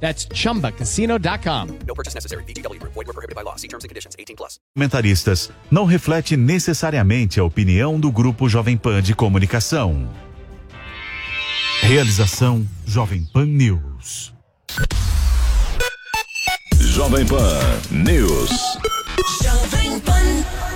That's chumbacasino.com. No purchase necessary. VGW Group. Void were prohibited by law. See terms and conditions. 18 plus. Comentaristas não reflete necessariamente a opinião do Grupo Jovem Pan de Comunicação. Realização Jovem Pan News. Jovem Pan News. Jovem Pan.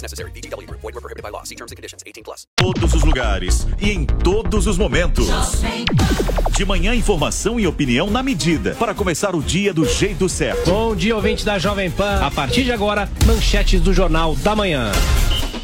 necessary. VGW Group. Void were prohibited by law. See terms and conditions. 18 plus. todos os lugares e em todos os momentos. De manhã, informação e opinião na medida para começar o dia do jeito certo. Bom dia, ouvinte da Jovem Pan. A partir de agora, manchetes do Jornal da Manhã.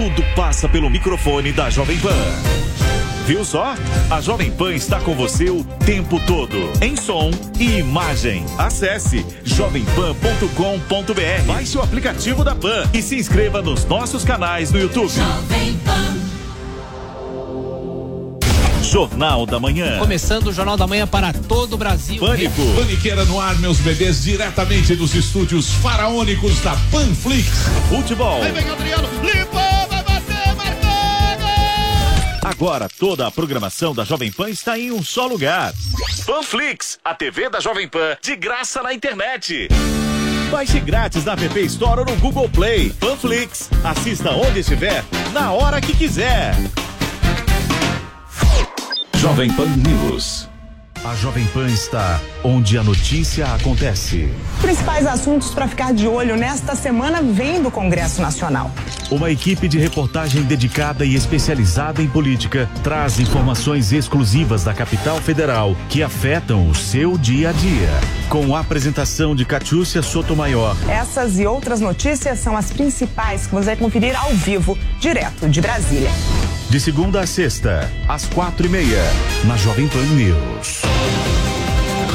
Tudo passa pelo microfone da Jovem Pan. Viu só? A Jovem Pan está com você o tempo todo, em som e imagem. Acesse jovempan.com.br. Baixe o aplicativo da Pan e se inscreva nos nossos canais no YouTube. Jovem Pan. Jornal da Manhã. Começando o Jornal da Manhã para todo o Brasil. Pânico. Paniqueira no ar, meus bebês, diretamente dos estúdios faraônicos da Panflix. Futebol. vem Adriano, marcou, Agora toda a programação da Jovem Pan está em um só lugar. Panflix, a TV da Jovem Pan, de graça na internet. Baixe grátis na App Store ou no Google Play. Panflix, assista onde estiver, na hora que quiser. Jovem Pan News. A Jovem Pan está onde a notícia acontece. Principais assuntos para ficar de olho nesta semana vem do Congresso Nacional. Uma equipe de reportagem dedicada e especializada em política traz informações exclusivas da capital federal que afetam o seu dia a dia. Com a apresentação de Catiúcia Sotomayor, Essas e outras notícias são as principais que você vai conferir ao vivo, direto de Brasília. de segunda a sexta, às quatro e meia, na Jovem Pan News.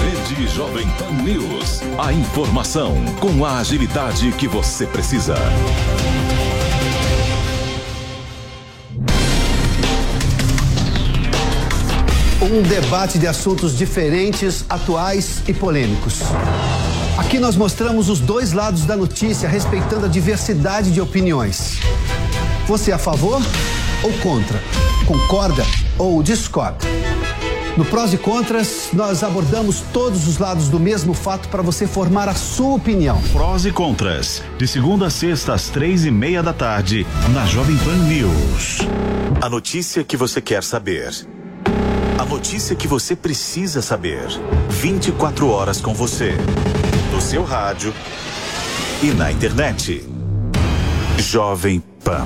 Rede Jovem Pan News. A informação com a agilidade que você precisa. um debate de assuntos diferentes, atuais e polêmicos. Aqui nós mostramos os dois lados da notícia, respeitando a diversidade de opiniões. Você é a favor ou contra? Concorda ou discorda? No Prós e Contras, nós abordamos todos os lados do mesmo fato para você formar a sua opinião. Prós e contras, de segunda a sexta, às três e meia da tarde, na Jovem Pan News. A notícia que você quer saber. A notícia que você precisa saber. 24 horas com você. No seu rádio e na internet. Jovem Pan.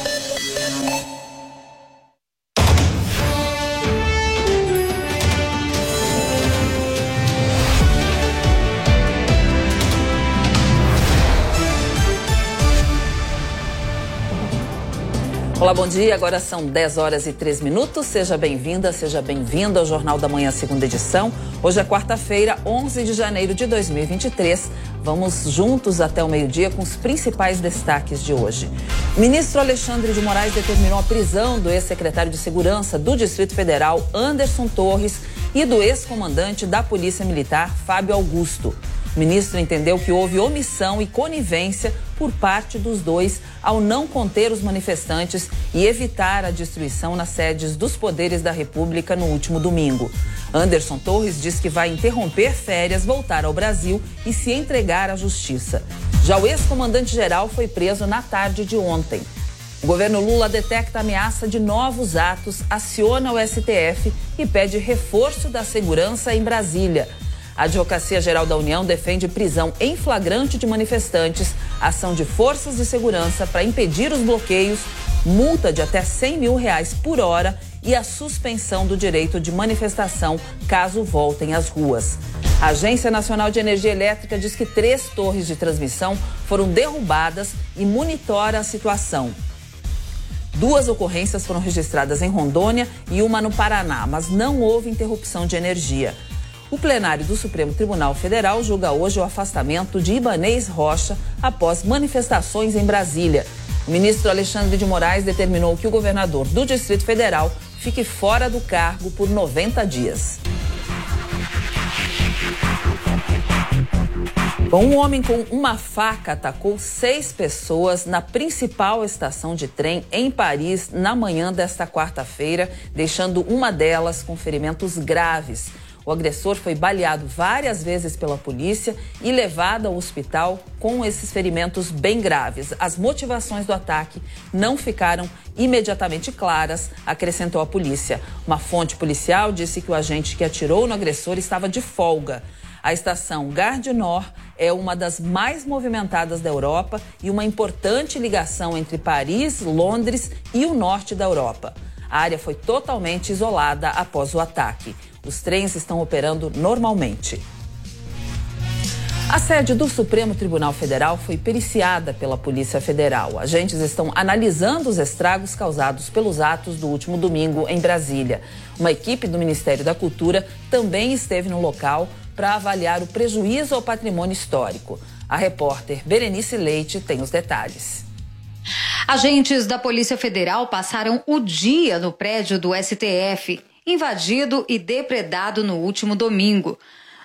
Olá, bom dia. Agora são 10 horas e 3 minutos. Seja bem-vinda, seja bem-vindo ao Jornal da Manhã, segunda edição. Hoje é quarta-feira, 11 de janeiro de 2023. Vamos juntos até o meio-dia com os principais destaques de hoje. O ministro Alexandre de Moraes determinou a prisão do ex-secretário de Segurança do Distrito Federal, Anderson Torres, e do ex-comandante da Polícia Militar, Fábio Augusto. O ministro entendeu que houve omissão e conivência por parte dos dois ao não conter os manifestantes e evitar a destruição nas sedes dos poderes da República no último domingo. Anderson Torres diz que vai interromper férias, voltar ao Brasil e se entregar à justiça. Já o ex-comandante-geral foi preso na tarde de ontem. O governo Lula detecta ameaça de novos atos, aciona o STF e pede reforço da segurança em Brasília. A Advocacia Geral da União defende prisão em flagrante de manifestantes, ação de forças de segurança para impedir os bloqueios, multa de até 100 mil reais por hora e a suspensão do direito de manifestação caso voltem às ruas. A Agência Nacional de Energia Elétrica diz que três torres de transmissão foram derrubadas e monitora a situação. Duas ocorrências foram registradas em Rondônia e uma no Paraná, mas não houve interrupção de energia. O plenário do Supremo Tribunal Federal julga hoje o afastamento de Ibanês Rocha após manifestações em Brasília. O ministro Alexandre de Moraes determinou que o governador do Distrito Federal fique fora do cargo por 90 dias. Bom, um homem com uma faca atacou seis pessoas na principal estação de trem em Paris na manhã desta quarta-feira, deixando uma delas com ferimentos graves. O agressor foi baleado várias vezes pela polícia e levado ao hospital com esses ferimentos bem graves. As motivações do ataque não ficaram imediatamente claras, acrescentou a polícia. Uma fonte policial disse que o agente que atirou no agressor estava de folga. A estação Nord é uma das mais movimentadas da Europa e uma importante ligação entre Paris, Londres e o norte da Europa. A área foi totalmente isolada após o ataque. Os trens estão operando normalmente. A sede do Supremo Tribunal Federal foi periciada pela Polícia Federal. Agentes estão analisando os estragos causados pelos atos do último domingo em Brasília. Uma equipe do Ministério da Cultura também esteve no local para avaliar o prejuízo ao patrimônio histórico. A repórter Berenice Leite tem os detalhes. Agentes da Polícia Federal passaram o dia no prédio do STF, invadido e depredado no último domingo.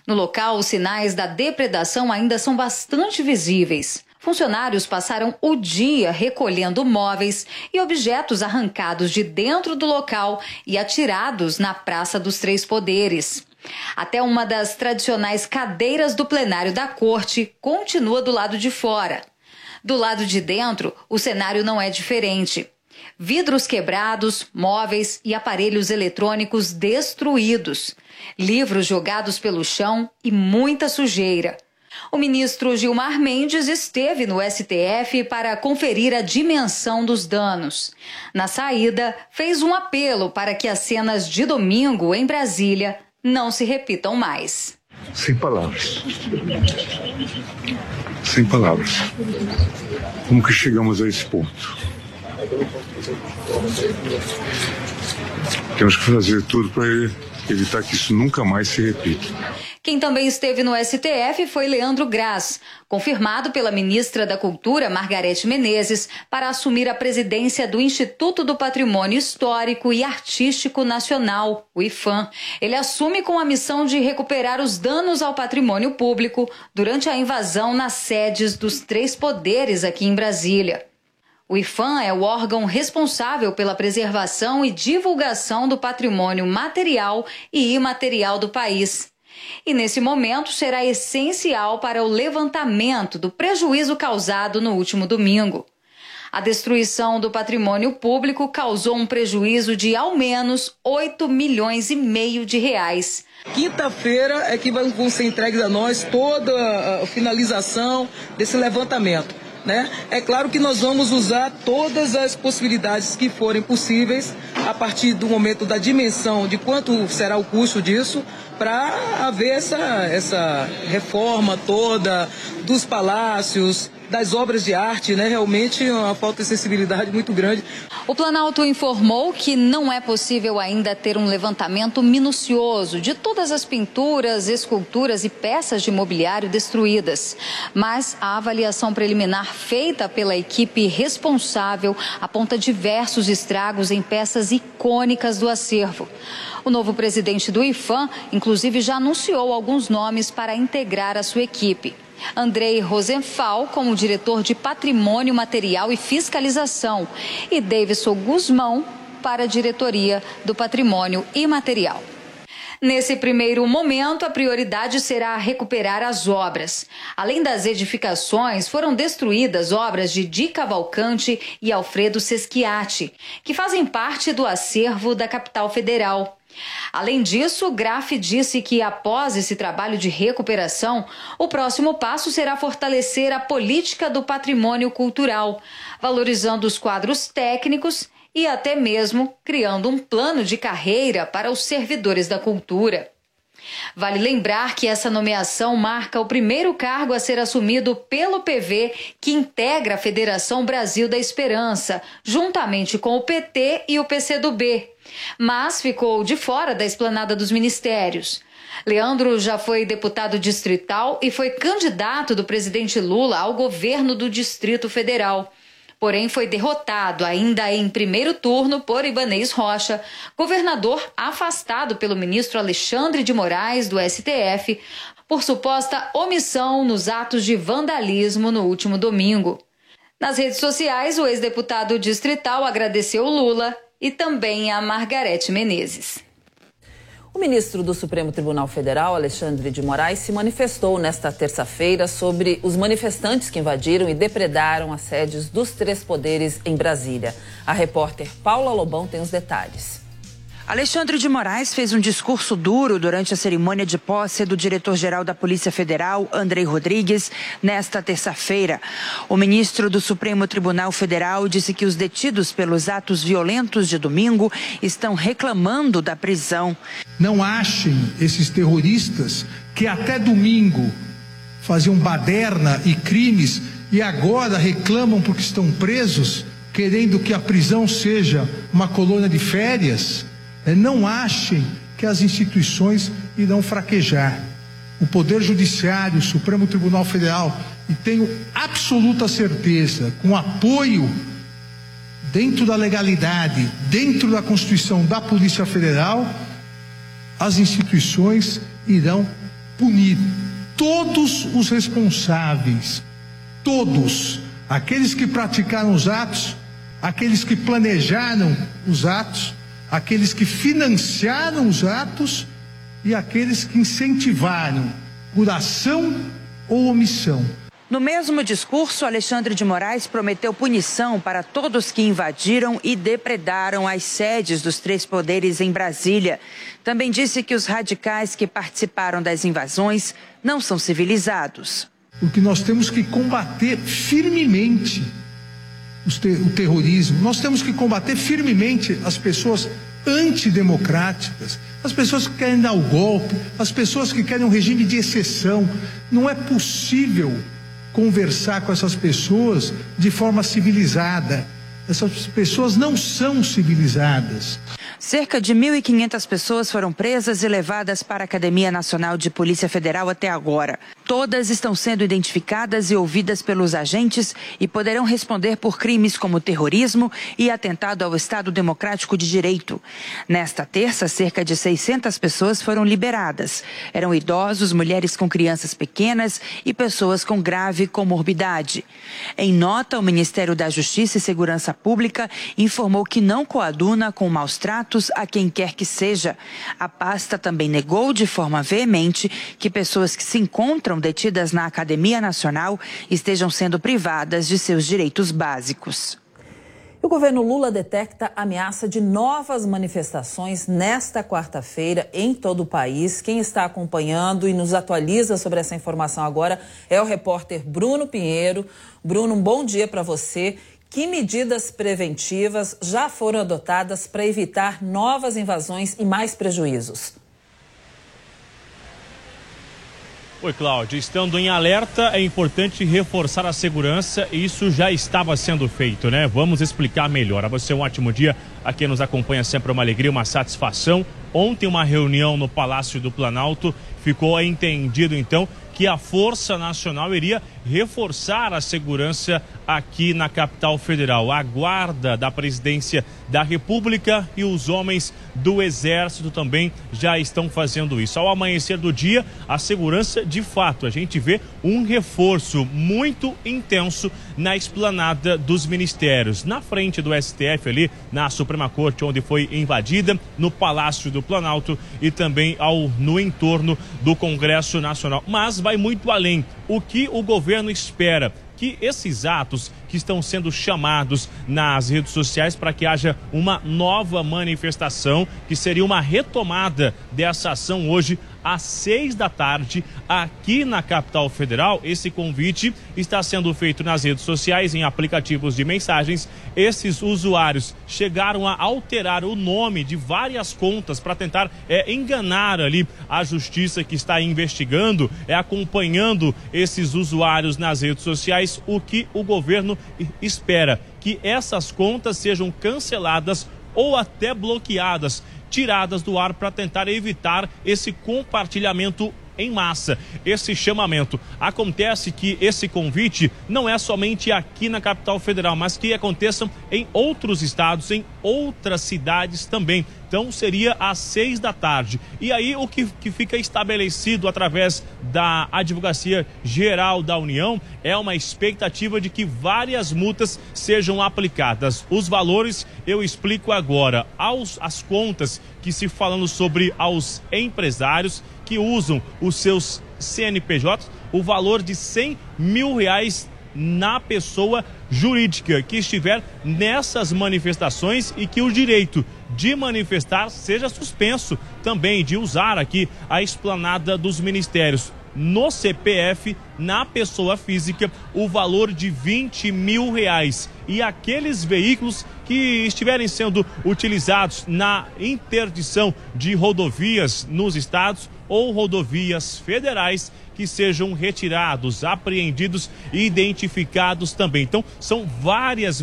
No local, os sinais da depredação ainda são bastante visíveis. Funcionários passaram o dia recolhendo móveis e objetos arrancados de dentro do local e atirados na Praça dos Três Poderes. Até uma das tradicionais cadeiras do plenário da corte continua do lado de fora. Do lado de dentro, o cenário não é diferente. Vidros quebrados, móveis e aparelhos eletrônicos destruídos, livros jogados pelo chão e muita sujeira. O ministro Gilmar Mendes esteve no STF para conferir a dimensão dos danos. Na saída, fez um apelo para que as cenas de domingo em Brasília não se repitam mais. Sem palavras. Sem palavras. Como que chegamos a esse ponto? Temos que fazer tudo para evitar que isso nunca mais se repita. Quem também esteve no STF foi Leandro Graz, confirmado pela ministra da Cultura, Margarete Menezes, para assumir a presidência do Instituto do Patrimônio Histórico e Artístico Nacional, o IFAM. Ele assume com a missão de recuperar os danos ao patrimônio público durante a invasão nas sedes dos três poderes aqui em Brasília. O IFAM é o órgão responsável pela preservação e divulgação do patrimônio material e imaterial do país. E nesse momento será essencial para o levantamento do prejuízo causado no último domingo. A destruição do patrimônio público causou um prejuízo de ao menos 8 milhões e meio de reais. Quinta-feira é que vão ser entregues a nós toda a finalização desse levantamento. Né? É claro que nós vamos usar todas as possibilidades que forem possíveis a partir do momento da dimensão de quanto será o custo disso, para haver essa, essa reforma toda dos palácios, das obras de arte, né? Realmente uma falta de sensibilidade muito grande. O Planalto informou que não é possível ainda ter um levantamento minucioso de todas as pinturas, esculturas e peças de mobiliário destruídas. Mas a avaliação preliminar feita pela equipe responsável aponta diversos estragos em peças icônicas do acervo. O novo presidente do IFAM, inclusive, já anunciou alguns nomes para integrar a sua equipe. Andrei Rosenfal como diretor de Patrimônio Material e Fiscalização e Davidson Guzmão para a diretoria do Patrimônio Imaterial. Nesse primeiro momento, a prioridade será recuperar as obras. Além das edificações, foram destruídas obras de Di Cavalcante e Alfredo Sesquiati, que fazem parte do acervo da capital federal. Além disso, Graf disse que após esse trabalho de recuperação, o próximo passo será fortalecer a política do patrimônio cultural, valorizando os quadros técnicos e até mesmo criando um plano de carreira para os servidores da cultura. Vale lembrar que essa nomeação marca o primeiro cargo a ser assumido pelo PV, que integra a Federação Brasil da Esperança, juntamente com o PT e o PCdoB. Mas ficou de fora da esplanada dos ministérios. Leandro já foi deputado distrital e foi candidato do presidente Lula ao governo do Distrito Federal porém foi derrotado ainda em primeiro turno por Ibanez Rocha, governador afastado pelo ministro Alexandre de Moraes do STF por suposta omissão nos atos de vandalismo no último domingo. Nas redes sociais, o ex-deputado distrital agradeceu Lula e também a Margarete Menezes. O ministro do Supremo Tribunal Federal, Alexandre de Moraes, se manifestou nesta terça-feira sobre os manifestantes que invadiram e depredaram as sedes dos três poderes em Brasília. A repórter Paula Lobão tem os detalhes. Alexandre de Moraes fez um discurso duro durante a cerimônia de posse do diretor-geral da Polícia Federal, Andrei Rodrigues, nesta terça-feira. O ministro do Supremo Tribunal Federal disse que os detidos pelos atos violentos de domingo estão reclamando da prisão. Não achem esses terroristas que até domingo faziam baderna e crimes e agora reclamam porque estão presos, querendo que a prisão seja uma colônia de férias. É, não achem que as instituições irão fraquejar. O Poder Judiciário, o Supremo Tribunal Federal, e tenho absoluta certeza, com apoio dentro da legalidade, dentro da Constituição da Polícia Federal, as instituições irão punir todos os responsáveis, todos, aqueles que praticaram os atos, aqueles que planejaram os atos aqueles que financiaram os atos e aqueles que incentivaram por ação ou omissão. No mesmo discurso, Alexandre de Moraes prometeu punição para todos que invadiram e depredaram as sedes dos três poderes em Brasília. Também disse que os radicais que participaram das invasões não são civilizados. O que nós temos que combater firmemente o terrorismo, nós temos que combater firmemente as pessoas antidemocráticas, as pessoas que querem dar o golpe, as pessoas que querem um regime de exceção. Não é possível conversar com essas pessoas de forma civilizada. Essas pessoas não são civilizadas. Cerca de 1.500 pessoas foram presas e levadas para a Academia Nacional de Polícia Federal até agora. Todas estão sendo identificadas e ouvidas pelos agentes e poderão responder por crimes como terrorismo e atentado ao Estado Democrático de Direito. Nesta terça, cerca de 600 pessoas foram liberadas. Eram idosos, mulheres com crianças pequenas e pessoas com grave comorbidade. Em nota, o Ministério da Justiça e Segurança Pública informou que não coaduna com maus tratos a quem quer que seja. A pasta também negou de forma veemente que pessoas que se encontram detidas na Academia Nacional estejam sendo privadas de seus direitos básicos. O governo Lula detecta ameaça de novas manifestações nesta quarta-feira em todo o país. Quem está acompanhando e nos atualiza sobre essa informação agora é o repórter Bruno Pinheiro. Bruno, um bom dia para você. Que medidas preventivas já foram adotadas para evitar novas invasões e mais prejuízos? Oi, Cláudio. Estando em alerta, é importante reforçar a segurança e isso já estava sendo feito, né? Vamos explicar melhor. A você um ótimo dia. A quem nos acompanha sempre é uma alegria, uma satisfação. Ontem, uma reunião no Palácio do Planalto ficou entendido, então, que a Força Nacional iria reforçar a segurança aqui na capital federal. A guarda da presidência da República e os homens do Exército também já estão fazendo isso. Ao amanhecer do dia, a segurança, de fato, a gente vê um reforço muito intenso na esplanada dos ministérios, na frente do STF ali, na Suprema Corte, onde foi invadida, no Palácio do Planalto e também ao no entorno do Congresso Nacional. Mas vai muito além. O que o governo espera? que esses atos que estão sendo chamados nas redes sociais para que haja uma nova manifestação, que seria uma retomada dessa ação hoje às seis da tarde, aqui na capital federal. Esse convite está sendo feito nas redes sociais, em aplicativos de mensagens. Esses usuários chegaram a alterar o nome de várias contas para tentar é, enganar ali a justiça que está investigando, é acompanhando esses usuários nas redes sociais. O que o governo espera que essas contas sejam canceladas ou até bloqueadas tiradas do ar para tentar evitar esse compartilhamento em massa. Esse chamamento acontece que esse convite não é somente aqui na capital federal, mas que aconteçam em outros estados, em outras cidades também. Então seria às seis da tarde. E aí o que, que fica estabelecido através da Advocacia Geral da União é uma expectativa de que várias multas sejam aplicadas. Os valores eu explico agora. Aos, as contas que se falando sobre aos empresários que usam os seus CNPJs, o valor de 100 mil reais na pessoa jurídica que estiver nessas manifestações e que o direito de manifestar seja suspenso também de usar aqui a esplanada dos ministérios no CPF, na pessoa física, o valor de 20 mil reais. E aqueles veículos que estiverem sendo utilizados na interdição de rodovias nos estados ou rodovias federais que sejam retirados, apreendidos e identificados também. Então, são várias,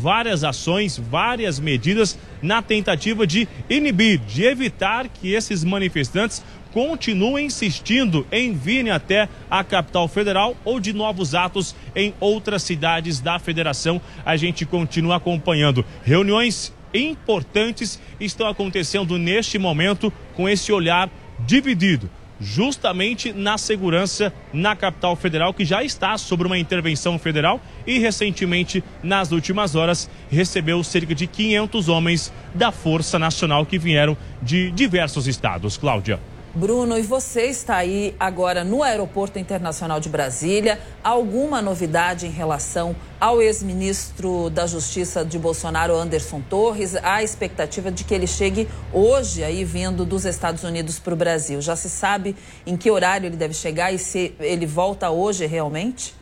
várias ações, várias medidas na tentativa de inibir, de evitar que esses manifestantes continua insistindo em virem até a capital federal ou de novos atos em outras cidades da federação. A gente continua acompanhando. Reuniões importantes estão acontecendo neste momento com esse olhar dividido justamente na segurança na capital federal, que já está sob uma intervenção federal e recentemente, nas últimas horas, recebeu cerca de 500 homens da Força Nacional que vieram de diversos estados. Cláudia. Bruno, e você está aí agora no Aeroporto Internacional de Brasília. Alguma novidade em relação ao ex-ministro da Justiça de Bolsonaro, Anderson Torres? Há expectativa de que ele chegue hoje aí vindo dos Estados Unidos para o Brasil. Já se sabe em que horário ele deve chegar e se ele volta hoje realmente?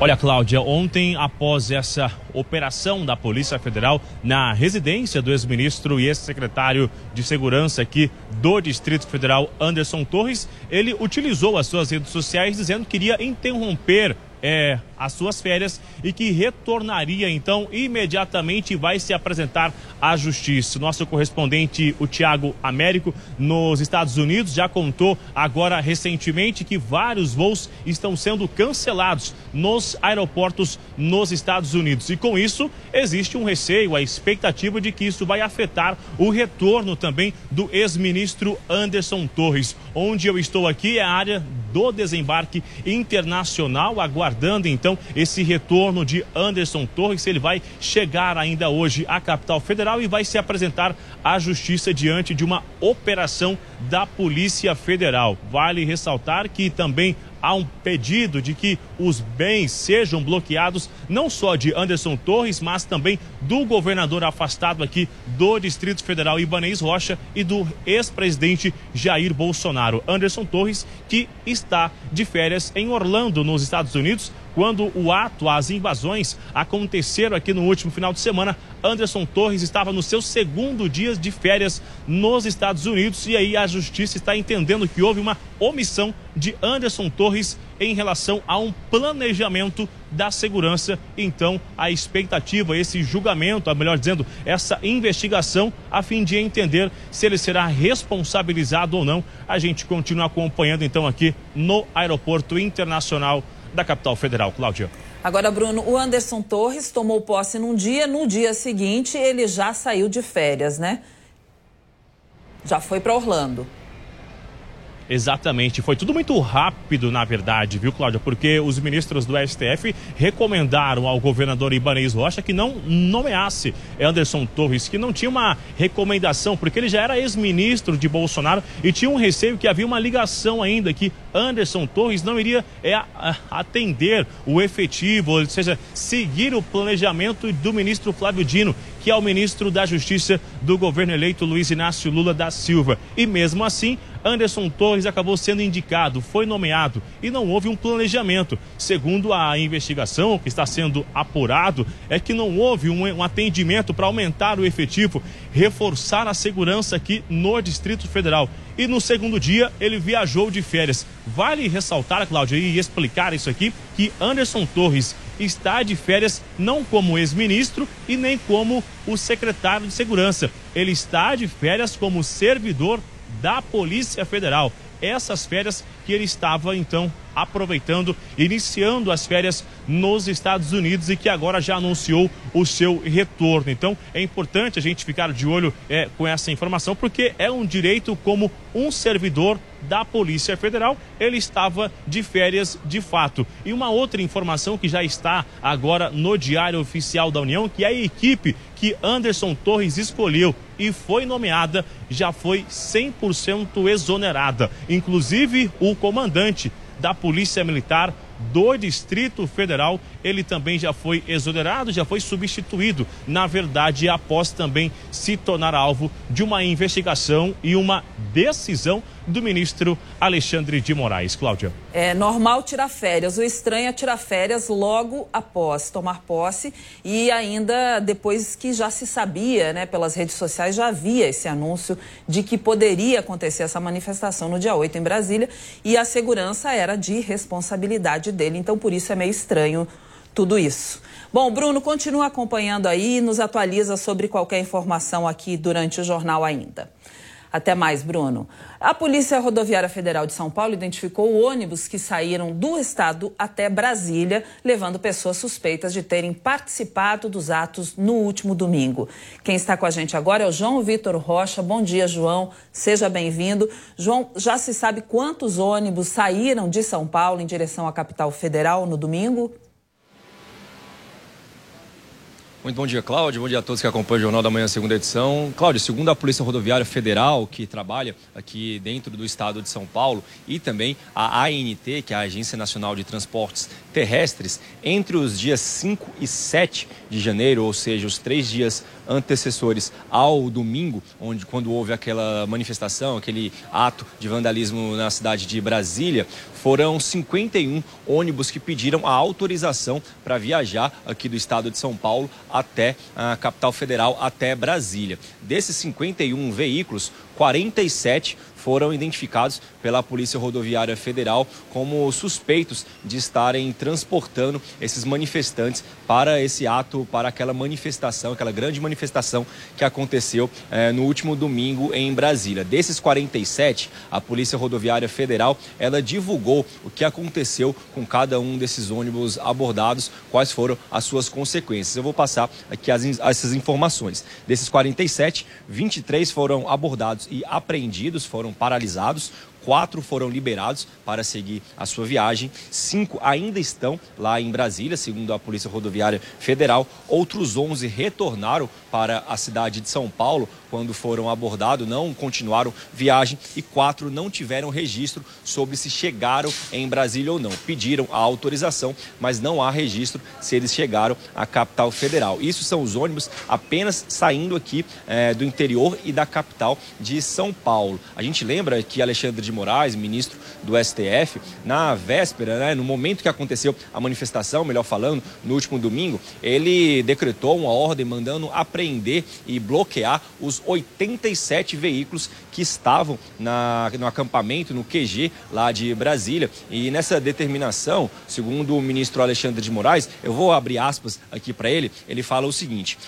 Olha, Cláudia, ontem, após essa operação da Polícia Federal na residência do ex-ministro e ex-secretário de Segurança aqui do Distrito Federal, Anderson Torres, ele utilizou as suas redes sociais dizendo que iria interromper é, as suas férias e que retornaria então imediatamente e vai se apresentar à justiça. Nosso correspondente, o Tiago Américo, nos Estados Unidos, já contou agora recentemente que vários voos estão sendo cancelados nos aeroportos nos Estados Unidos. E com isso, existe um receio, a expectativa de que isso vai afetar o retorno também do ex-ministro Anderson Torres. Onde eu estou aqui é a área do desembarque internacional, aguardando então esse retorno de Anderson Torres. Ele vai chegar ainda hoje à capital federal e vai se apresentar à justiça diante de uma operação da Polícia Federal. Vale ressaltar que também há um pedido de que os bens sejam bloqueados, não só de Anderson Torres, mas também do governador afastado aqui do Distrito Federal, Ibanez Rocha, e do ex-presidente Jair Bolsonaro. Anderson Torres, que está de férias em Orlando, nos Estados Unidos, quando o ato, as invasões aconteceram aqui no último final de semana Anderson Torres estava no seu segundo dia de férias nos Estados Unidos e aí a justiça está entendendo que houve uma omissão de Anderson Torres em relação a um planejamento da segurança. Então, a expectativa, esse julgamento, melhor dizendo, essa investigação, a fim de entender se ele será responsabilizado ou não. A gente continua acompanhando então aqui no Aeroporto Internacional da capital federal. Cláudia. Agora, Bruno, o Anderson Torres tomou posse num dia, no dia seguinte ele já saiu de férias, né? Já foi para Orlando. Exatamente, foi tudo muito rápido, na verdade, viu, Cláudia? Porque os ministros do STF recomendaram ao governador Ibanez Rocha que não nomeasse Anderson Torres, que não tinha uma recomendação, porque ele já era ex-ministro de Bolsonaro e tinha um receio que havia uma ligação ainda que Anderson Torres não iria é, atender o efetivo, ou seja, seguir o planejamento do ministro Flávio Dino, que é o ministro da Justiça do governo eleito Luiz Inácio Lula da Silva. E mesmo assim, Anderson Torres acabou sendo indicado, foi nomeado e não houve um planejamento. Segundo a investigação que está sendo apurado, é que não houve um, atendimento para aumentar o efetivo, reforçar a segurança aqui no Distrito Federal. E no segundo dia ele viajou de férias. Vale ressaltar, Cláudia, e explicar isso aqui, que Anderson Torres está de férias não como ex-ministro e nem como o secretário de segurança. Ele está de férias como servidor da Polícia Federal. Essas férias que ele estava então aproveitando, iniciando as férias nos Estados Unidos e que agora já anunciou o seu retorno. Então é importante a gente ficar de olho é, com essa informação, porque é um direito como um servidor da Polícia Federal, ele estava de férias de fato. E uma outra informação que já está agora no Diário Oficial da União, que é a equipe que Anderson Torres escolheu e foi nomeada já foi 100% exonerada. Inclusive o comandante da Polícia Militar do Distrito Federal. Ele também já foi exonerado, já foi substituído, na verdade, após também se tornar alvo de uma investigação e uma decisão do ministro Alexandre de Moraes. Cláudia. É normal tirar férias. O estranho é tirar férias logo após tomar posse e ainda depois que já se sabia, né, pelas redes sociais, já havia esse anúncio de que poderia acontecer essa manifestação no dia 8 em Brasília e a segurança era de responsabilidade dele. Então, por isso é meio estranho tudo isso. Bom, Bruno, continua acompanhando aí e nos atualiza sobre qualquer informação aqui durante o jornal ainda. Até mais, Bruno. A Polícia Rodoviária Federal de São Paulo identificou ônibus que saíram do estado até Brasília, levando pessoas suspeitas de terem participado dos atos no último domingo. Quem está com a gente agora é o João Vitor Rocha. Bom dia, João. Seja bem-vindo. João, já se sabe quantos ônibus saíram de São Paulo em direção à capital federal no domingo? Muito bom dia, Cláudio. Bom dia a todos que acompanham o Jornal da Manhã, segunda edição. Cláudio, segundo a Polícia Rodoviária Federal, que trabalha aqui dentro do estado de São Paulo, e também a ANT, que é a Agência Nacional de Transportes Terrestres, entre os dias 5 e 7 de janeiro, ou seja, os três dias antecessores ao domingo, onde quando houve aquela manifestação, aquele ato de vandalismo na cidade de Brasília, foram 51 ônibus que pediram a autorização para viajar aqui do estado de São Paulo até a capital federal, até Brasília. Desses 51 veículos, 47 foram identificados pela Polícia Rodoviária Federal como suspeitos de estarem transportando esses manifestantes para esse ato, para aquela manifestação, aquela grande manifestação que aconteceu eh, no último domingo em Brasília. Desses 47, a Polícia Rodoviária Federal ela divulgou o que aconteceu com cada um desses ônibus abordados, quais foram as suas consequências. Eu vou passar aqui as, essas informações. Desses 47, 23 foram abordados e apreendidos, foram paralisados quatro foram liberados para seguir a sua viagem, cinco ainda estão lá em Brasília, segundo a Polícia Rodoviária Federal, outros 11 retornaram para a cidade de São Paulo quando foram abordados, não continuaram viagem e quatro não tiveram registro sobre se chegaram em Brasília ou não. Pediram a autorização, mas não há registro se eles chegaram à capital federal. Isso são os ônibus apenas saindo aqui é, do interior e da capital de São Paulo. A gente lembra que Alexandre de de Moraes, ministro do STF, na véspera, né, no momento que aconteceu a manifestação, melhor falando, no último domingo, ele decretou uma ordem mandando apreender e bloquear os 87 veículos que estavam na, no acampamento, no QG lá de Brasília. E nessa determinação, segundo o ministro Alexandre de Moraes, eu vou abrir aspas aqui para ele, ele fala o seguinte: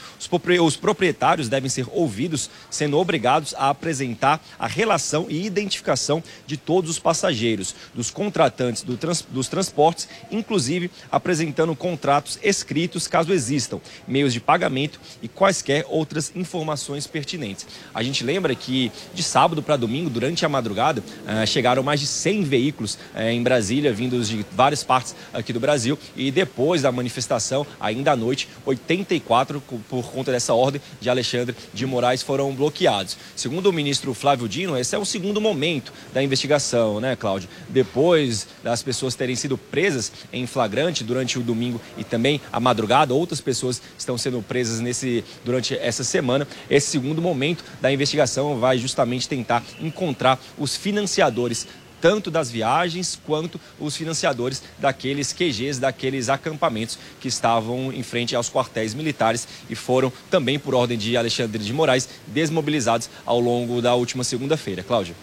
os proprietários devem ser ouvidos, sendo obrigados a apresentar a relação e identificação de todos os passageiros, dos contratantes do trans, dos transportes, inclusive apresentando contratos escritos, caso existam, meios de pagamento e quaisquer outras informações pertinentes. A gente lembra que de sábado para domingo, durante a madrugada, eh, chegaram mais de 100 veículos eh, em Brasília, vindos de várias partes aqui do Brasil, e depois da manifestação, ainda à noite, 84 por conta dessa ordem de Alexandre de Moraes foram bloqueados. Segundo o ministro Flávio Dino, esse é o segundo momento da investigação, né, Cláudio? Depois das pessoas terem sido presas em flagrante durante o domingo e também a madrugada, outras pessoas estão sendo presas nesse durante essa semana. Esse segundo momento da investigação vai justamente tentar encontrar os financiadores tanto das viagens quanto os financiadores daqueles QGs, daqueles acampamentos que estavam em frente aos quartéis militares e foram também, por ordem de Alexandre de Moraes, desmobilizados ao longo da última segunda-feira. Cláudia.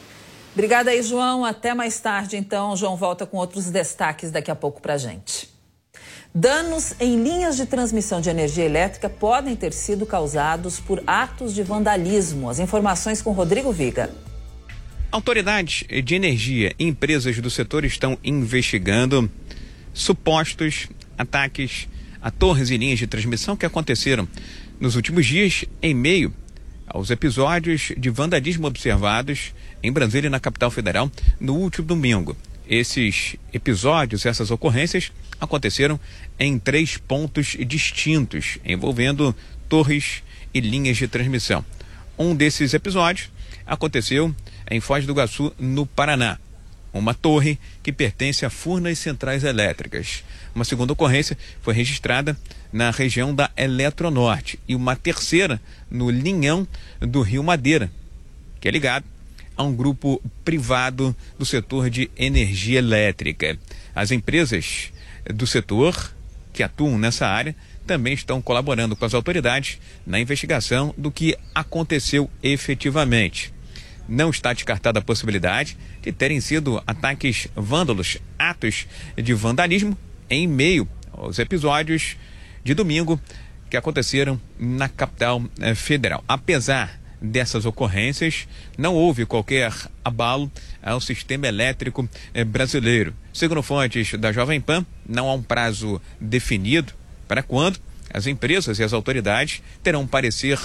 Obrigada aí, João. Até mais tarde, então. João volta com outros destaques daqui a pouco para gente. Danos em linhas de transmissão de energia elétrica podem ter sido causados por atos de vandalismo. As informações com Rodrigo Viga. Autoridades de energia e empresas do setor estão investigando supostos ataques a torres e linhas de transmissão que aconteceram nos últimos dias em meio aos episódios de vandalismo observados em Brasília, na capital federal, no último domingo. Esses episódios, essas ocorrências aconteceram em três pontos distintos, envolvendo torres e linhas de transmissão. Um desses episódios aconteceu em Foz do Iguaçu, no Paraná. Uma torre que pertence a Furnas Centrais Elétricas. Uma segunda ocorrência foi registrada na região da Eletronorte e uma terceira no Linhão do Rio Madeira, que é ligado a um grupo privado do setor de energia elétrica. As empresas do setor que atuam nessa área também estão colaborando com as autoridades na investigação do que aconteceu efetivamente não está descartada a possibilidade de terem sido ataques vândalos, atos de vandalismo em meio aos episódios de domingo que aconteceram na capital eh, federal. Apesar dessas ocorrências, não houve qualquer abalo ao sistema elétrico eh, brasileiro. Segundo fontes da Jovem Pan, não há um prazo definido para quando as empresas e as autoridades terão um parecer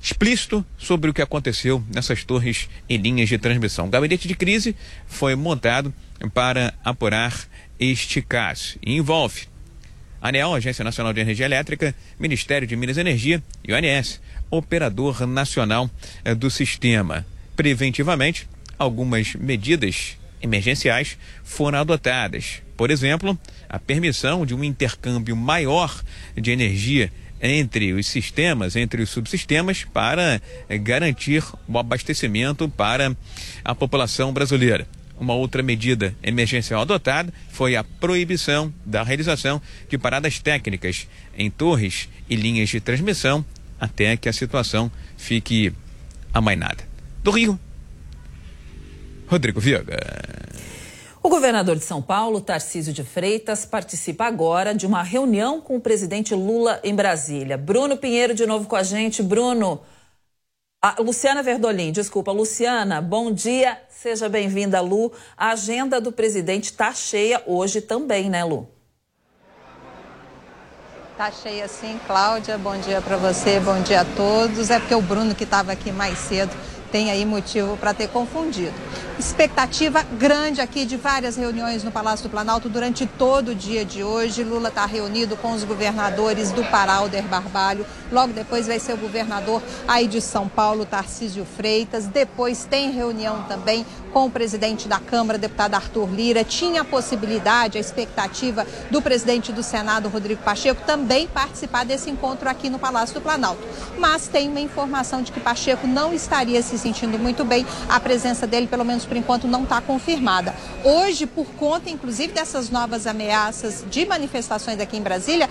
explícito sobre o que aconteceu nessas torres e linhas de transmissão. O gabinete de crise foi montado para apurar este caso e envolve ANEL, Agência Nacional de Energia Elétrica, Ministério de Minas e Energia e o ANS, Operador Nacional eh, do Sistema. Preventivamente, algumas medidas emergenciais foram adotadas. Por exemplo, a permissão de um intercâmbio maior de energia entre os sistemas, entre os subsistemas, para eh, garantir o abastecimento para a população brasileira. Uma outra medida emergencial adotada foi a proibição da realização de paradas técnicas em torres e linhas de transmissão até que a situação fique amainada. Do Rio, Rodrigo Viega. O governador de São Paulo, Tarcísio de Freitas, participa agora de uma reunião com o presidente Lula em Brasília. Bruno Pinheiro de novo com a gente. Bruno, Luciana Verdolim, desculpa, Luciana, bom dia, seja bem-vinda, Lu. A agenda do presidente está cheia hoje também, né, Lu? Tá cheia sim, Cláudia. Bom dia para você, bom dia a todos. É porque o Bruno que estava aqui mais cedo tem aí motivo para ter confundido. Expectativa grande aqui de várias reuniões no Palácio do Planalto durante todo o dia de hoje. Lula está reunido com os governadores do Pará, Alder Barbalho. Logo depois vai ser o governador aí de São Paulo, Tarcísio Freitas. Depois tem reunião também com o presidente da Câmara, deputado Arthur Lira. Tinha a possibilidade, a expectativa do presidente do Senado, Rodrigo Pacheco, também participar desse encontro aqui no Palácio do Planalto. Mas tem uma informação de que Pacheco não estaria se se sentindo muito bem. A presença dele, pelo menos por enquanto, não está confirmada. Hoje, por conta, inclusive, dessas novas ameaças de manifestações aqui em Brasília,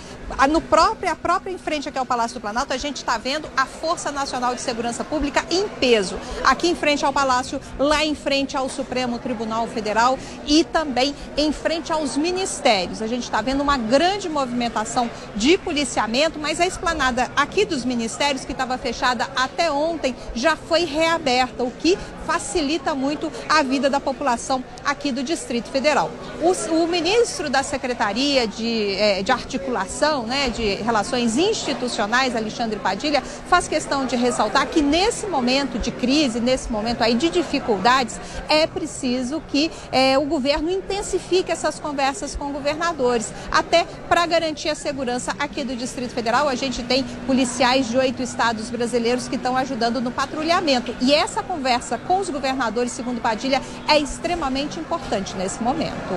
no próprio, a própria em frente aqui ao Palácio do Planalto, a gente está vendo a Força Nacional de Segurança Pública em peso. Aqui em frente ao Palácio, lá em frente ao Supremo Tribunal Federal e também em frente aos ministérios. A gente está vendo uma grande movimentação de policiamento, mas a esplanada aqui dos ministérios, que estava fechada até ontem, já foi reaberta, o que facilita muito a vida da população aqui do Distrito Federal. O, o ministro da Secretaria de, eh, de Articulação, né, de Relações Institucionais, Alexandre Padilha, faz questão de ressaltar que nesse momento de crise, nesse momento aí de dificuldades, é preciso que eh, o governo intensifique essas conversas com governadores, até para garantir a segurança aqui do Distrito Federal. A gente tem policiais de oito estados brasileiros que estão ajudando no patrulhamento. E essa conversa com os governadores, segundo Padilha, é extremamente importante nesse momento.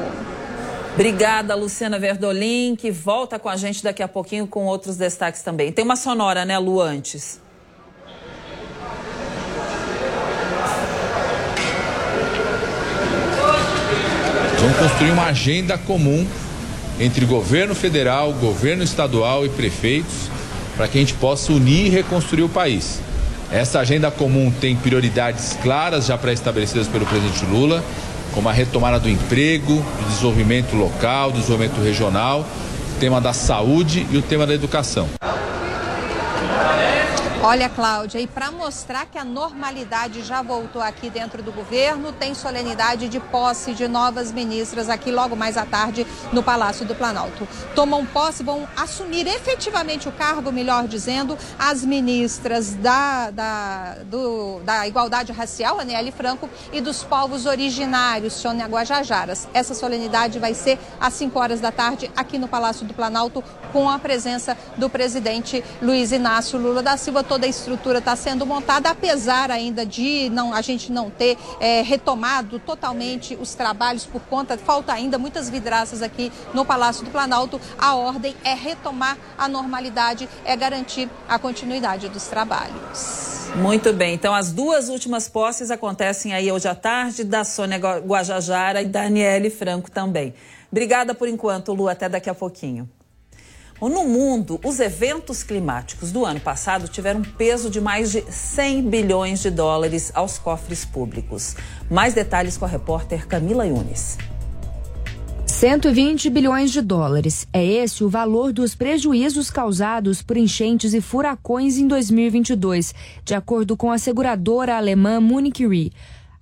Obrigada, Luciana Verdolim, que volta com a gente daqui a pouquinho com outros destaques também. Tem uma sonora, né, Lu, antes? Vamos construir uma agenda comum entre governo federal, governo estadual e prefeitos para que a gente possa unir e reconstruir o país. Essa agenda comum tem prioridades claras já pré-estabelecidas pelo presidente Lula, como a retomada do emprego, do desenvolvimento local, do desenvolvimento regional, o tema da saúde e o tema da educação. Olha, Cláudia, e para mostrar que a normalidade já voltou aqui dentro do governo, tem solenidade de posse de novas ministras aqui logo mais à tarde no Palácio do Planalto. Tomam posse, vão assumir efetivamente o cargo, melhor dizendo, as ministras da, da, do, da Igualdade Racial, Aniele Franco, e dos povos originários, Sônia Guajajaras. Essa solenidade vai ser às 5 horas da tarde aqui no Palácio do Planalto, com a presença do presidente Luiz Inácio Lula da Silva toda a estrutura está sendo montada, apesar ainda de não, a gente não ter é, retomado totalmente os trabalhos por conta, falta ainda muitas vidraças aqui no Palácio do Planalto. A ordem é retomar a normalidade, é garantir a continuidade dos trabalhos. Muito bem, então as duas últimas posses acontecem aí hoje à tarde, da Sônia Guajajara e da Daniele Franco também. Obrigada por enquanto, Lu, até daqui a pouquinho. No mundo, os eventos climáticos do ano passado tiveram peso de mais de 100 bilhões de dólares aos cofres públicos. Mais detalhes com a repórter Camila Yunes. 120 bilhões de dólares. É esse o valor dos prejuízos causados por enchentes e furacões em 2022, de acordo com a seguradora alemã Munich Re.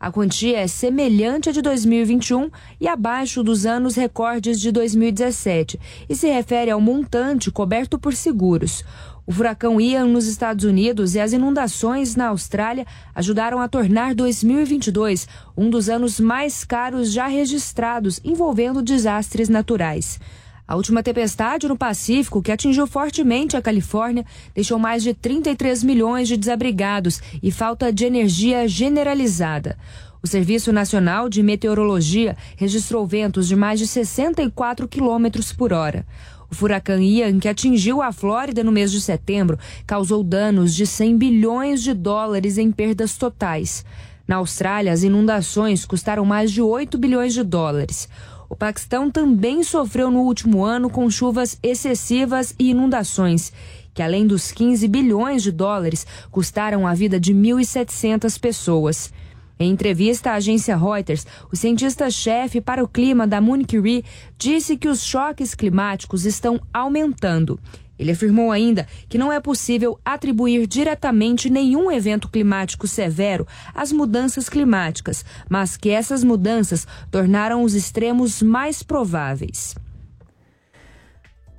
A quantia é semelhante à de 2021 e abaixo dos anos recordes de 2017 e se refere ao montante coberto por seguros. O furacão Ian nos Estados Unidos e as inundações na Austrália ajudaram a tornar 2022 um dos anos mais caros já registrados envolvendo desastres naturais. A última tempestade no Pacífico, que atingiu fortemente a Califórnia, deixou mais de 33 milhões de desabrigados e falta de energia generalizada. O Serviço Nacional de Meteorologia registrou ventos de mais de 64 quilômetros por hora. O furacão Ian, que atingiu a Flórida no mês de setembro, causou danos de 100 bilhões de dólares em perdas totais. Na Austrália, as inundações custaram mais de 8 bilhões de dólares. O Paquistão também sofreu no último ano com chuvas excessivas e inundações, que além dos 15 bilhões de dólares, custaram a vida de 1.700 pessoas. Em entrevista à agência Reuters, o cientista-chefe para o clima da Munich Re disse que os choques climáticos estão aumentando. Ele afirmou ainda que não é possível atribuir diretamente nenhum evento climático severo às mudanças climáticas, mas que essas mudanças tornaram os extremos mais prováveis.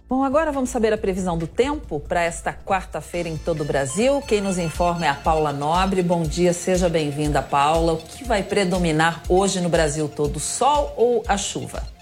Bom, agora vamos saber a previsão do tempo para esta quarta-feira em todo o Brasil. Quem nos informa é a Paula Nobre. Bom dia, seja bem-vinda, Paula. O que vai predominar hoje no Brasil todo, sol ou a chuva?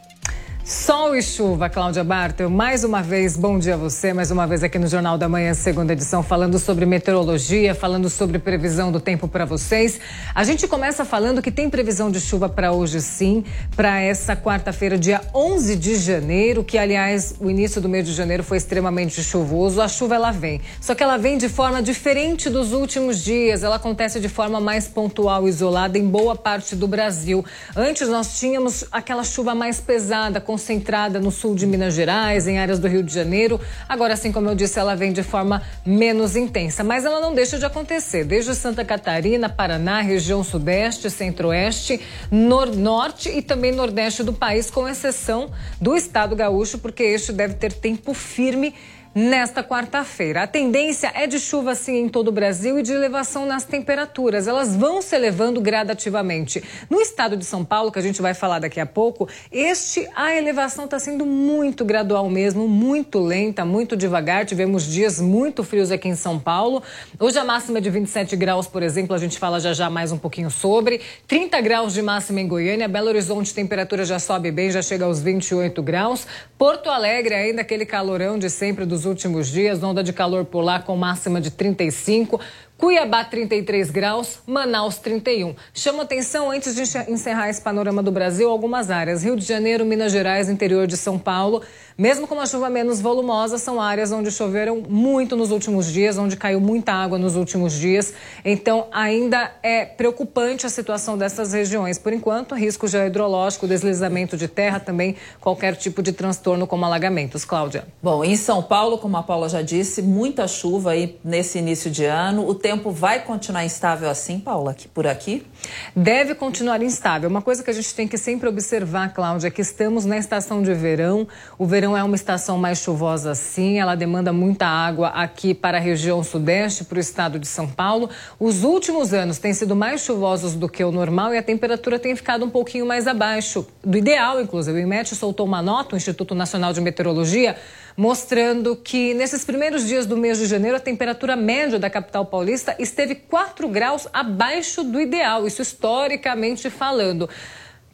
Sol e chuva, Cláudia Bartel. Mais uma vez, bom dia a você. Mais uma vez aqui no Jornal da Manhã, segunda edição, falando sobre meteorologia, falando sobre previsão do tempo para vocês. A gente começa falando que tem previsão de chuva para hoje, sim, para essa quarta-feira, dia 11 de janeiro, que, aliás, o início do mês de janeiro foi extremamente chuvoso. A chuva, ela vem. Só que ela vem de forma diferente dos últimos dias. Ela acontece de forma mais pontual, isolada, em boa parte do Brasil. Antes, nós tínhamos aquela chuva mais pesada, com concentrada no sul de Minas Gerais, em áreas do Rio de Janeiro. Agora, assim como eu disse, ela vem de forma menos intensa, mas ela não deixa de acontecer. Desde Santa Catarina, Paraná, região sudeste, centro-oeste, norte e também nordeste do país, com exceção do estado gaúcho, porque este deve ter tempo firme nesta quarta-feira. A tendência é de chuva sim em todo o Brasil e de elevação nas temperaturas. Elas vão se elevando gradativamente. No estado de São Paulo, que a gente vai falar daqui a pouco, este a elevação está sendo muito gradual mesmo, muito lenta, muito devagar. Tivemos dias muito frios aqui em São Paulo. Hoje a máxima é de 27 graus, por exemplo, a gente fala já já mais um pouquinho sobre. 30 graus de máxima em Goiânia, Belo Horizonte, temperatura já sobe bem, já chega aos 28 graus. Porto Alegre ainda aquele calorão de sempre dos últimos dias, onda de calor polar com máxima de 35. Cuiabá 33 graus, Manaus 31. Chama atenção antes de encerrar esse panorama do Brasil algumas áreas. Rio de Janeiro, Minas Gerais, interior de São Paulo. Mesmo com uma chuva menos volumosa, são áreas onde choveram muito nos últimos dias, onde caiu muita água nos últimos dias. Então, ainda é preocupante a situação dessas regiões. Por enquanto, risco geohidrológico, deslizamento de terra, também qualquer tipo de transtorno como alagamentos. Cláudia. Bom, em São Paulo, como a Paula já disse, muita chuva aí nesse início de ano. O tempo vai continuar instável assim, Paula, aqui, por aqui? Deve continuar instável. Uma coisa que a gente tem que sempre observar, Cláudia, é que estamos na estação de verão. O verão é uma estação mais chuvosa, sim. Ela demanda muita água aqui para a região sudeste, para o estado de São Paulo. Os últimos anos têm sido mais chuvosos do que o normal e a temperatura tem ficado um pouquinho mais abaixo do ideal, inclusive. O IMET soltou uma nota, o Instituto Nacional de Meteorologia, mostrando que nesses primeiros dias do mês de janeiro a temperatura média da capital paulista esteve 4 graus abaixo do ideal, isso historicamente falando.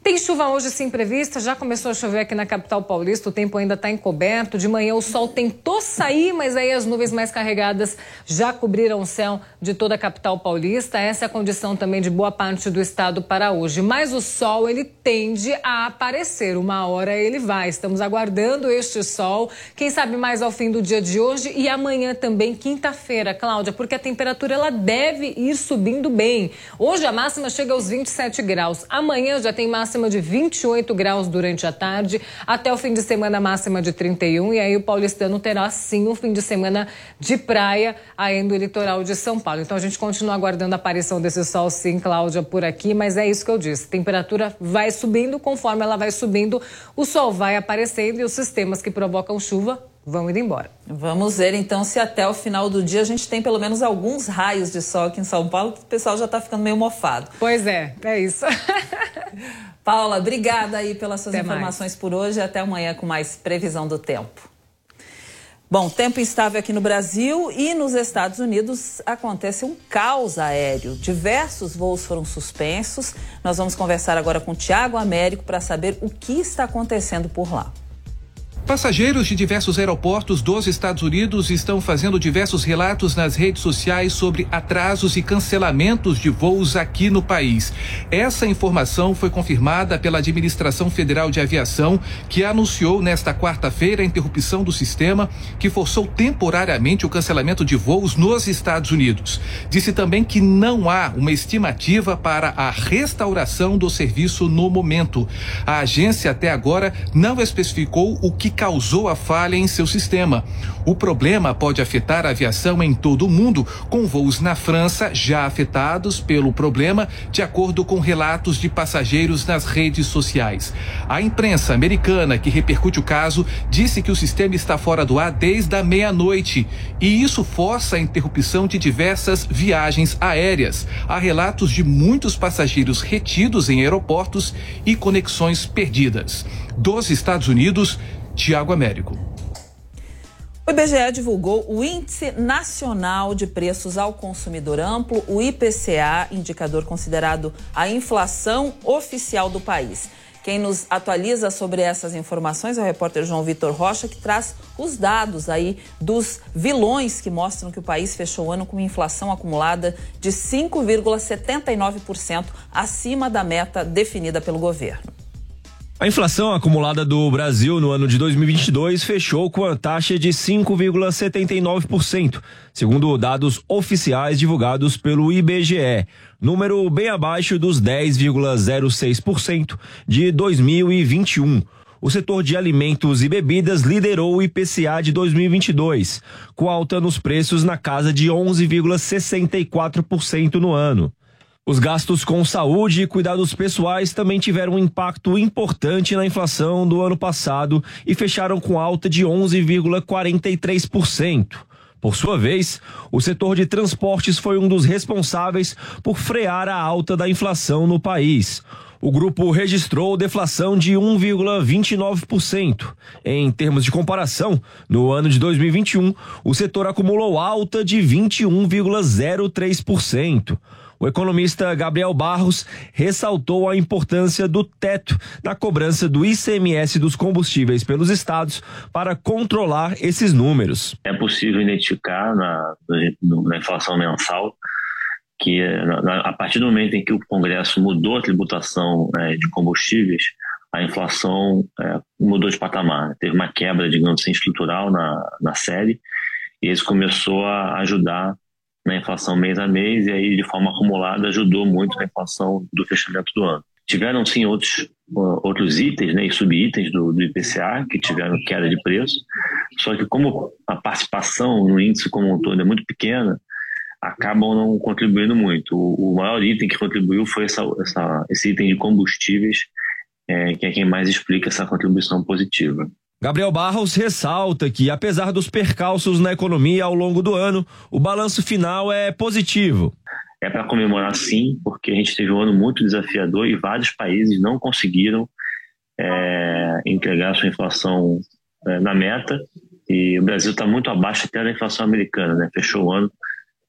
Tem chuva hoje sim prevista, já começou a chover aqui na capital paulista, o tempo ainda está encoberto. De manhã o sol tentou sair, mas aí as nuvens mais carregadas já cobriram o céu de toda a capital paulista. Essa é a condição também de boa parte do estado para hoje. Mas o sol ele tende a aparecer, uma hora ele vai. Estamos aguardando este sol, quem sabe mais ao fim do dia de hoje e amanhã também, quinta-feira, Cláudia, porque a temperatura ela deve ir subindo bem. Hoje a máxima chega aos 27 graus, amanhã já tem máxima máxima de 28 graus durante a tarde, até o fim de semana máxima de 31. E aí o paulistano terá sim um fim de semana de praia aí no litoral de São Paulo. Então a gente continua aguardando a aparição desse sol, sim, Cláudia, por aqui. Mas é isso que eu disse: temperatura vai subindo, conforme ela vai subindo, o sol vai aparecendo e os sistemas que provocam chuva vão indo embora. Vamos ver então se até o final do dia a gente tem pelo menos alguns raios de sol aqui em São Paulo, que o pessoal já está ficando meio mofado. Pois é, é isso. Paula, obrigada aí pelas suas até informações mais. por hoje. Até amanhã com mais previsão do tempo. Bom, tempo instável aqui no Brasil e nos Estados Unidos acontece um caos aéreo. Diversos voos foram suspensos. Nós vamos conversar agora com Tiago Américo para saber o que está acontecendo por lá. Passageiros de diversos aeroportos dos Estados Unidos estão fazendo diversos relatos nas redes sociais sobre atrasos e cancelamentos de voos aqui no país. Essa informação foi confirmada pela Administração Federal de Aviação, que anunciou nesta quarta-feira a interrupção do sistema que forçou temporariamente o cancelamento de voos nos Estados Unidos. Disse também que não há uma estimativa para a restauração do serviço no momento. A agência até agora não especificou o que causou a falha em seu sistema. O problema pode afetar a aviação em todo o mundo, com voos na França já afetados pelo problema, de acordo com relatos de passageiros nas redes sociais. A imprensa americana que repercute o caso disse que o sistema está fora do ar desde a meia-noite e isso força a interrupção de diversas viagens aéreas. Há relatos de muitos passageiros retidos em aeroportos e conexões perdidas. Dos Estados Unidos, Tiago Américo. O IBGE divulgou o Índice Nacional de Preços ao Consumidor Amplo, o IPCA, indicador considerado a inflação oficial do país. Quem nos atualiza sobre essas informações é o repórter João Vitor Rocha, que traz os dados aí dos vilões que mostram que o país fechou o ano com uma inflação acumulada de 5,79%, acima da meta definida pelo governo. A inflação acumulada do Brasil no ano de 2022 fechou com a taxa de 5,79%, segundo dados oficiais divulgados pelo IBGE, número bem abaixo dos 10,06% de 2021. O setor de alimentos e bebidas liderou o IPCA de 2022, com alta nos preços na casa de 11,64% no ano. Os gastos com saúde e cuidados pessoais também tiveram um impacto importante na inflação do ano passado e fecharam com alta de 11,43%. Por sua vez, o setor de transportes foi um dos responsáveis por frear a alta da inflação no país. O grupo registrou deflação de 1,29%. Em termos de comparação, no ano de 2021, o setor acumulou alta de 21,03%. O economista Gabriel Barros ressaltou a importância do teto na cobrança do ICMS dos combustíveis pelos estados para controlar esses números. É possível identificar na, na inflação mensal que a partir do momento em que o Congresso mudou a tributação é, de combustíveis, a inflação é, mudou de patamar. Teve uma quebra, digamos assim, estrutural na, na série, e isso começou a ajudar na inflação mês a mês, e aí, de forma acumulada, ajudou muito na inflação do fechamento do ano. Tiveram, sim, outros, outros itens né, e subitens do, do IPCA que tiveram queda de preço, só que como a participação no índice como um todo é muito pequena, acabam não contribuindo muito. O, o maior item que contribuiu foi essa, essa, esse item de combustíveis, é, que é quem mais explica essa contribuição positiva. Gabriel Barros ressalta que, apesar dos percalços na economia ao longo do ano, o balanço final é positivo. É para comemorar sim, porque a gente teve um ano muito desafiador e vários países não conseguiram é, entregar sua inflação é, na meta. E o Brasil está muito abaixo até da inflação americana, né? Fechou o ano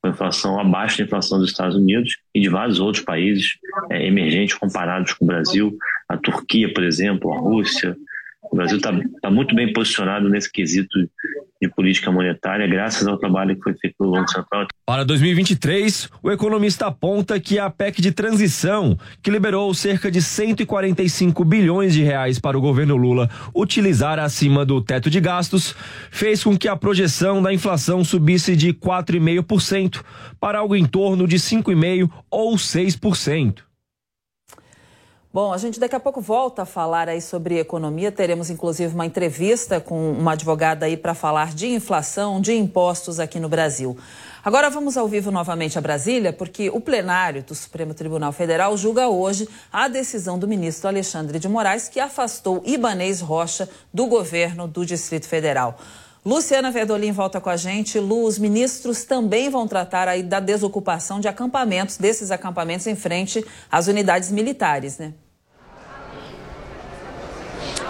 com inflação abaixo da inflação dos Estados Unidos e de vários outros países é, emergentes comparados com o Brasil, a Turquia, por exemplo, a Rússia. O Brasil está tá muito bem posicionado nesse quesito de política monetária, graças ao trabalho que foi feito pelo Banco Central. Para 2023, o economista aponta que a PEC de transição, que liberou cerca de 145 bilhões de reais para o governo Lula utilizar acima do teto de gastos, fez com que a projeção da inflação subisse de 4,5% para algo em torno de 5,5% ou 6%. Bom, a gente daqui a pouco volta a falar aí sobre economia. Teremos inclusive uma entrevista com uma advogada aí para falar de inflação, de impostos aqui no Brasil. Agora vamos ao vivo novamente a Brasília, porque o plenário do Supremo Tribunal Federal julga hoje a decisão do ministro Alexandre de Moraes, que afastou Ibanês Rocha do governo do Distrito Federal. Luciana Verdolim volta com a gente. Lu, os ministros também vão tratar aí da desocupação de acampamentos, desses acampamentos em frente às unidades militares, né?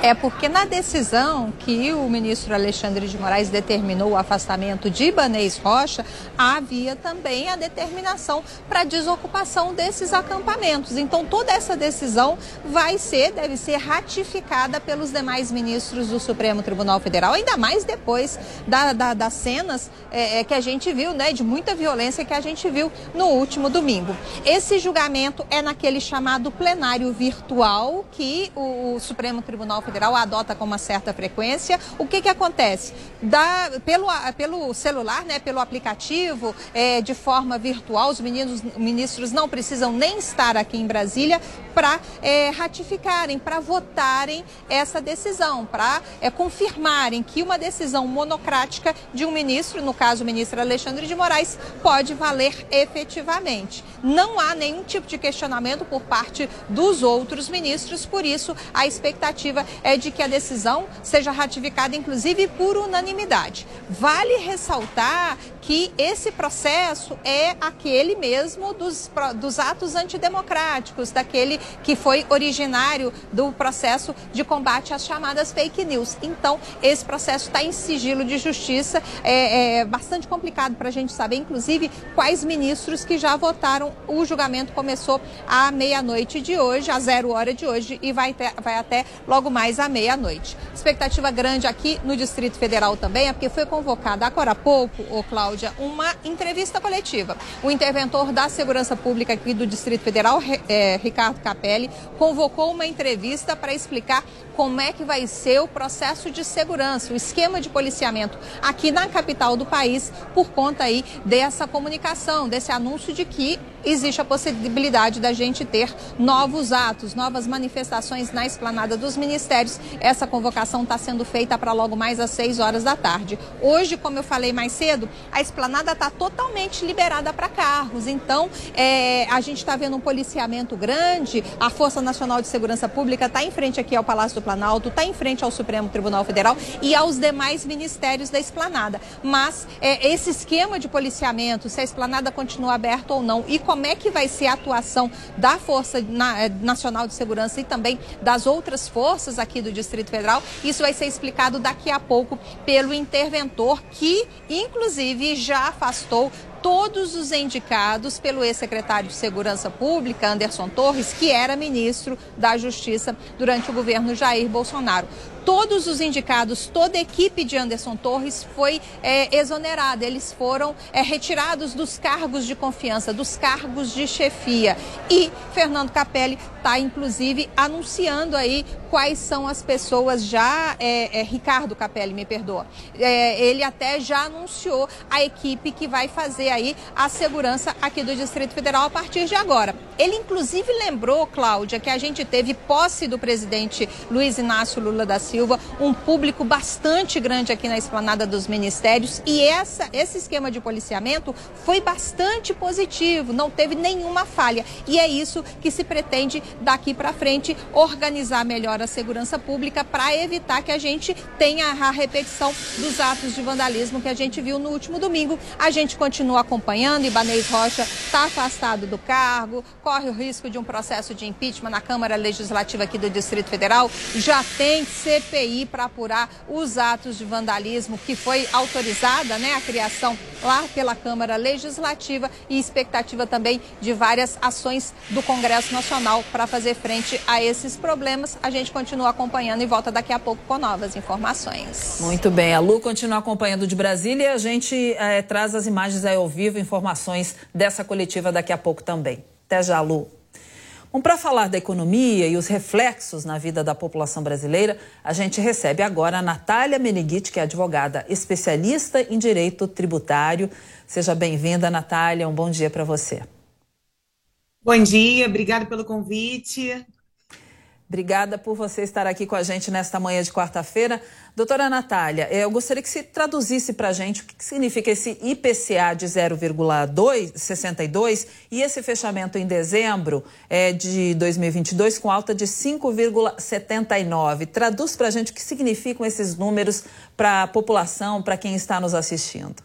É porque na decisão que o ministro Alexandre de Moraes determinou o afastamento de Ibanês Rocha, havia também a determinação para desocupação desses acampamentos. Então toda essa decisão vai ser, deve ser ratificada pelos demais ministros do Supremo Tribunal Federal, ainda mais depois da, da, das cenas é, é, que a gente viu, né, de muita violência que a gente viu no último domingo. Esse julgamento é naquele chamado plenário virtual que o, o Supremo Tribunal Federal Federal adota com uma certa frequência. O que, que acontece? Da, pelo, pelo celular, né, pelo aplicativo, é, de forma virtual, os meninos, ministros não precisam nem estar aqui em Brasília para é, ratificarem, para votarem essa decisão, para é, confirmarem que uma decisão monocrática de um ministro, no caso o ministro Alexandre de Moraes, pode valer efetivamente. Não há nenhum tipo de questionamento por parte dos outros ministros, por isso a expectativa é de que a decisão seja ratificada, inclusive, por unanimidade. Vale ressaltar que esse processo é aquele mesmo dos, dos atos antidemocráticos, daquele que foi originário do processo de combate às chamadas fake news. Então, esse processo está em sigilo de justiça, é, é bastante complicado para a gente saber, inclusive, quais ministros que já votaram. O julgamento começou à meia-noite de hoje, às zero hora de hoje, e vai, ter, vai até logo mais à meia-noite. Expectativa grande aqui no Distrito Federal também, é porque foi convocada agora há pouco, Cláudio Cláudia, uma entrevista coletiva. O interventor da Segurança Pública aqui do Distrito Federal, é, Ricardo Capelli, convocou uma entrevista para explicar como é que vai ser o processo de segurança, o esquema de policiamento aqui na capital do país, por conta aí dessa comunicação, desse anúncio de que existe a possibilidade da gente ter novos atos, novas manifestações na esplanada dos ministérios. Essa convocação está sendo feita para logo mais às 6 horas da tarde. Hoje, como eu falei mais cedo, a esplanada está totalmente liberada para carros. Então, é, a gente está vendo um policiamento grande. A Força Nacional de Segurança Pública está em frente aqui ao Palácio do Planalto, está em frente ao Supremo Tribunal Federal e aos demais ministérios da esplanada. Mas é, esse esquema de policiamento, se a esplanada continua aberta ou não e como é que vai ser a atuação da Força eh, Nacional de Segurança e também das outras forças aqui do Distrito Federal. Isso vai ser explicado daqui a pouco pelo interventor, que inclusive já afastou todos os indicados pelo ex-secretário de Segurança Pública, Anderson Torres, que era ministro da Justiça durante o governo Jair Bolsonaro todos os indicados, toda a equipe de Anderson Torres foi é, exonerada. Eles foram é, retirados dos cargos de confiança, dos cargos de chefia. E Fernando Capelli está, inclusive, anunciando aí quais são as pessoas já. É, é Ricardo Capelli, me perdoa. É, ele até já anunciou a equipe que vai fazer aí a segurança aqui do Distrito Federal a partir de agora. Ele, inclusive, lembrou, Cláudia, que a gente teve posse do presidente Luiz Inácio Lula da Silva Silva, um público bastante grande aqui na esplanada dos ministérios e essa, esse esquema de policiamento foi bastante positivo, não teve nenhuma falha. E é isso que se pretende daqui para frente organizar melhor a segurança pública para evitar que a gente tenha a repetição dos atos de vandalismo que a gente viu no último domingo. A gente continua acompanhando, Ibanez Rocha está afastado do cargo, corre o risco de um processo de impeachment na Câmara Legislativa aqui do Distrito Federal, já tem ser CPI para apurar os atos de vandalismo que foi autorizada, né, a criação lá pela Câmara Legislativa e expectativa também de várias ações do Congresso Nacional para fazer frente a esses problemas. A gente continua acompanhando e volta daqui a pouco com novas informações. Muito bem, a Lu continua acompanhando de Brasília a gente é, traz as imagens aí ao vivo, informações dessa coletiva daqui a pouco também. Até já, Lu. Bom, para falar da economia e os reflexos na vida da população brasileira, a gente recebe agora a Natália Meneghitti, que é advogada especialista em direito tributário. Seja bem-vinda, Natália. Um bom dia para você. Bom dia, obrigada pelo convite. Obrigada por você estar aqui com a gente nesta manhã de quarta-feira. Doutora Natália, eu gostaria que você traduzisse para a gente o que significa esse IPCA de 0,62 e esse fechamento em dezembro é, de 2022 com alta de 5,79. Traduz para a gente o que significam esses números para a população, para quem está nos assistindo.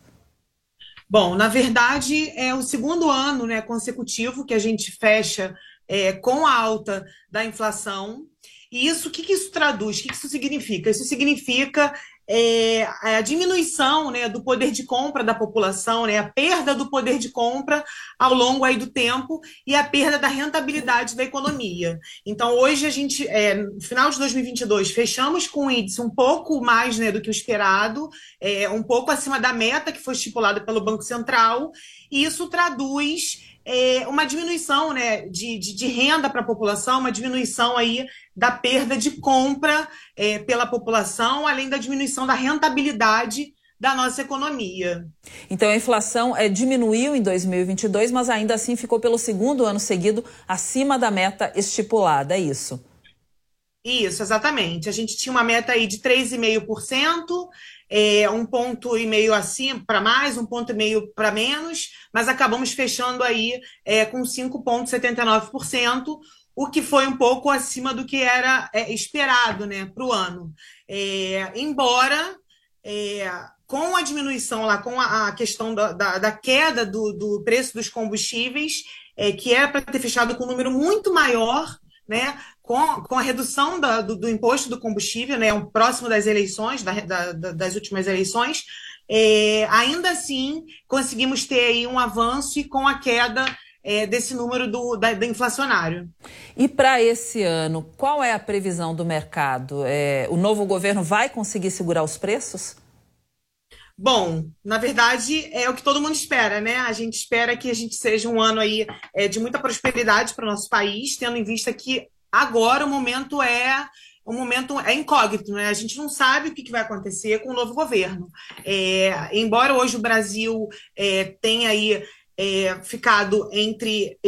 Bom, na verdade, é o segundo ano né, consecutivo que a gente fecha é, com a alta da inflação. E isso, o que, que isso traduz? O que, que isso significa? Isso significa é, a diminuição né, do poder de compra da população, né, a perda do poder de compra ao longo aí do tempo e a perda da rentabilidade da economia. Então, hoje a gente, é, no final de 2022, fechamos com um índice um pouco mais né, do que o esperado, é, um pouco acima da meta que foi estipulada pelo Banco Central, e isso traduz é, uma diminuição né, de, de, de renda para a população, uma diminuição aí da perda de compra é, pela população, além da diminuição da rentabilidade da nossa economia. Então a inflação é, diminuiu em 2022, mas ainda assim ficou pelo segundo ano seguido acima da meta estipulada, é isso? Isso, exatamente. A gente tinha uma meta aí de 3,5%, é, um ponto e meio acima para mais, um ponto e meio para menos, mas acabamos fechando aí é, com 5,79%, o que foi um pouco acima do que era é, esperado né, para o ano. É, embora é, com a diminuição lá, com a, a questão da, da, da, queda do, do preço dos combustíveis, é, que era para ter fechado com um número muito maior, né, com, com a redução da, do, do, imposto do combustível, né, um, próximo das eleições, da, das últimas eleições, é, ainda assim conseguimos ter aí um avanço e com a queda é, desse número do, da, do inflacionário. E para esse ano, qual é a previsão do mercado? É, o novo governo vai conseguir segurar os preços? Bom, na verdade é o que todo mundo espera, né? A gente espera que a gente seja um ano aí é, de muita prosperidade para o nosso país, tendo em vista que agora o momento é o momento é incógnito, né? A gente não sabe o que, que vai acontecer com o novo governo. É, embora hoje o Brasil é, tenha aí é, ficado entre,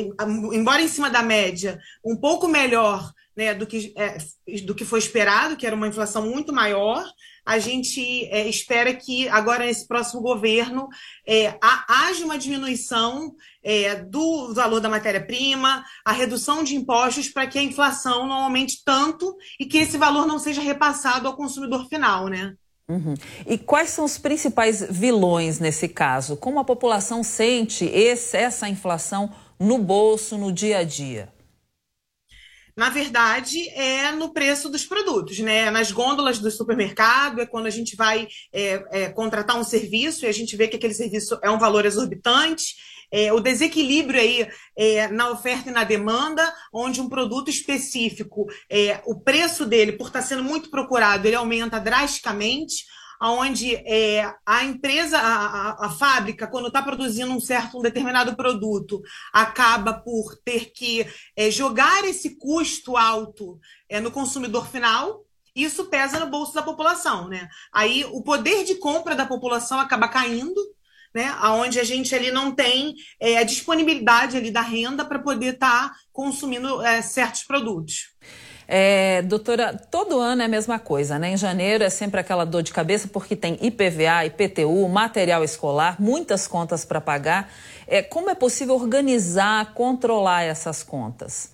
embora em cima da média, um pouco melhor né, do, que, é, do que foi esperado, que era uma inflação muito maior, a gente é, espera que agora nesse próximo governo é, haja uma diminuição é, do valor da matéria-prima, a redução de impostos para que a inflação não aumente tanto e que esse valor não seja repassado ao consumidor final, né? Uhum. E quais são os principais vilões nesse caso? Como a população sente esse, essa inflação no bolso, no dia a dia? Na verdade, é no preço dos produtos, né? Nas gôndolas do supermercado, é quando a gente vai é, é, contratar um serviço e a gente vê que aquele serviço é um valor exorbitante. É, o desequilíbrio aí é, na oferta e na demanda, onde um produto específico, é, o preço dele, por estar sendo muito procurado, ele aumenta drasticamente onde é, a empresa, a, a, a fábrica, quando está produzindo um certo, um determinado produto, acaba por ter que é, jogar esse custo alto é, no consumidor final, isso pesa no bolso da população, né? Aí o poder de compra da população acaba caindo, né? Onde a gente ali não tem é, a disponibilidade ali da renda para poder estar tá consumindo é, certos produtos. É, doutora, todo ano é a mesma coisa, né? Em janeiro é sempre aquela dor de cabeça porque tem IPVA, IPTU, material escolar, muitas contas para pagar. É, como é possível organizar, controlar essas contas?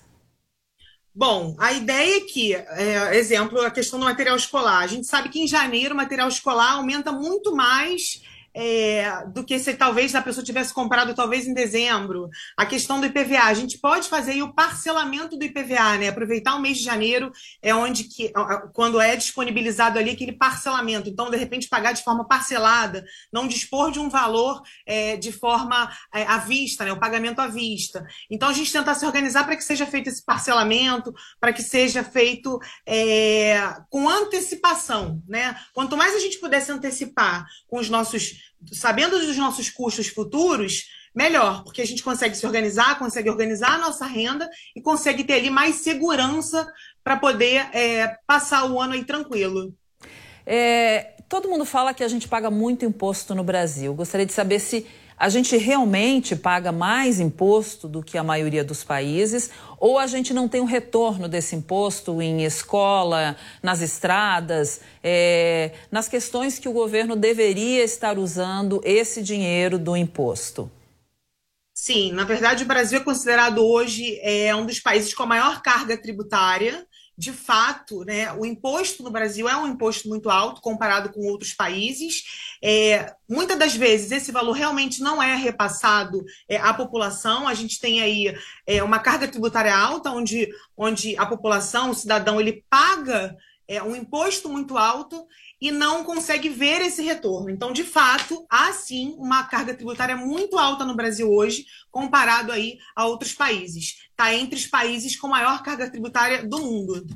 Bom, a ideia é que, é, exemplo, a questão do material escolar. A gente sabe que em janeiro o material escolar aumenta muito mais é, do que se talvez a pessoa tivesse comprado talvez em dezembro. A questão do IPVA, a gente pode fazer o parcelamento do IPVA, né? Aproveitar o mês de janeiro é onde que quando é disponibilizado ali aquele parcelamento. Então, de repente, pagar de forma parcelada, não dispor de um valor é, de forma é, à vista, né? O pagamento à vista. Então, a gente tentar se organizar para que seja feito esse parcelamento, para que seja feito é, com antecipação, né? Quanto mais a gente pudesse antecipar com os nossos sabendo dos nossos custos futuros, melhor, porque a gente consegue se organizar, consegue organizar a nossa renda e consegue ter ali mais segurança para poder é, passar o ano aí tranquilo. É, todo mundo fala que a gente paga muito imposto no Brasil. Gostaria de saber se a gente realmente paga mais imposto do que a maioria dos países ou a gente não tem um retorno desse imposto em escola, nas estradas, é, nas questões que o governo deveria estar usando esse dinheiro do imposto? Sim, na verdade o Brasil é considerado hoje é, um dos países com a maior carga tributária de fato, né, o imposto no Brasil é um imposto muito alto comparado com outros países. É, muitas das vezes esse valor realmente não é repassado é, à população. A gente tem aí é, uma carga tributária alta, onde, onde a população, o cidadão, ele paga é, um imposto muito alto e não consegue ver esse retorno. Então, de fato, há sim uma carga tributária muito alta no Brasil hoje, comparado aí a outros países. Está entre os países com maior carga tributária do mundo.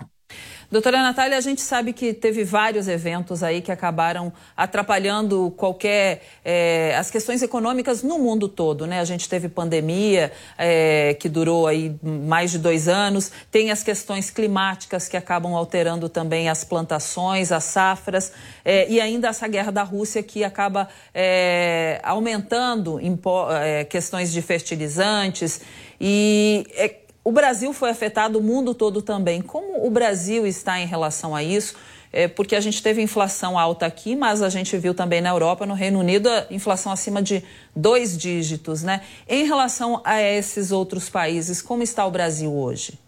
Doutora Natália, a gente sabe que teve vários eventos aí que acabaram atrapalhando qualquer. É, as questões econômicas no mundo todo, né? A gente teve pandemia é, que durou aí mais de dois anos, tem as questões climáticas que acabam alterando também as plantações, as safras, é, e ainda essa guerra da Rússia que acaba aumentando questões de fertilizantes. E é, o Brasil foi afetado, o mundo todo também. Como o Brasil está em relação a isso? É porque a gente teve inflação alta aqui, mas a gente viu também na Europa, no Reino Unido, a inflação acima de dois dígitos, né? Em relação a esses outros países, como está o Brasil hoje?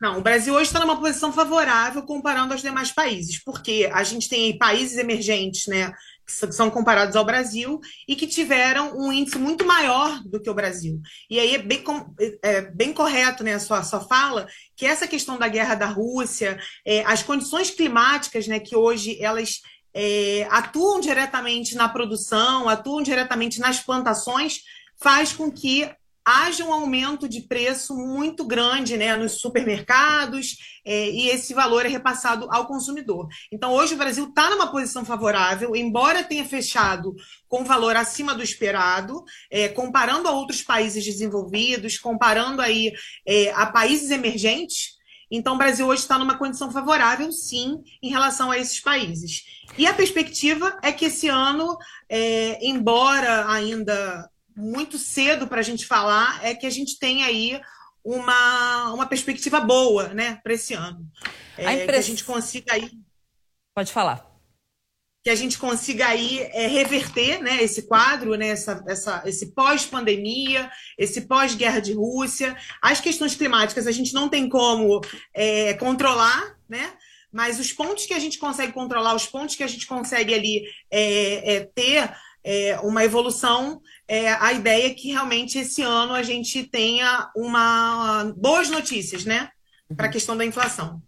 Não, o Brasil hoje está numa posição favorável comparando aos demais países, porque a gente tem países emergentes, né, são comparados ao Brasil e que tiveram um índice muito maior do que o Brasil. E aí é bem, é bem correto, né, a sua, sua fala, que essa questão da guerra da Rússia, é, as condições climáticas, né, que hoje elas é, atuam diretamente na produção, atuam diretamente nas plantações, faz com que haja um aumento de preço muito grande né, nos supermercados é, e esse valor é repassado ao consumidor. Então, hoje o Brasil está numa posição favorável, embora tenha fechado com valor acima do esperado, é, comparando a outros países desenvolvidos, comparando aí é, a países emergentes. Então, o Brasil hoje está numa condição favorável, sim, em relação a esses países. E a perspectiva é que esse ano, é, embora ainda muito cedo para a gente falar, é que a gente tem aí uma, uma perspectiva boa né, para esse ano. É, a impress... Que a gente consiga aí. Pode falar. Que a gente consiga aí é, reverter né, esse quadro, né, essa, essa, esse pós-pandemia, esse pós-guerra de Rússia. As questões climáticas a gente não tem como é, controlar, né? Mas os pontos que a gente consegue controlar, os pontos que a gente consegue ali é, é ter é, uma evolução, é, a ideia é que realmente esse ano a gente tenha uma boas notícias, né? Para a uhum. questão da inflação.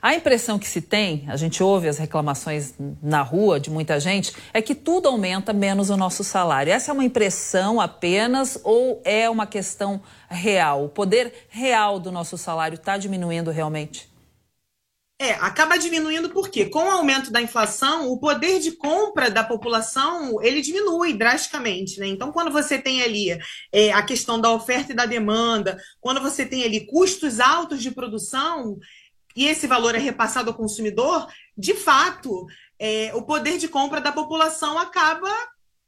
A impressão que se tem, a gente ouve as reclamações na rua de muita gente, é que tudo aumenta menos o nosso salário. Essa é uma impressão apenas ou é uma questão real? O poder real do nosso salário está diminuindo realmente? É, acaba diminuindo porque com o aumento da inflação, o poder de compra da população ele diminui drasticamente, né? Então, quando você tem ali é, a questão da oferta e da demanda, quando você tem ali custos altos de produção e esse valor é repassado ao consumidor, de fato, é, o poder de compra da população acaba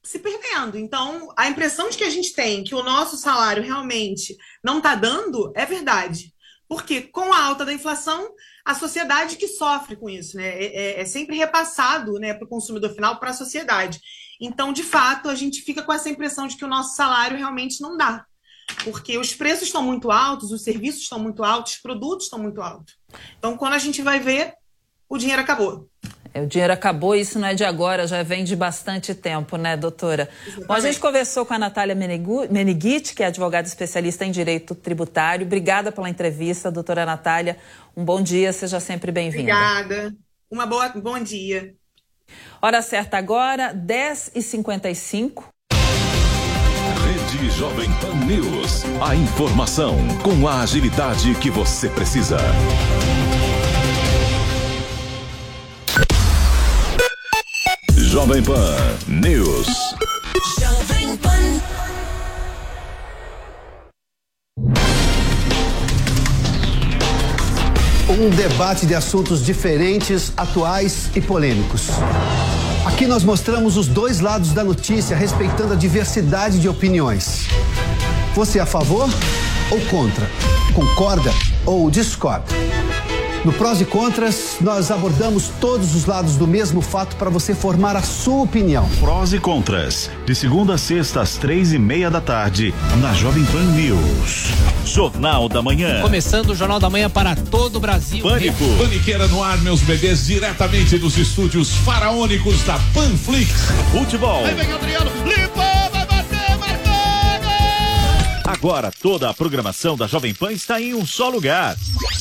se perdendo. Então, a impressão de que a gente tem que o nosso salário realmente não está dando é verdade. Porque com a alta da inflação, a sociedade que sofre com isso, né? É, é, é sempre repassado né, para o consumidor final, para a sociedade. Então, de fato, a gente fica com essa impressão de que o nosso salário realmente não dá. Porque os preços estão muito altos, os serviços estão muito altos, os produtos estão muito altos. Então, quando a gente vai ver, o dinheiro acabou. É, o dinheiro acabou, isso não é de agora, já vem de bastante tempo, né, doutora? Bom, a gente conversou com a Natália Meneghitti, que é advogada especialista em direito tributário. Obrigada pela entrevista, doutora Natália. Um bom dia, seja sempre bem-vinda. Obrigada. Uma boa, bom dia. Hora certa agora, 10h55. Rede Jovem Pan News. A informação com a agilidade que você precisa. Jovem Pan News. Jovem Pan. Um debate de assuntos diferentes, atuais e polêmicos. Aqui nós mostramos os dois lados da notícia, respeitando a diversidade de opiniões. Você é a favor ou contra? Concorda ou discorda? No Prós e Contras, nós abordamos todos os lados do mesmo fato para você formar a sua opinião. Prós e Contras, de segunda a sexta às três e meia da tarde, na Jovem Pan News. Jornal da Manhã. Começando o Jornal da Manhã para todo o Brasil. Pânico. Paniqueira no ar, meus bebês, diretamente dos estúdios faraônicos da Panflix. Futebol. Aí vem Adriano, limpa! Agora toda a programação da Jovem Pan está em um só lugar.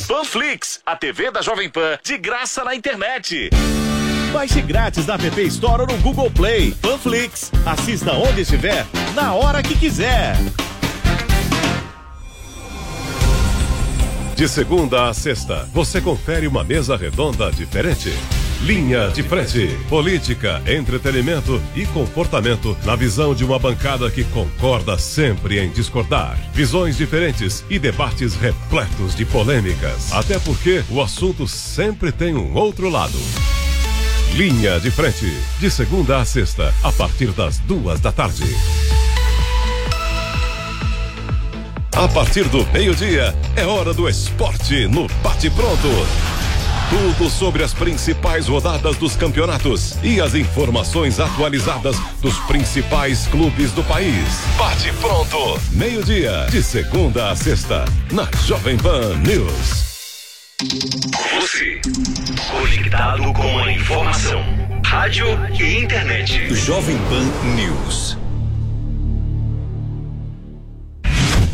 Panflix, a TV da Jovem Pan, de graça na internet. Baixe grátis na App Store ou no Google Play. Panflix, assista onde estiver, na hora que quiser. De segunda a sexta, você confere uma mesa redonda diferente. Linha de frente. Política, entretenimento e comportamento na visão de uma bancada que concorda sempre em discordar. Visões diferentes e debates repletos de polêmicas. Até porque o assunto sempre tem um outro lado. Linha de frente. De segunda a sexta, a partir das duas da tarde. A partir do meio-dia, é hora do esporte no Bate Pronto. Tudo sobre as principais rodadas dos campeonatos e as informações atualizadas dos principais clubes do país. Bate Pronto, meio-dia, de segunda a sexta, na Jovem Pan News. Você, conectado com a informação, rádio e internet. Jovem Pan News.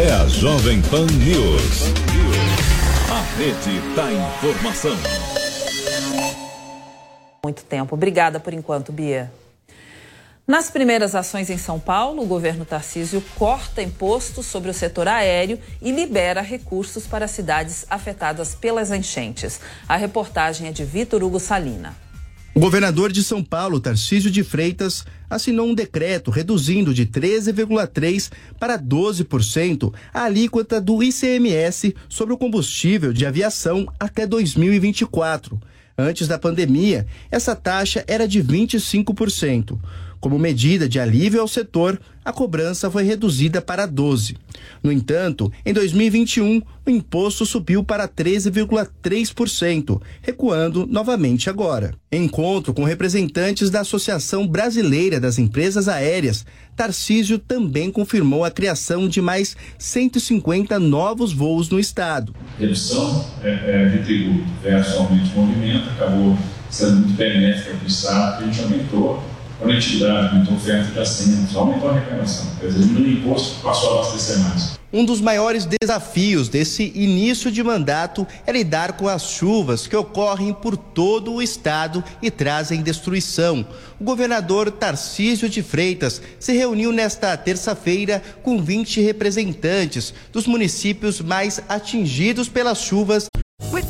é a Jovem Pan News. A rede da informação. Muito tempo. Obrigada por enquanto, Bia. Nas primeiras ações em São Paulo, o governo Tarcísio corta impostos sobre o setor aéreo e libera recursos para cidades afetadas pelas enchentes. A reportagem é de Vitor Hugo Salina. O governador de São Paulo, Tarcísio de Freitas, assinou um decreto reduzindo de 13,3% para 12% a alíquota do ICMS sobre o combustível de aviação até 2024. Antes da pandemia, essa taxa era de 25%. Como medida de alívio ao setor, a cobrança foi reduzida para 12. No entanto, em 2021, o imposto subiu para 13,3%, recuando novamente agora. Encontro com representantes da Associação Brasileira das Empresas Aéreas, Tarcísio também confirmou a criação de mais 150 novos voos no estado. Redução é, é, de tributo versus aumento de movimento acabou sendo muito benéfica para o estado, a gente aumentou aumentou oferta de aumentou a arrecadação. Quer dizer, imposto passou a abastecer mais. Um dos maiores desafios desse início de mandato é lidar com as chuvas que ocorrem por todo o estado e trazem destruição. O governador Tarcísio de Freitas se reuniu nesta terça-feira com 20 representantes dos municípios mais atingidos pelas chuvas.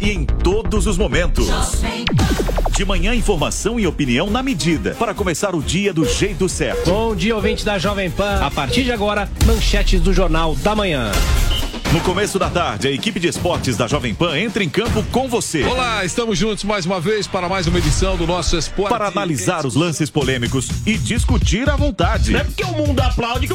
E em todos os momentos. De manhã, informação e opinião na medida para começar o dia do jeito certo. Bom dia, ouvinte da Jovem Pan. A partir de agora, manchetes do Jornal da Manhã. No começo da tarde, a equipe de esportes da Jovem Pan entra em campo com você. Olá, estamos juntos mais uma vez para mais uma edição do nosso Esporte. Para analisar os lances polêmicos e discutir à vontade. Não é porque o mundo aplaude que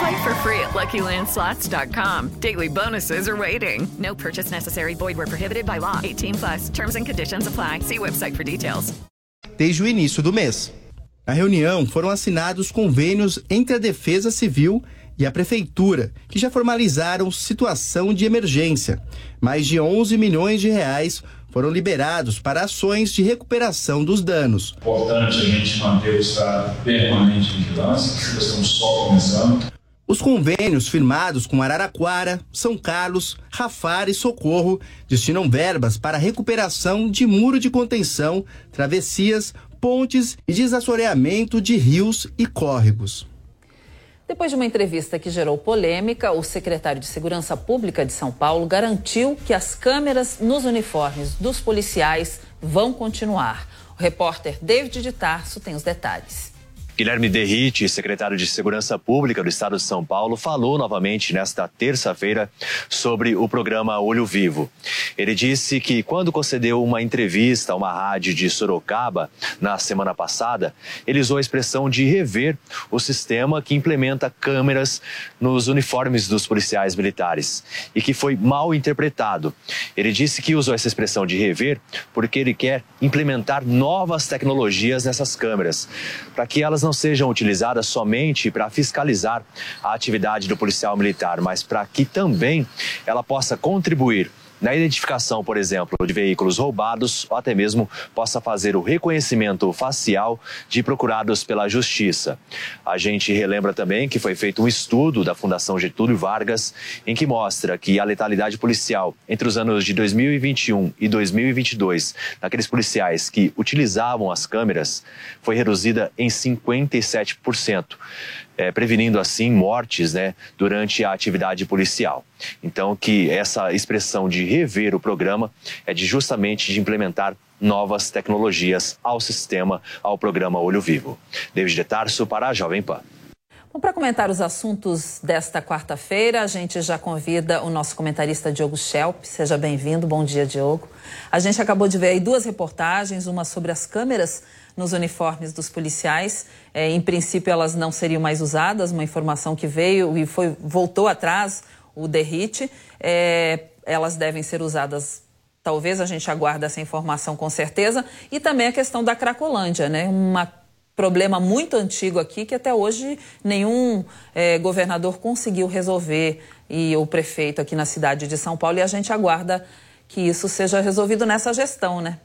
Play for free at LuckyLandSlots.com. Daily bonuses are waiting. No purchase necessary. Void where prohibited by law. 18 plus. Terms and conditions apply. See website for details. Desde o início do mês. Na reunião foram assinados convênios entre a Defesa Civil e a Prefeitura, que já formalizaram situação de emergência. Mais de 11 milhões de reais foram liberados para ações de recuperação dos danos. Importante a gente manter o estado permanente de vigilância, que estamos só começando. Os convênios firmados com Araraquara, São Carlos, Rafar e Socorro destinam verbas para a recuperação de muro de contenção, travessias, pontes e desassoreamento de rios e córregos. Depois de uma entrevista que gerou polêmica, o secretário de Segurança Pública de São Paulo garantiu que as câmeras nos uniformes dos policiais vão continuar. O repórter David de Tarso tem os detalhes. Guilherme Derrite, secretário de Segurança Pública do Estado de São Paulo, falou novamente nesta terça-feira sobre o programa Olho Vivo. Ele disse que quando concedeu uma entrevista a uma rádio de Sorocaba na semana passada, ele usou a expressão de rever o sistema que implementa câmeras nos uniformes dos policiais militares e que foi mal interpretado. Ele disse que usou essa expressão de rever porque ele quer implementar novas tecnologias nessas câmeras, para que elas não não sejam utilizadas somente para fiscalizar a atividade do policial militar, mas para que também ela possa contribuir na identificação, por exemplo, de veículos roubados ou até mesmo possa fazer o reconhecimento facial de procurados pela Justiça. A gente relembra também que foi feito um estudo da Fundação Getúlio Vargas em que mostra que a letalidade policial entre os anos de 2021 e 2022, naqueles policiais que utilizavam as câmeras, foi reduzida em 57% é, prevenindo assim mortes né, durante a atividade policial. Então, que essa expressão de rever o programa é de justamente de implementar novas tecnologias ao sistema, ao programa Olho Vivo. David de Tarso para a Jovem Pan. Bom, para comentar os assuntos desta quarta-feira, a gente já convida o nosso comentarista Diogo Schelp. Seja bem-vindo. Bom dia, Diogo. A gente acabou de ver aí duas reportagens, uma sobre as câmeras nos uniformes dos policiais. É, em princípio, elas não seriam mais usadas, uma informação que veio e foi, voltou atrás, o derrite. É, elas devem ser usadas talvez a gente aguarde essa informação com certeza. E também a questão da Cracolândia, né? Um problema muito antigo aqui que até hoje nenhum é, governador conseguiu resolver e o prefeito aqui na cidade de São Paulo. E a gente aguarda que isso seja resolvido nessa gestão, né?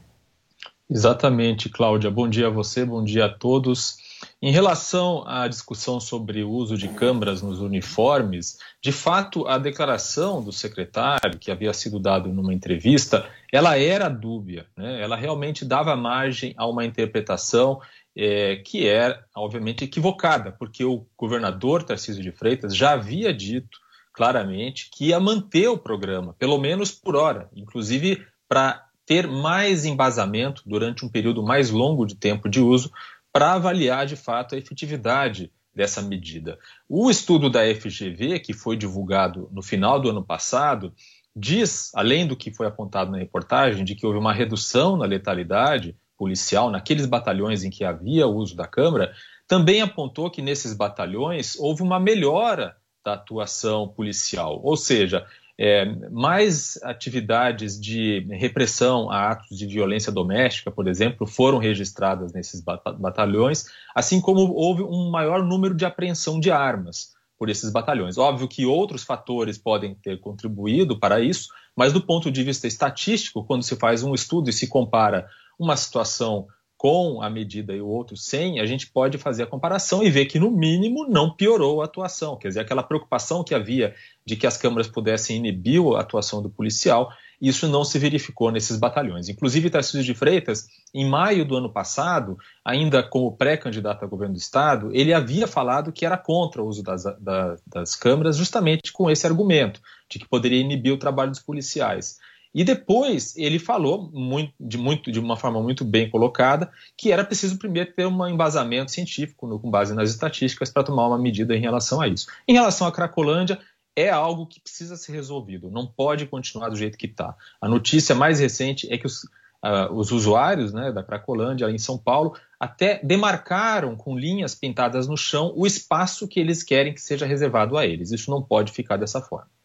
Exatamente, Cláudia. Bom dia a você, bom dia a todos. Em relação à discussão sobre o uso de câmeras nos uniformes, de fato, a declaração do secretário, que havia sido dada numa entrevista, ela era dúbia, né? ela realmente dava margem a uma interpretação é, que é, obviamente, equivocada, porque o governador Tarcísio de Freitas já havia dito claramente que ia manter o programa, pelo menos por hora, inclusive para ter mais embasamento durante um período mais longo de tempo de uso para avaliar de fato a efetividade dessa medida. O estudo da FGV, que foi divulgado no final do ano passado, diz, além do que foi apontado na reportagem, de que houve uma redução na letalidade policial naqueles batalhões em que havia uso da câmara, também apontou que nesses batalhões houve uma melhora da atuação policial, ou seja, é, mais atividades de repressão a atos de violência doméstica, por exemplo, foram registradas nesses batalhões, assim como houve um maior número de apreensão de armas por esses batalhões. Óbvio que outros fatores podem ter contribuído para isso, mas do ponto de vista estatístico, quando se faz um estudo e se compara uma situação com a medida e o outro sem, a gente pode fazer a comparação e ver que, no mínimo, não piorou a atuação. Quer dizer, aquela preocupação que havia de que as câmaras pudessem inibir a atuação do policial, isso não se verificou nesses batalhões. Inclusive, Tarcísio de Freitas, em maio do ano passado, ainda como pré-candidato a governo do Estado, ele havia falado que era contra o uso das, da, das câmaras, justamente com esse argumento, de que poderia inibir o trabalho dos policiais. E depois ele falou muito, de, muito, de uma forma muito bem colocada que era preciso primeiro ter um embasamento científico no, com base nas estatísticas para tomar uma medida em relação a isso. Em relação à Cracolândia, é algo que precisa ser resolvido, não pode continuar do jeito que está. A notícia mais recente é que os, uh, os usuários né, da Cracolândia em São Paulo até demarcaram com linhas pintadas no chão o espaço que eles querem que seja reservado a eles. Isso não pode ficar dessa forma.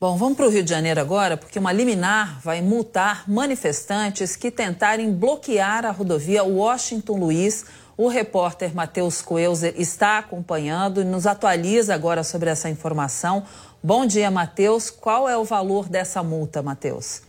Bom, vamos para o Rio de Janeiro agora, porque uma liminar vai multar manifestantes que tentarem bloquear a rodovia Washington Luiz. O repórter Matheus Coelzer está acompanhando e nos atualiza agora sobre essa informação. Bom dia, Matheus. Qual é o valor dessa multa, Matheus?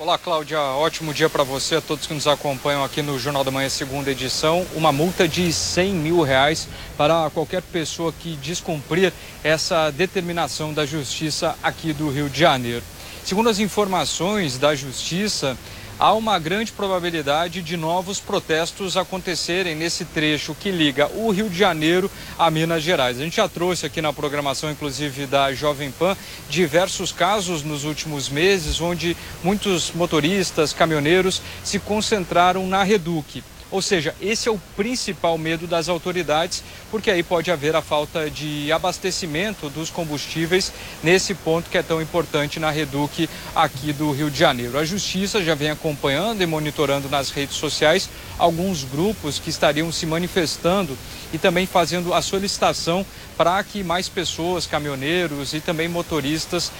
Olá, Cláudia. Ótimo dia para você, a todos que nos acompanham aqui no Jornal da Manhã, segunda edição. Uma multa de 100 mil reais para qualquer pessoa que descumprir essa determinação da Justiça aqui do Rio de Janeiro. Segundo as informações da Justiça, há uma grande probabilidade de novos protestos acontecerem nesse trecho que liga o Rio de Janeiro a Minas Gerais. A gente já trouxe aqui na programação, inclusive da Jovem Pan, diversos casos nos últimos meses onde muitos motoristas, caminhoneiros se concentraram na Reduc. Ou seja, esse é o principal medo das autoridades, porque aí pode haver a falta de abastecimento dos combustíveis nesse ponto que é tão importante na Reduc aqui do Rio de Janeiro. A Justiça já vem acompanhando e monitorando nas redes sociais alguns grupos que estariam se manifestando e também fazendo a solicitação para que mais pessoas, caminhoneiros e também motoristas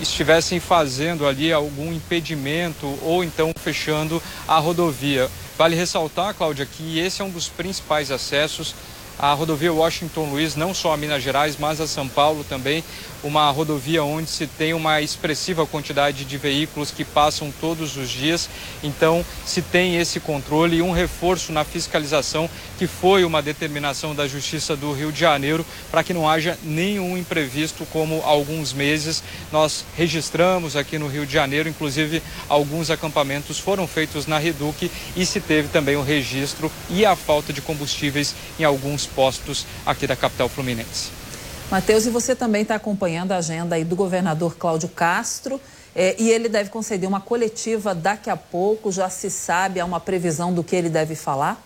estivessem fazendo ali algum impedimento ou então fechando a rodovia. Vale ressaltar, Cláudia, que esse é um dos principais acessos à rodovia Washington Luiz, não só a Minas Gerais, mas a São Paulo também uma rodovia onde se tem uma expressiva quantidade de veículos que passam todos os dias. Então, se tem esse controle e um reforço na fiscalização, que foi uma determinação da Justiça do Rio de Janeiro, para que não haja nenhum imprevisto, como alguns meses nós registramos aqui no Rio de Janeiro. Inclusive, alguns acampamentos foram feitos na Reduc e se teve também o registro e a falta de combustíveis em alguns postos aqui da capital fluminense. Matheus, e você também está acompanhando a agenda aí do governador Cláudio Castro. É, e ele deve conceder uma coletiva daqui a pouco. Já se sabe, há uma previsão do que ele deve falar?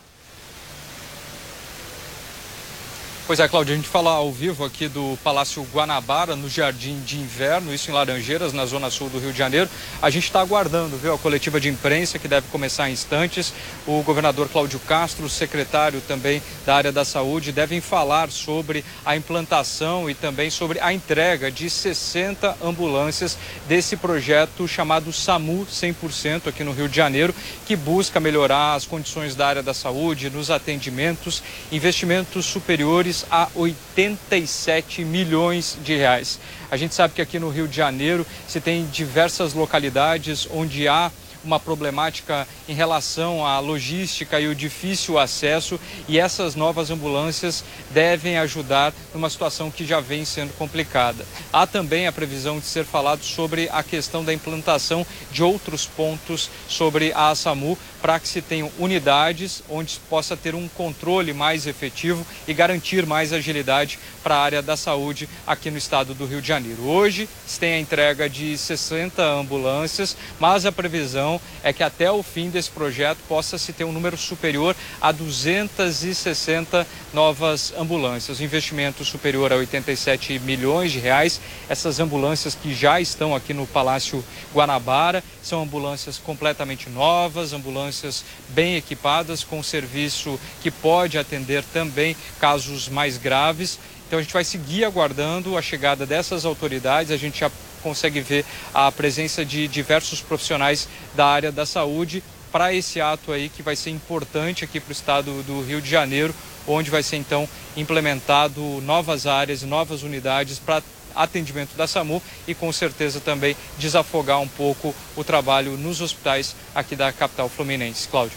Pois é, Cláudia, a gente fala ao vivo aqui do Palácio Guanabara, no Jardim de Inverno, isso em Laranjeiras, na zona sul do Rio de Janeiro. A gente está aguardando, viu, a coletiva de imprensa que deve começar em instantes. O governador Cláudio Castro, secretário também da área da saúde, devem falar sobre a implantação e também sobre a entrega de 60 ambulâncias desse projeto chamado SAMU 100% aqui no Rio de Janeiro, que busca melhorar as condições da área da saúde, nos atendimentos, investimentos superiores a 87 milhões de reais. A gente sabe que aqui no Rio de Janeiro se tem diversas localidades onde há uma problemática em relação à logística e o difícil acesso, e essas novas ambulâncias devem ajudar numa situação que já vem sendo complicada. Há também a previsão de ser falado sobre a questão da implantação de outros pontos sobre a SAMU para que se tenham unidades onde possa ter um controle mais efetivo e garantir mais agilidade para a área da saúde aqui no estado do Rio de Janeiro. Hoje se tem a entrega de 60 ambulâncias, mas a previsão é que até o fim desse projeto possa se ter um número superior a 260 novas ambulâncias. Investimento superior a 87 milhões de reais. Essas ambulâncias que já estão aqui no Palácio Guanabara são ambulâncias completamente novas, ambulâncias bem equipadas com serviço que pode atender também casos mais graves. Então a gente vai seguir aguardando a chegada dessas autoridades. A gente já consegue ver a presença de diversos profissionais da área da saúde para esse ato aí que vai ser importante aqui para o estado do Rio de Janeiro, onde vai ser então implementado novas áreas novas unidades para atendimento da SAMU e com certeza também desafogar um pouco o trabalho nos hospitais aqui da capital fluminense. Cláudio.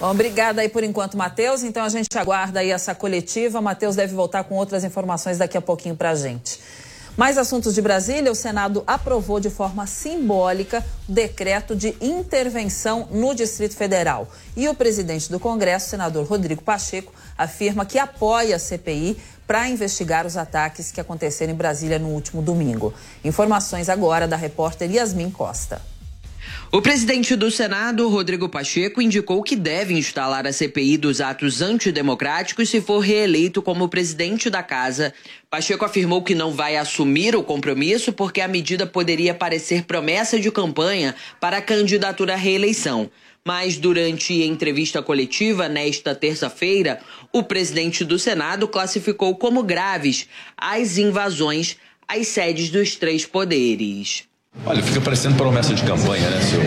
Bom, obrigada aí por enquanto, Matheus. Então a gente aguarda aí essa coletiva. Matheus deve voltar com outras informações daqui a pouquinho para a gente. Mais assuntos de Brasília: o Senado aprovou de forma simbólica o decreto de intervenção no Distrito Federal. E o presidente do Congresso, senador Rodrigo Pacheco, afirma que apoia a CPI para investigar os ataques que aconteceram em Brasília no último domingo. Informações agora da repórter Yasmin Costa. O presidente do Senado, Rodrigo Pacheco, indicou que deve instalar a CPI dos atos antidemocráticos se for reeleito como presidente da casa. Pacheco afirmou que não vai assumir o compromisso porque a medida poderia parecer promessa de campanha para a candidatura à reeleição. Mas durante entrevista coletiva nesta terça-feira, o presidente do Senado classificou como graves as invasões às sedes dos três poderes. Olha, fica parecendo promessa de campanha, né, senhor?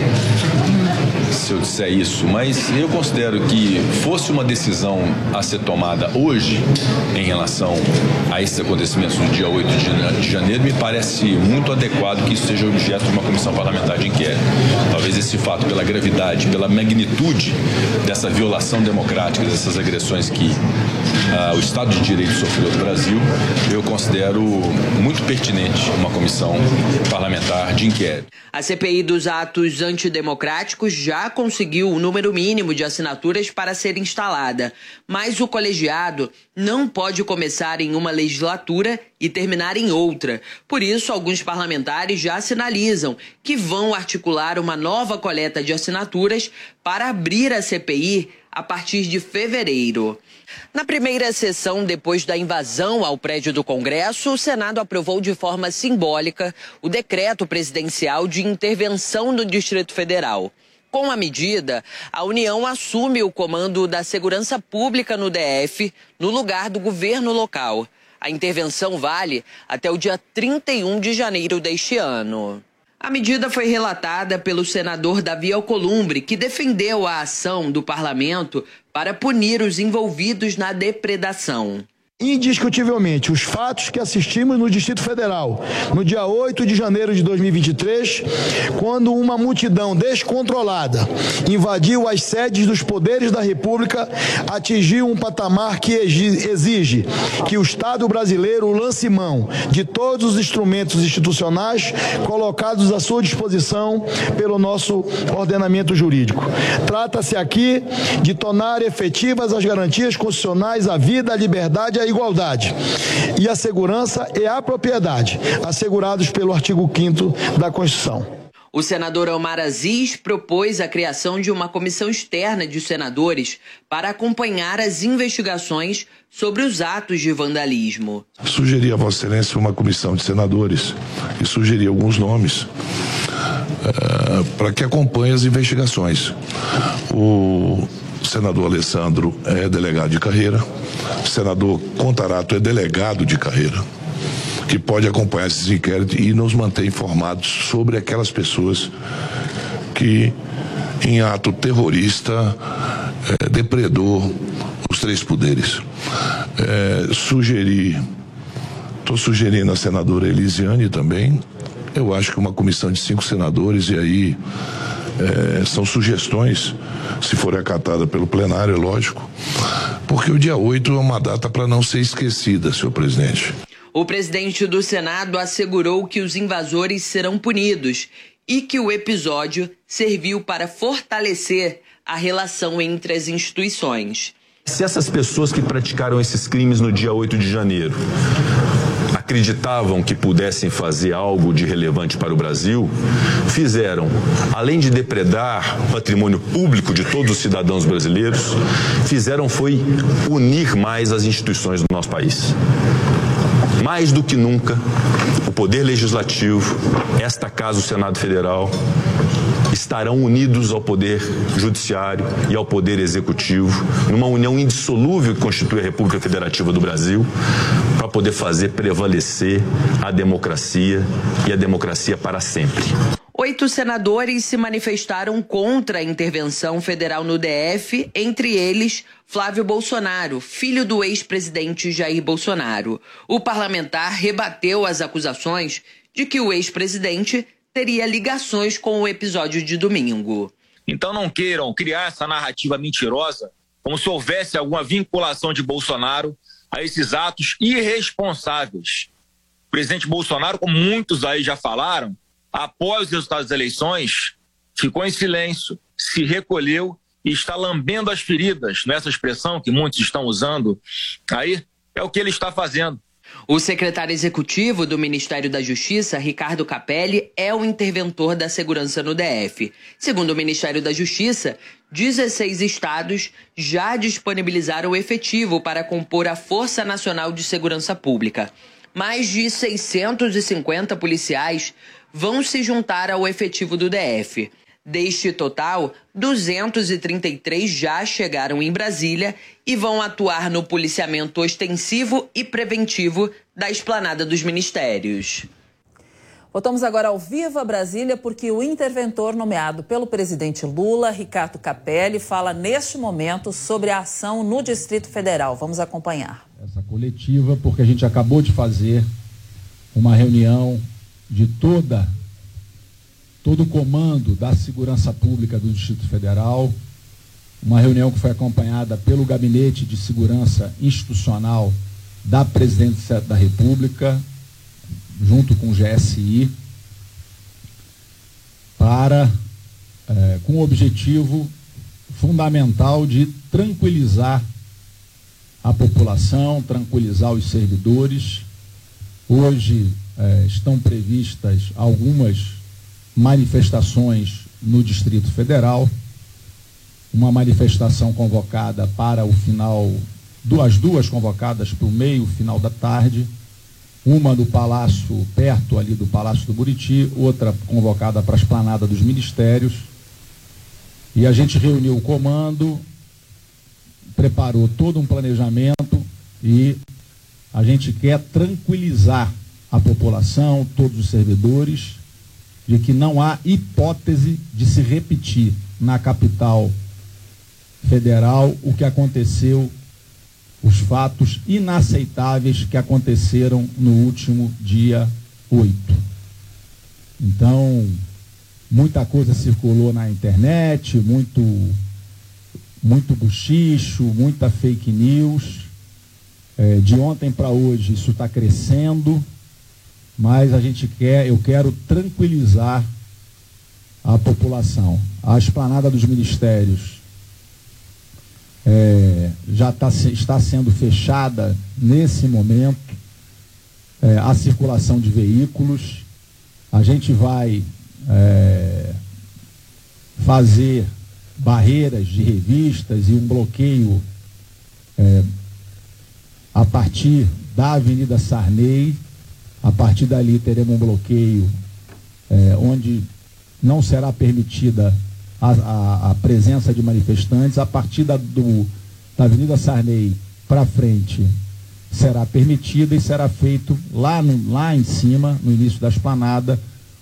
Se eu disser isso, mas eu considero que fosse uma decisão a ser tomada hoje em relação a esses acontecimentos no dia 8 de janeiro, me parece muito adequado que isso seja objeto de uma comissão parlamentar de inquérito. Talvez esse fato, pela gravidade, pela magnitude dessa violação democrática, dessas agressões que ah, o Estado de Direito sofreu no Brasil, eu considero muito pertinente uma comissão parlamentar de inquérito. A CPI dos atos antidemocráticos já conseguiu o número mínimo de assinaturas para ser instalada, mas o colegiado não pode começar em uma legislatura e terminar em outra. Por isso, alguns parlamentares já sinalizam que vão articular uma nova coleta de assinaturas para abrir a CPI a partir de fevereiro. Na primeira sessão, depois da invasão ao prédio do Congresso, o Senado aprovou de forma simbólica o decreto presidencial de intervenção no Distrito Federal. Com a medida, a União assume o comando da segurança pública no DF, no lugar do governo local. A intervenção vale até o dia 31 de janeiro deste ano. A medida foi relatada pelo senador Davi Alcolumbre, que defendeu a ação do parlamento para punir os envolvidos na depredação. Indiscutivelmente, os fatos que assistimos no Distrito Federal no dia 8 de janeiro de 2023, quando uma multidão descontrolada invadiu as sedes dos poderes da República, atingiu um patamar que exige que o Estado brasileiro lance mão de todos os instrumentos institucionais colocados à sua disposição pelo nosso ordenamento jurídico. Trata-se aqui de tornar efetivas as garantias constitucionais à vida, à liberdade e à igualdade. E a segurança e a propriedade, assegurados pelo artigo 5 da Constituição. O senador Omar Aziz propôs a criação de uma comissão externa de senadores para acompanhar as investigações sobre os atos de vandalismo. Sugeri a Vossa Excelência uma comissão de senadores e sugeri alguns nomes uh, para que acompanhe as investigações. O senador Alessandro é delegado de carreira, o senador Contarato é delegado de carreira, que pode acompanhar esses inquéritos e nos manter informados sobre aquelas pessoas que, em ato terrorista, é, depredou os três poderes. É, sugerir, estou sugerindo a senadora Elisiane também, eu acho que uma comissão de cinco senadores, e aí é, são sugestões, se for acatada pelo plenário, é lógico, porque o dia 8 é uma data para não ser esquecida, senhor presidente. O presidente do Senado assegurou que os invasores serão punidos e que o episódio serviu para fortalecer a relação entre as instituições. Se essas pessoas que praticaram esses crimes no dia 8 de janeiro acreditavam que pudessem fazer algo de relevante para o Brasil, fizeram, além de depredar patrimônio público de todos os cidadãos brasileiros, fizeram foi unir mais as instituições do nosso país. Mais do que nunca, o Poder Legislativo, esta casa, o Senado Federal, estarão unidos ao Poder Judiciário e ao Poder Executivo, numa união indissolúvel que constitui a República Federativa do Brasil, para poder fazer prevalecer a democracia e a democracia para sempre. Oito senadores se manifestaram contra a intervenção federal no DF, entre eles Flávio Bolsonaro, filho do ex-presidente Jair Bolsonaro. O parlamentar rebateu as acusações de que o ex-presidente teria ligações com o episódio de domingo. Então não queiram criar essa narrativa mentirosa, como se houvesse alguma vinculação de Bolsonaro a esses atos irresponsáveis. O presidente Bolsonaro, como muitos aí já falaram, após os resultados das eleições, ficou em silêncio, se recolheu e está lambendo as feridas, nessa expressão que muitos estão usando aí, é o que ele está fazendo. O secretário executivo do Ministério da Justiça, Ricardo Capelli, é o interventor da segurança no DF. Segundo o Ministério da Justiça, 16 estados já disponibilizaram o efetivo para compor a Força Nacional de Segurança Pública. Mais de 650 policiais vão se juntar ao efetivo do DF. Deste total, 233 já chegaram em Brasília e vão atuar no policiamento ostensivo e preventivo da esplanada dos ministérios. Voltamos agora ao Viva Brasília, porque o interventor nomeado pelo presidente Lula, Ricardo Capelli, fala neste momento sobre a ação no Distrito Federal. Vamos acompanhar. Essa coletiva, porque a gente acabou de fazer uma reunião de toda todo o comando da segurança pública do Distrito Federal, uma reunião que foi acompanhada pelo Gabinete de Segurança Institucional da Presidência da República, junto com o GSI, para, eh, com o objetivo fundamental de tranquilizar a população, tranquilizar os servidores. Hoje eh, estão previstas algumas manifestações no Distrito Federal. Uma manifestação convocada para o final, duas duas convocadas para o meio final da tarde, uma no Palácio, perto ali do Palácio do Buriti, outra convocada para a esplanada dos ministérios. E a gente reuniu o comando, preparou todo um planejamento e a gente quer tranquilizar a população, todos os servidores, de que não há hipótese de se repetir na capital federal o que aconteceu, os fatos inaceitáveis que aconteceram no último dia 8. Então, muita coisa circulou na internet, muito muito buchicho, muita fake news. É, de ontem para hoje isso está crescendo mas a gente quer, eu quero tranquilizar a população. A esplanada dos ministérios é, já tá, está sendo fechada nesse momento é, a circulação de veículos. A gente vai é, fazer barreiras de revistas e um bloqueio é, a partir da Avenida Sarney a partir dali teremos um bloqueio é, onde não será permitida a, a, a, presença de manifestantes. A partir da, do, da Avenida Sarney para frente será permitida e será feito lá, no, lá em cima, no início da esplanada,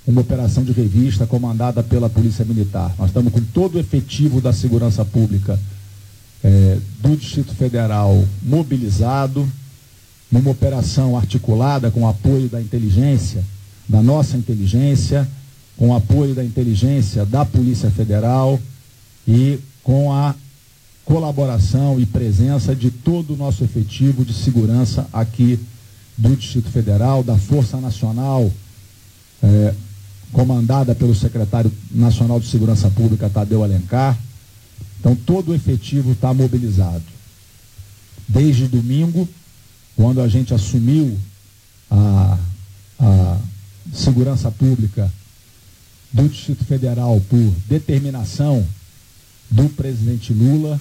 uma operação de revista comandada pela Polícia Militar. Nós estamos com todo o efetivo da segurança pública é, do Distrito Federal mobilizado numa operação articulada com o apoio da inteligência, da nossa inteligência, com o apoio da inteligência da Polícia Federal e com a colaboração e presença de todo o nosso efetivo de segurança aqui do Distrito Federal, da Força Nacional, é, comandada pelo secretário nacional de Segurança Pública, Tadeu Alencar. Então, todo o efetivo está mobilizado. Desde domingo, quando a gente assumiu a, a segurança pública do Distrito Federal por determinação do presidente Lula,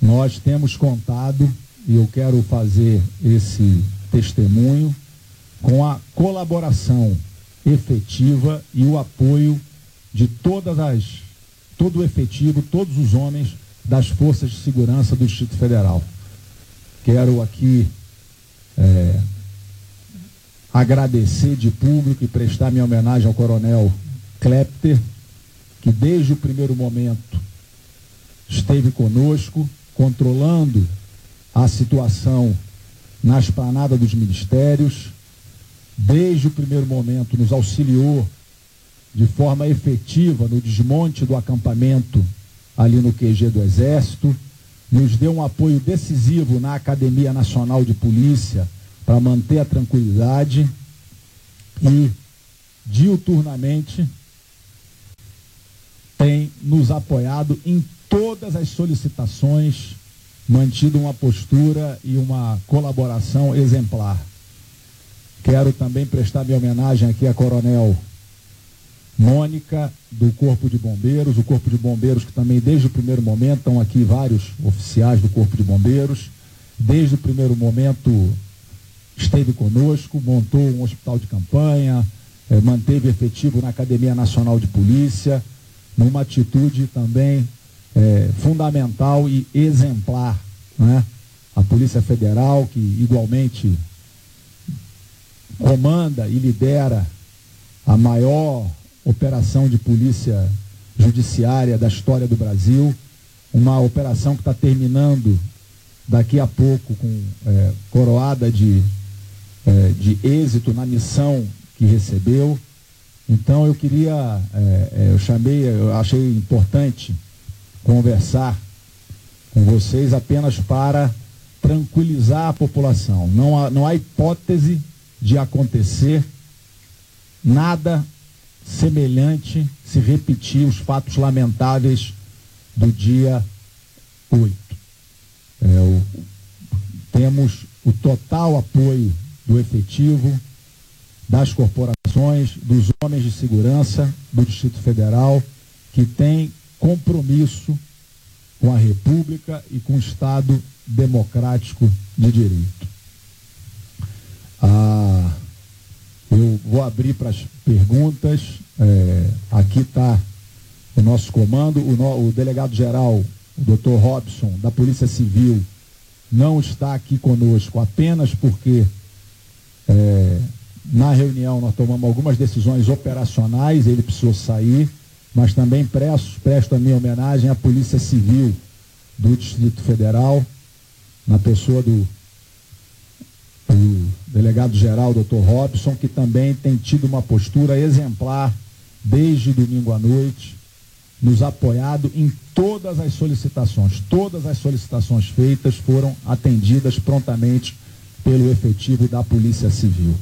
nós temos contado, e eu quero fazer esse testemunho, com a colaboração efetiva e o apoio de todas as, todo o efetivo, todos os homens das forças de segurança do Distrito Federal. Quero aqui é, agradecer de público e prestar minha homenagem ao Coronel Klepter, que desde o primeiro momento esteve conosco, controlando a situação na esplanada dos ministérios, desde o primeiro momento nos auxiliou de forma efetiva no desmonte do acampamento ali no QG do Exército, nos deu um apoio decisivo na Academia Nacional de Polícia para manter a tranquilidade e diuturnamente tem nos apoiado em todas as solicitações, mantido uma postura e uma colaboração exemplar. Quero também prestar minha homenagem aqui a Coronel Mônica, do Corpo de Bombeiros, o Corpo de Bombeiros que também desde o primeiro momento, estão aqui vários oficiais do Corpo de Bombeiros, desde o primeiro momento esteve conosco, montou um hospital de campanha, eh, manteve efetivo na Academia Nacional de Polícia, numa atitude também eh, fundamental e exemplar. Né? A Polícia Federal, que igualmente comanda e lidera a maior operação de polícia judiciária da história do Brasil, uma operação que está terminando daqui a pouco com é, coroada de, é, de êxito na missão que recebeu. Então eu queria, é, eu chamei, eu achei importante conversar com vocês apenas para tranquilizar a população. Não há, não há hipótese de acontecer nada semelhante se repetir os fatos lamentáveis do dia 8. É, o, temos o total apoio do efetivo, das corporações, dos homens de segurança do Distrito Federal, que tem compromisso com a República e com o Estado democrático de direito. Ah, eu vou abrir para as perguntas. É, aqui está o nosso comando. O, no, o delegado-geral, o doutor Robson, da Polícia Civil, não está aqui conosco apenas porque é, na reunião nós tomamos algumas decisões operacionais, ele precisou sair, mas também presto, presto a minha homenagem à Polícia Civil do Distrito Federal, na pessoa do, do delegado-geral, doutor Robson, que também tem tido uma postura exemplar desde domingo à noite, nos apoiado em todas as solicitações. Todas as solicitações feitas foram atendidas prontamente pelo efetivo da Polícia Civil.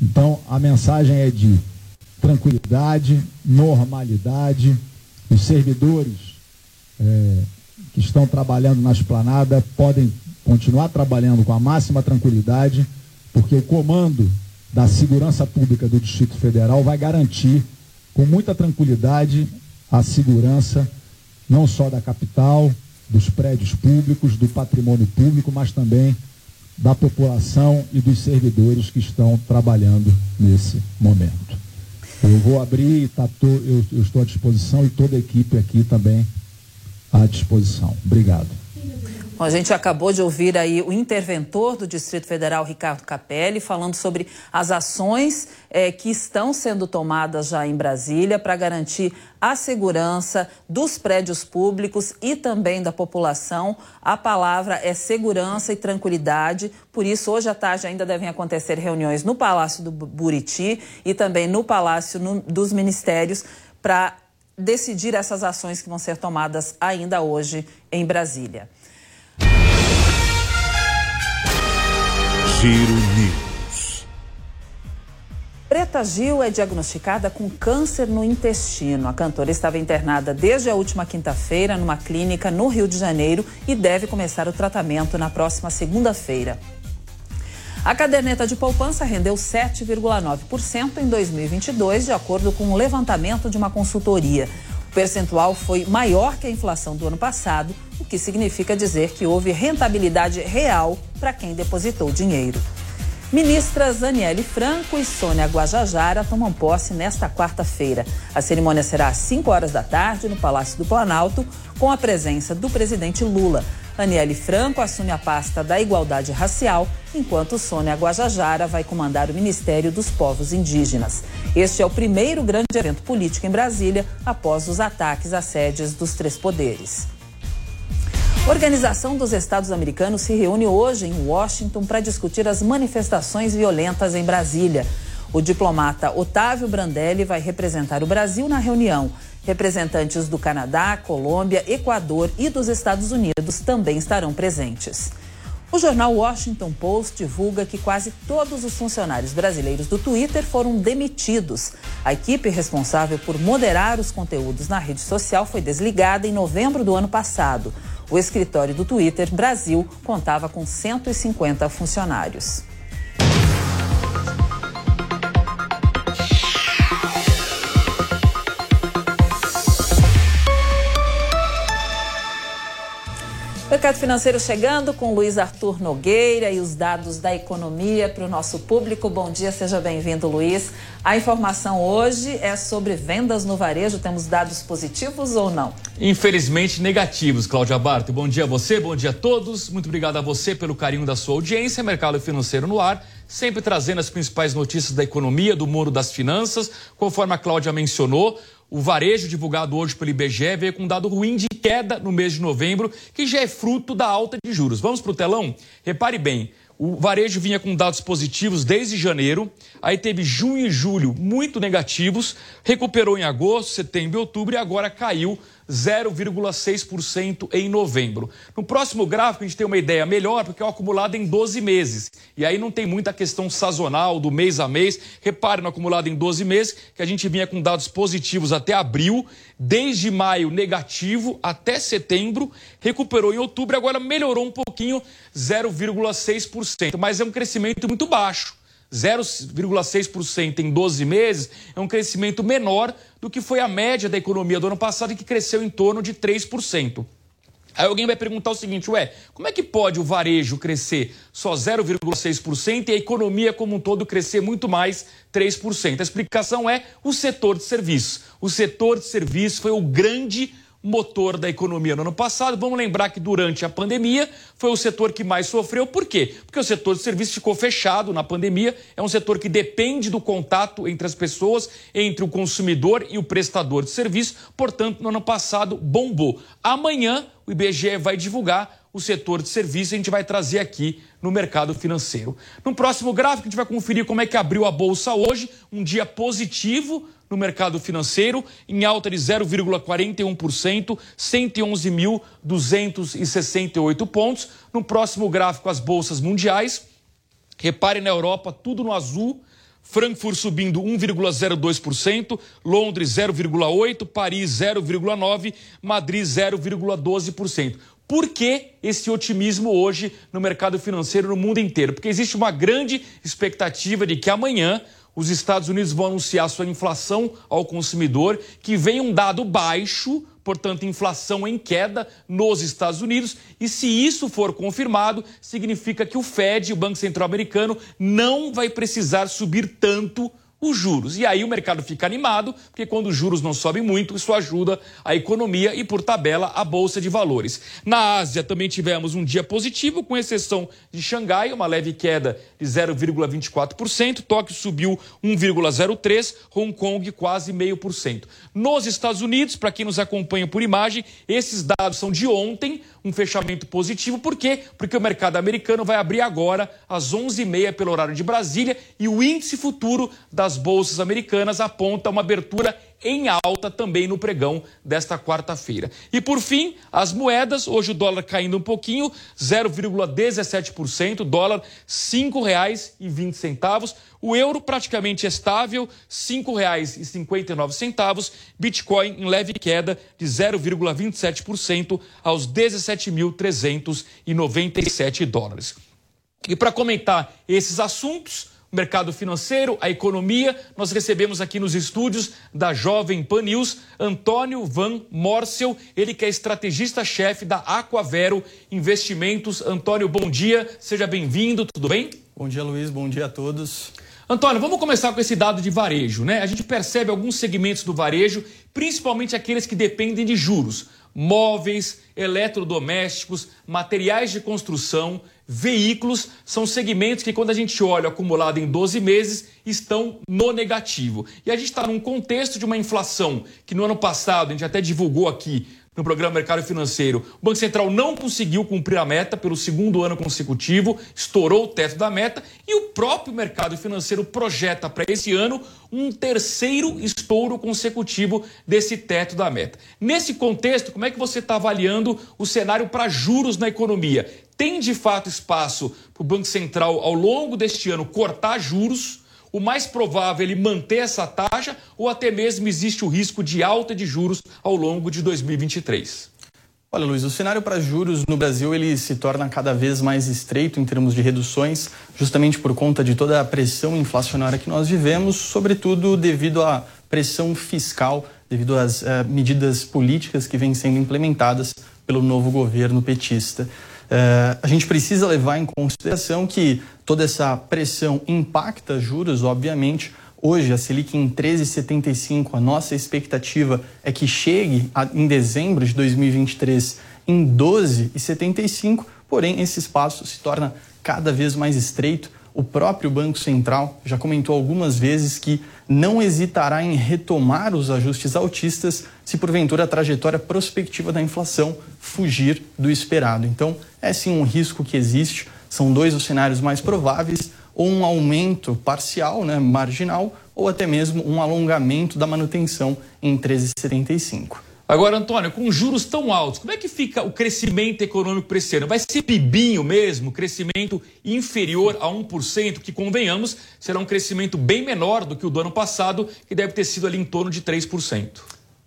Então, a mensagem é de tranquilidade, normalidade. Os servidores é, que estão trabalhando na esplanada podem continuar trabalhando com a máxima tranquilidade, porque o comando da segurança pública do Distrito Federal vai garantir com muita tranquilidade a segurança não só da capital, dos prédios públicos, do patrimônio público, mas também da população e dos servidores que estão trabalhando nesse momento. Eu vou abrir, tá to, eu, eu estou à disposição e toda a equipe aqui também à disposição. Obrigado. Bom, a gente acabou de ouvir aí o interventor do Distrito Federal, Ricardo Capelli, falando sobre as ações eh, que estão sendo tomadas já em Brasília para garantir a segurança dos prédios públicos e também da população. A palavra é segurança e tranquilidade. Por isso, hoje à tarde ainda devem acontecer reuniões no Palácio do Buriti e também no Palácio dos Ministérios para decidir essas ações que vão ser tomadas ainda hoje em Brasília. Giro News. Preta Gil é diagnosticada com câncer no intestino. A cantora estava internada desde a última quinta-feira numa clínica no Rio de Janeiro e deve começar o tratamento na próxima segunda-feira. A caderneta de poupança rendeu 7,9% em 2022, de acordo com um levantamento de uma consultoria. Percentual foi maior que a inflação do ano passado, o que significa dizer que houve rentabilidade real para quem depositou dinheiro. Ministras Aniele Franco e Sônia Guajajara tomam posse nesta quarta-feira. A cerimônia será às 5 horas da tarde no Palácio do Planalto, com a presença do presidente Lula. Aniele Franco assume a pasta da Igualdade Racial, enquanto Sônia Guajajara vai comandar o Ministério dos Povos Indígenas. Este é o primeiro grande evento político em Brasília após os ataques às sedes dos três poderes. Organização dos Estados Americanos se reúne hoje em Washington para discutir as manifestações violentas em Brasília. O diplomata Otávio Brandelli vai representar o Brasil na reunião. Representantes do Canadá, Colômbia, Equador e dos Estados Unidos também estarão presentes. O jornal Washington Post divulga que quase todos os funcionários brasileiros do Twitter foram demitidos. A equipe responsável por moderar os conteúdos na rede social foi desligada em novembro do ano passado. O escritório do Twitter Brasil contava com 150 funcionários. Mercado Financeiro chegando com Luiz Arthur Nogueira e os dados da economia para o nosso público. Bom dia, seja bem-vindo, Luiz. A informação hoje é sobre vendas no varejo. Temos dados positivos ou não? Infelizmente negativos, Cláudia Barto. Bom dia a você, bom dia a todos. Muito obrigado a você pelo carinho da sua audiência. Mercado Financeiro no ar, sempre trazendo as principais notícias da economia, do mundo das finanças. Conforme a Cláudia mencionou, o varejo divulgado hoje pelo IBGE veio com um dado ruim de queda no mês de novembro, que já é fruto da alta de juros. Vamos para o telão? Repare bem, O varejo vinha com dados positivos desde janeiro, aí teve junho e julho muito negativos, recuperou em agosto, setembro e outubro e agora caiu 0,6% em novembro. No próximo gráfico a gente tem uma ideia melhor, porque é o acumulado em 12 meses. E aí não tem muita questão sazonal do mês a mês. Repare no acumulado em 12 meses que a gente vinha com dados positivos até abril, desde maio negativo até setembro, recuperou em outubro, agora melhorou um pouquinho, 0,6%, mas é um crescimento muito baixo. 0,6% em 12 meses é um crescimento menor do que foi a média da economia do ano passado, que cresceu em torno de 3%. Aí alguém vai perguntar o seguinte, ué, como é que pode o varejo crescer só 0,6% e a economia como um todo crescer muito mais 3%? A explicação é o setor de serviços. O setor de serviços foi o grande motor da economia no ano passado. Vamos lembrar que durante a pandemia foi o setor que mais sofreu. Por quê? Porque o setor de serviços ficou fechado na pandemia. É um setor que depende do contato entre as pessoas, entre o consumidor e o prestador de serviço. Portanto, no ano passado bombou. Amanhã o IBGE vai divulgar o setor de serviços a gente vai trazer aqui no mercado financeiro. No próximo gráfico, a gente vai conferir como é que abriu a bolsa hoje, um dia positivo no mercado financeiro, em alta de 0,41%, 111.268 pontos. No próximo gráfico, as bolsas mundiais. Repare na Europa, tudo no azul. Frankfurt subindo 1,02%, Londres 0,8%, Paris 0,9%, Madrid 0,12%. Por que esse otimismo hoje no mercado financeiro no mundo inteiro? Porque existe uma grande expectativa de que amanhã os Estados Unidos vão anunciar sua inflação ao consumidor, que vem um dado baixo, portanto, inflação em queda nos Estados Unidos. E se isso for confirmado, significa que o Fed, o Banco Central Americano, não vai precisar subir tanto os juros. E aí o mercado fica animado, porque quando os juros não sobem muito, isso ajuda a economia e, por tabela, a bolsa de valores. Na Ásia também tivemos um dia positivo, com exceção de Xangai, uma leve queda de 0,24%, Tóquio subiu 1,03%, Hong Kong quase 0,5%. Nos Estados Unidos, para quem nos acompanha por imagem, esses dados são de ontem, um fechamento positivo. Por quê? Porque o mercado americano vai abrir agora às 11h30 pelo horário de Brasília e o índice futuro das bolsas americanas aponta uma abertura em alta também no pregão desta quarta-feira. E por fim, as moedas, hoje o dólar caindo um pouquinho, 0,17%, dólar R$ 5,20. O euro praticamente estável, R$ 5,59. Bitcoin em leve queda de 0,27% aos 17.397 dólares. E para comentar esses assuntos, mercado financeiro, a economia, nós recebemos aqui nos estúdios da Jovem Pan News Antônio Van Morcel, ele que é estrategista-chefe da Aquavero Investimentos. Antônio, bom dia, seja bem-vindo, tudo bem? Bom dia, Luiz, bom dia a todos. Antônio, vamos começar com esse dado de varejo, né? A gente percebe alguns segmentos do varejo, principalmente aqueles que dependem de juros móveis, eletrodomésticos, materiais de construção, veículos, são segmentos que, quando a gente olha acumulado em 12 meses, estão no negativo. E a gente está num contexto de uma inflação que no ano passado, a gente até divulgou aqui, no programa Mercado Financeiro, o Banco Central não conseguiu cumprir a meta pelo segundo ano consecutivo, estourou o teto da meta e o próprio mercado financeiro projeta para esse ano um terceiro estouro consecutivo desse teto da meta. Nesse contexto, como é que você está avaliando o cenário para juros na economia? Tem de fato espaço para o Banco Central, ao longo deste ano, cortar juros? O mais provável é ele manter essa taxa ou até mesmo existe o risco de alta de juros ao longo de 2023? Olha, Luiz, o cenário para juros no Brasil ele se torna cada vez mais estreito em termos de reduções, justamente por conta de toda a pressão inflacionária que nós vivemos, sobretudo devido à pressão fiscal, devido às uh, medidas políticas que vêm sendo implementadas pelo novo governo petista. Uh, a gente precisa levar em consideração que toda essa pressão impacta juros, obviamente. Hoje, a Selic em 13,75, a nossa expectativa é que chegue a, em dezembro de 2023 em 12,75, porém, esse espaço se torna cada vez mais estreito. O próprio Banco Central já comentou algumas vezes que não hesitará em retomar os ajustes altistas se porventura a trajetória prospectiva da inflação fugir do esperado. Então, é sim um risco que existe São dois os cenários mais prováveis, ou um aumento parcial, né, marginal, ou até mesmo um alongamento da manutenção em 13,75. Agora, Antônio, com juros tão altos, como é que fica o crescimento econômico para esse ano? Vai ser pibinho mesmo, crescimento inferior a 1%, que convenhamos, será um crescimento bem menor do que o do ano passado, que deve ter sido ali em torno de 3%.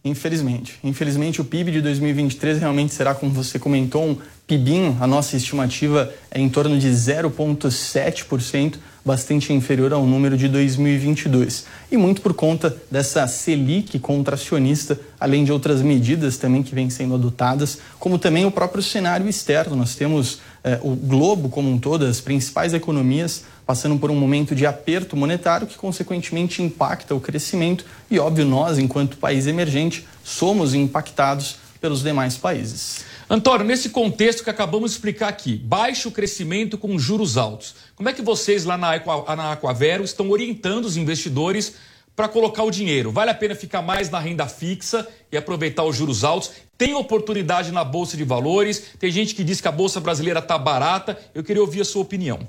Infelizmente. Infelizmente, o PIB de 2023 realmente será, como você comentou, um PIBinho. A nossa estimativa é em torno de 0,7%, bastante inferior ao número de 2022. E muito por conta dessa Selic contracionista, além de outras medidas também que vêm sendo adotadas, como também o próprio cenário externo. Nós temos eh, o globo como um todo, as principais economias passando por um momento de aperto monetário que, consequentemente, impacta o crescimento e, óbvio, nós, enquanto país emergente, somos impactados pelos demais países. Antônio, nesse contexto que acabamos de explicar aqui, baixo crescimento com juros altos, como é que vocês lá na, Aqua, na Aquavero estão orientando os investidores para colocar o dinheiro? Vale a pena ficar mais na renda fixa e aproveitar os juros altos? Tem oportunidade na Bolsa de Valores? Tem gente que diz que a Bolsa brasileira está barata. Eu queria ouvir a sua opinião.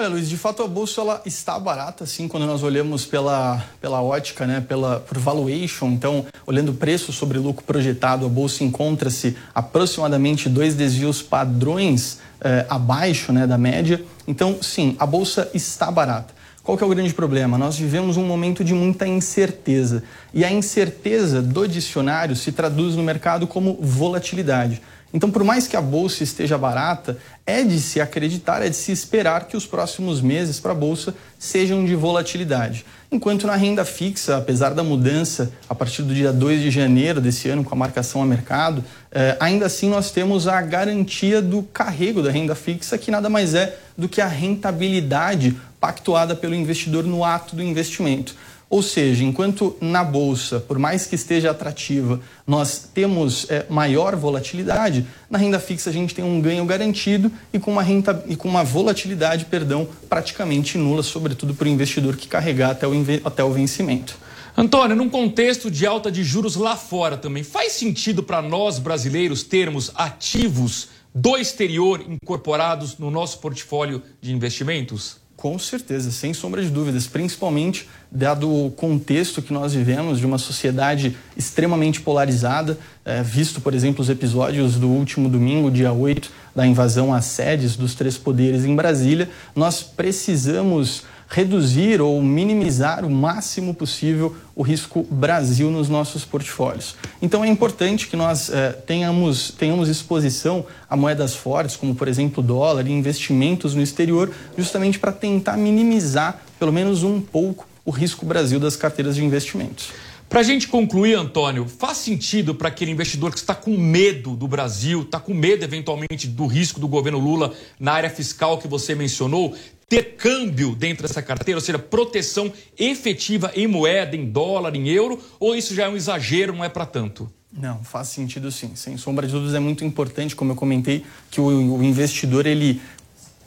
Olha, Luiz, de fato a bolsa ela está barata, assim, quando nós olhamos pela, pela ótica, né, pela por valuation. Então, olhando o preço sobre lucro projetado, a bolsa encontra-se aproximadamente dois desvios padrões eh, abaixo, né, da média. Então, sim, a bolsa está barata. Qual que é o grande problema? Nós vivemos um momento de muita incerteza. E a incerteza do dicionário se traduz no mercado como volatilidade. Então, por mais que a bolsa esteja barata, é de se acreditar, é de se esperar que os próximos meses para a bolsa sejam de volatilidade. Enquanto na renda fixa, apesar da mudança a partir do dia 2 de janeiro desse ano com a marcação a mercado, eh, ainda assim nós temos a garantia do carrego da renda fixa, que nada mais é do que a rentabilidade pactuada pelo investidor no ato do investimento. Ou seja, enquanto na bolsa, por mais que esteja atrativa, nós temos é, maior volatilidade, na renda fixa a gente tem um ganho garantido e com uma, renta, e com uma volatilidade, perdão, praticamente nula, sobretudo para o investidor que carregar até o, até o vencimento. Antônio, num contexto de alta de juros lá fora também, faz sentido para nós brasileiros termos ativos do exterior incorporados no nosso portfólio de investimentos? Com certeza, sem sombra de dúvidas, principalmente dado o contexto que nós vivemos de uma sociedade extremamente polarizada, é, visto, por exemplo, os episódios do último domingo, dia 8, da invasão às sedes dos três poderes em Brasília, nós precisamos reduzir ou minimizar o máximo possível o risco Brasil nos nossos portfólios. Então é importante que nós eh, tenhamos, tenhamos exposição a moedas fortes, como por exemplo o dólar, e investimentos no exterior, justamente para tentar minimizar, pelo menos um pouco, o risco Brasil das carteiras de investimentos. Para a gente concluir, Antônio, faz sentido para aquele investidor que está com medo do Brasil, está com medo eventualmente do risco do governo Lula na área fiscal que você mencionou, ter câmbio dentro dessa carteira, ou seja, proteção efetiva em moeda, em dólar, em euro, ou isso já é um exagero, não é para tanto? Não, faz sentido sim. Sem sombra de dúvidas é muito importante, como eu comentei, que o, investidor ele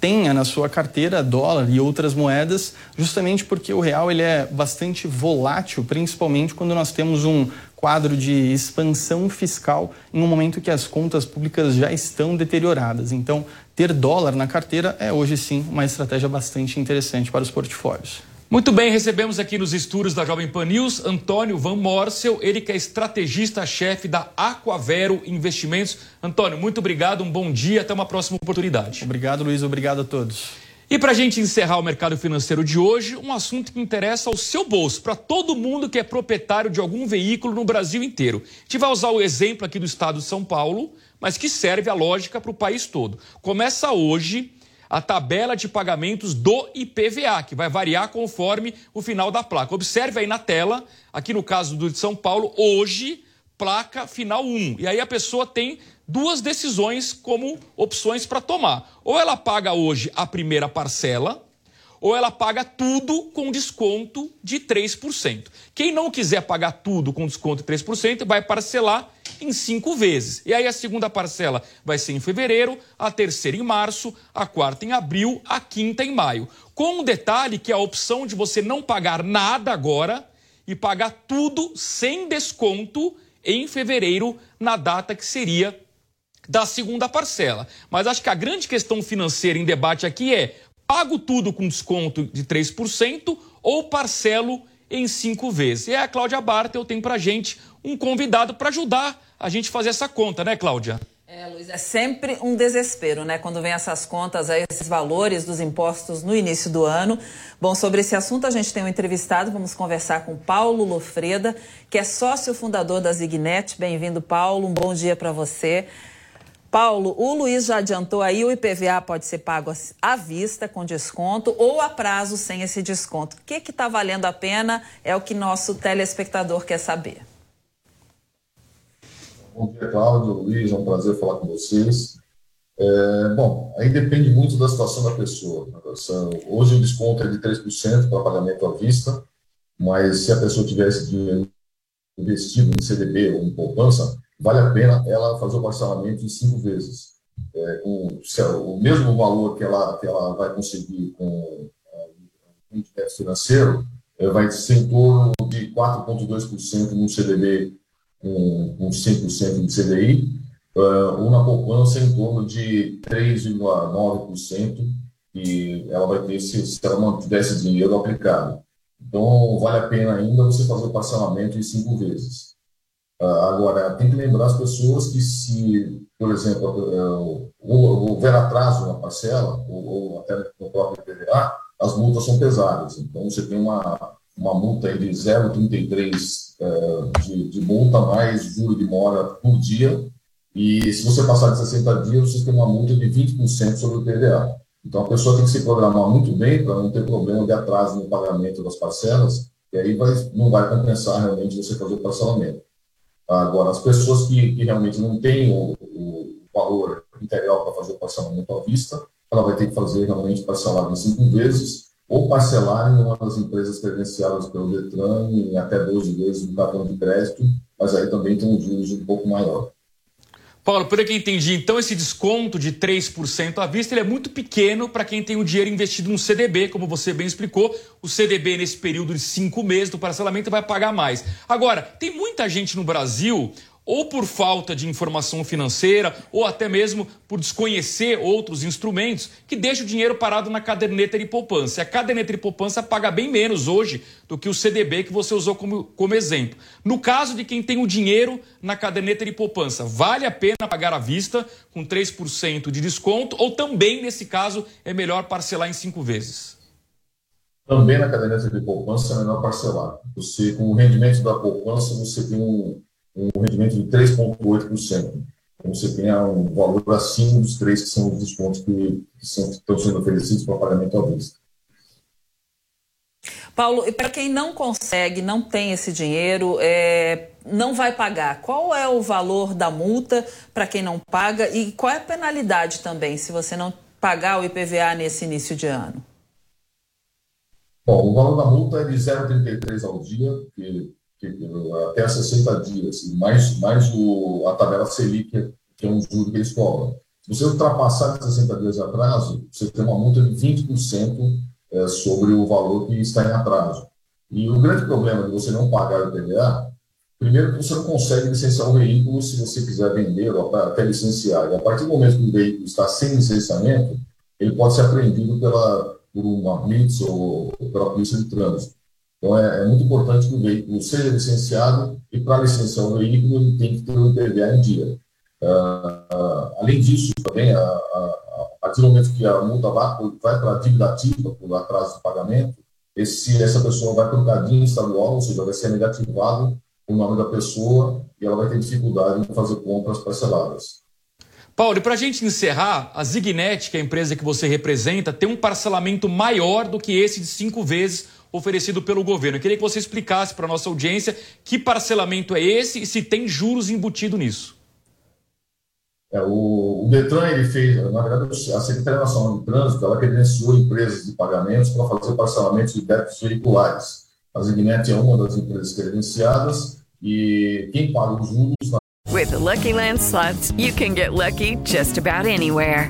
tenha na sua carteira dólar e outras moedas, justamente porque o real ele é bastante volátil, principalmente quando nós temos um quadro de expansão fiscal em um momento que as contas públicas já estão deterioradas. Então, ter dólar na carteira é hoje sim uma estratégia bastante interessante para os portfólios. Muito bem, recebemos aqui nos estúdios da Jovem Pan News Antônio Van Morsel, ele que é estrategista-chefe da Aquavero Investimentos. Antônio, muito obrigado, um bom dia, até uma próxima oportunidade. Obrigado, Luiz, obrigado a todos. E para a gente encerrar o mercado financeiro de hoje, um assunto que interessa ao seu bolso, para todo mundo que é proprietário de algum veículo no Brasil inteiro. A gente vai usar o exemplo aqui do estado de São Paulo, mas que serve a lógica para o país todo. Começa hoje a tabela de pagamentos do IPVA, que vai variar conforme o final da placa. Observe aí na tela, aqui no caso do de São Paulo, hoje, placa final 1. E aí a pessoa tem duas decisões como opções para tomar. Ou ela paga hoje a primeira parcela, ou ela paga tudo com desconto de 3%. Quem não quiser pagar tudo com desconto de 3%, vai parcelar em cinco vezes. E aí a segunda parcela vai ser em fevereiro, a terceira em março, a quarta em abril, a quinta em maio. Com um detalhe que é a opção de você não pagar nada agora e pagar tudo sem desconto em fevereiro, na data que seria da segunda parcela. Mas acho que a grande questão financeira em debate aqui é: pago tudo com desconto de 3% ou parcelo em cinco vezes? E a Cláudia Bartel tem para gente um convidado para ajudar a gente fazer essa conta, né, Cláudia? É, Luiz, é sempre um desespero, né? Quando vem essas contas, aí, esses valores dos impostos no início do ano. Bom, sobre esse assunto a gente tem um entrevistado, vamos conversar com Paulo Lofreda, que é sócio fundador da Zignet. Bem-vindo, Paulo, um bom dia para você. Paulo, o Luiz já adiantou aí, o IPVA pode ser pago à vista, com desconto, ou a prazo sem esse desconto. O que está valendo a pena é o que nosso telespectador quer saber. Bom dia, Cláudio, Luiz, é um prazer falar com vocês. É, bom, aí depende muito da situação da pessoa. Hoje o desconto é de 3% para pagamento à vista, mas se a pessoa tivesse dinheiro investido em CDB ou em poupança, vale a pena ela fazer o parcelamento em cinco vezes. É, com, o mesmo valor que ela, que ela vai conseguir com o rendimento financeiro é, vai ser em torno de 4,2% no CDB com, com 5% de CDI, uh, uma poupança em torno de 3,9%, e ela vai ter se, se ela mantiver esse dinheiro aplicado. Então, vale a pena ainda você fazer o parcelamento em cinco vezes. Uh, agora, tem que lembrar as pessoas que se, por exemplo, uh, houver atraso na parcela, ou, ou até no próprio PVA, as multas são pesadas. Então, você tem uma, uma multa de 0,33 é, de, de multa mais juro de mora por dia. E se você passar de 60 dias, você tem uma multa de 20% sobre o PVA. Então a pessoa tem que se programar muito bem para não ter problema de atraso no pagamento das parcelas, e aí vai, não vai compensar realmente você fazer o parcelamento. Agora, as pessoas que, que realmente não têm o, o valor integral para fazer o parcelamento à vista, ela vai ter que fazer realmente parcelado em cinco vezes, ou parcelar em uma das empresas credenciadas pelo Detran em até 12 vezes no cartão de crédito, mas aí também tem um juros um pouco maior. Paulo, por que entendi, então esse desconto de 3% à vista ele é muito pequeno para quem tem o dinheiro investido no CDB, como você bem explicou. O CDB, nesse período de cinco meses do parcelamento, vai pagar mais. Agora, tem muita gente no Brasil ou por falta de informação financeira, ou até mesmo por desconhecer outros instrumentos, que deixa o dinheiro parado na caderneta de poupança. E a caderneta de poupança paga bem menos hoje do que o CDB que você usou como, como exemplo. No caso de quem tem o dinheiro na caderneta de poupança, vale a pena pagar à vista com 3% de desconto, ou também, nesse caso, é melhor parcelar em cinco vezes? Também na caderneta de poupança é melhor parcelar. Você, com o rendimento da poupança, você tem um um rendimento de 3,8%. Então, você tem um valor acima dos três que são os descontos que, que, são, estão sendo oferecidos para pagamento à vista. Paulo, e para quem não consegue, não tem esse dinheiro, é, não vai pagar, qual é o valor da multa para quem não paga e qual é a penalidade também se você não pagar o IPVA nesse início de ano? Bom, o valor da multa é de 0,33 ao dia, que até 60 dias, mais, mais o, a tabela Selic, que é um juro que eles cobram. Se você ultrapassar 60 dias de atraso, você tem uma multa de 20% é, sobre o valor que está em atraso. E o grande problema de você não pagar o IPVA, primeiro que você não consegue licenciar o veículo se você quiser vender ou até licenciar. E a partir do momento que o veículo está sem licenciamento, ele pode ser apreendido pela, por uma blitz ou pela polícia de trânsito. Então, é, é, muito importante que o veículo seja licenciado e, para licenciar o veículo, ele tem que ter o IPVA em dia. Uh, além disso, também, a, a, a, partir do momento que a multa vai, vai para a dívida ativa, por atraso de pagamento, esse, essa pessoa vai para o cadinho estadual, ou seja, vai ser negativado o nome da pessoa e ela vai ter dificuldade em fazer compras parceladas. Paulo, e para a gente encerrar, a Zignet, que é a empresa que você representa, tem um parcelamento maior do que esse de cinco vezes oferecido pelo governo. Eu queria que você explicasse para a nossa audiência que parcelamento é esse e se tem juros embutido nisso. É, o, o, Detran ele fez, na verdade, a Secretaria Nacional de Trânsito ela credenciou empresas de pagamentos para fazer parcelamentos de débitos veiculares. A Zignet é uma das empresas credenciadas e quem paga os juros. Na... With the Lucky Land slots, you can get lucky just about anywhere.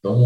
Então,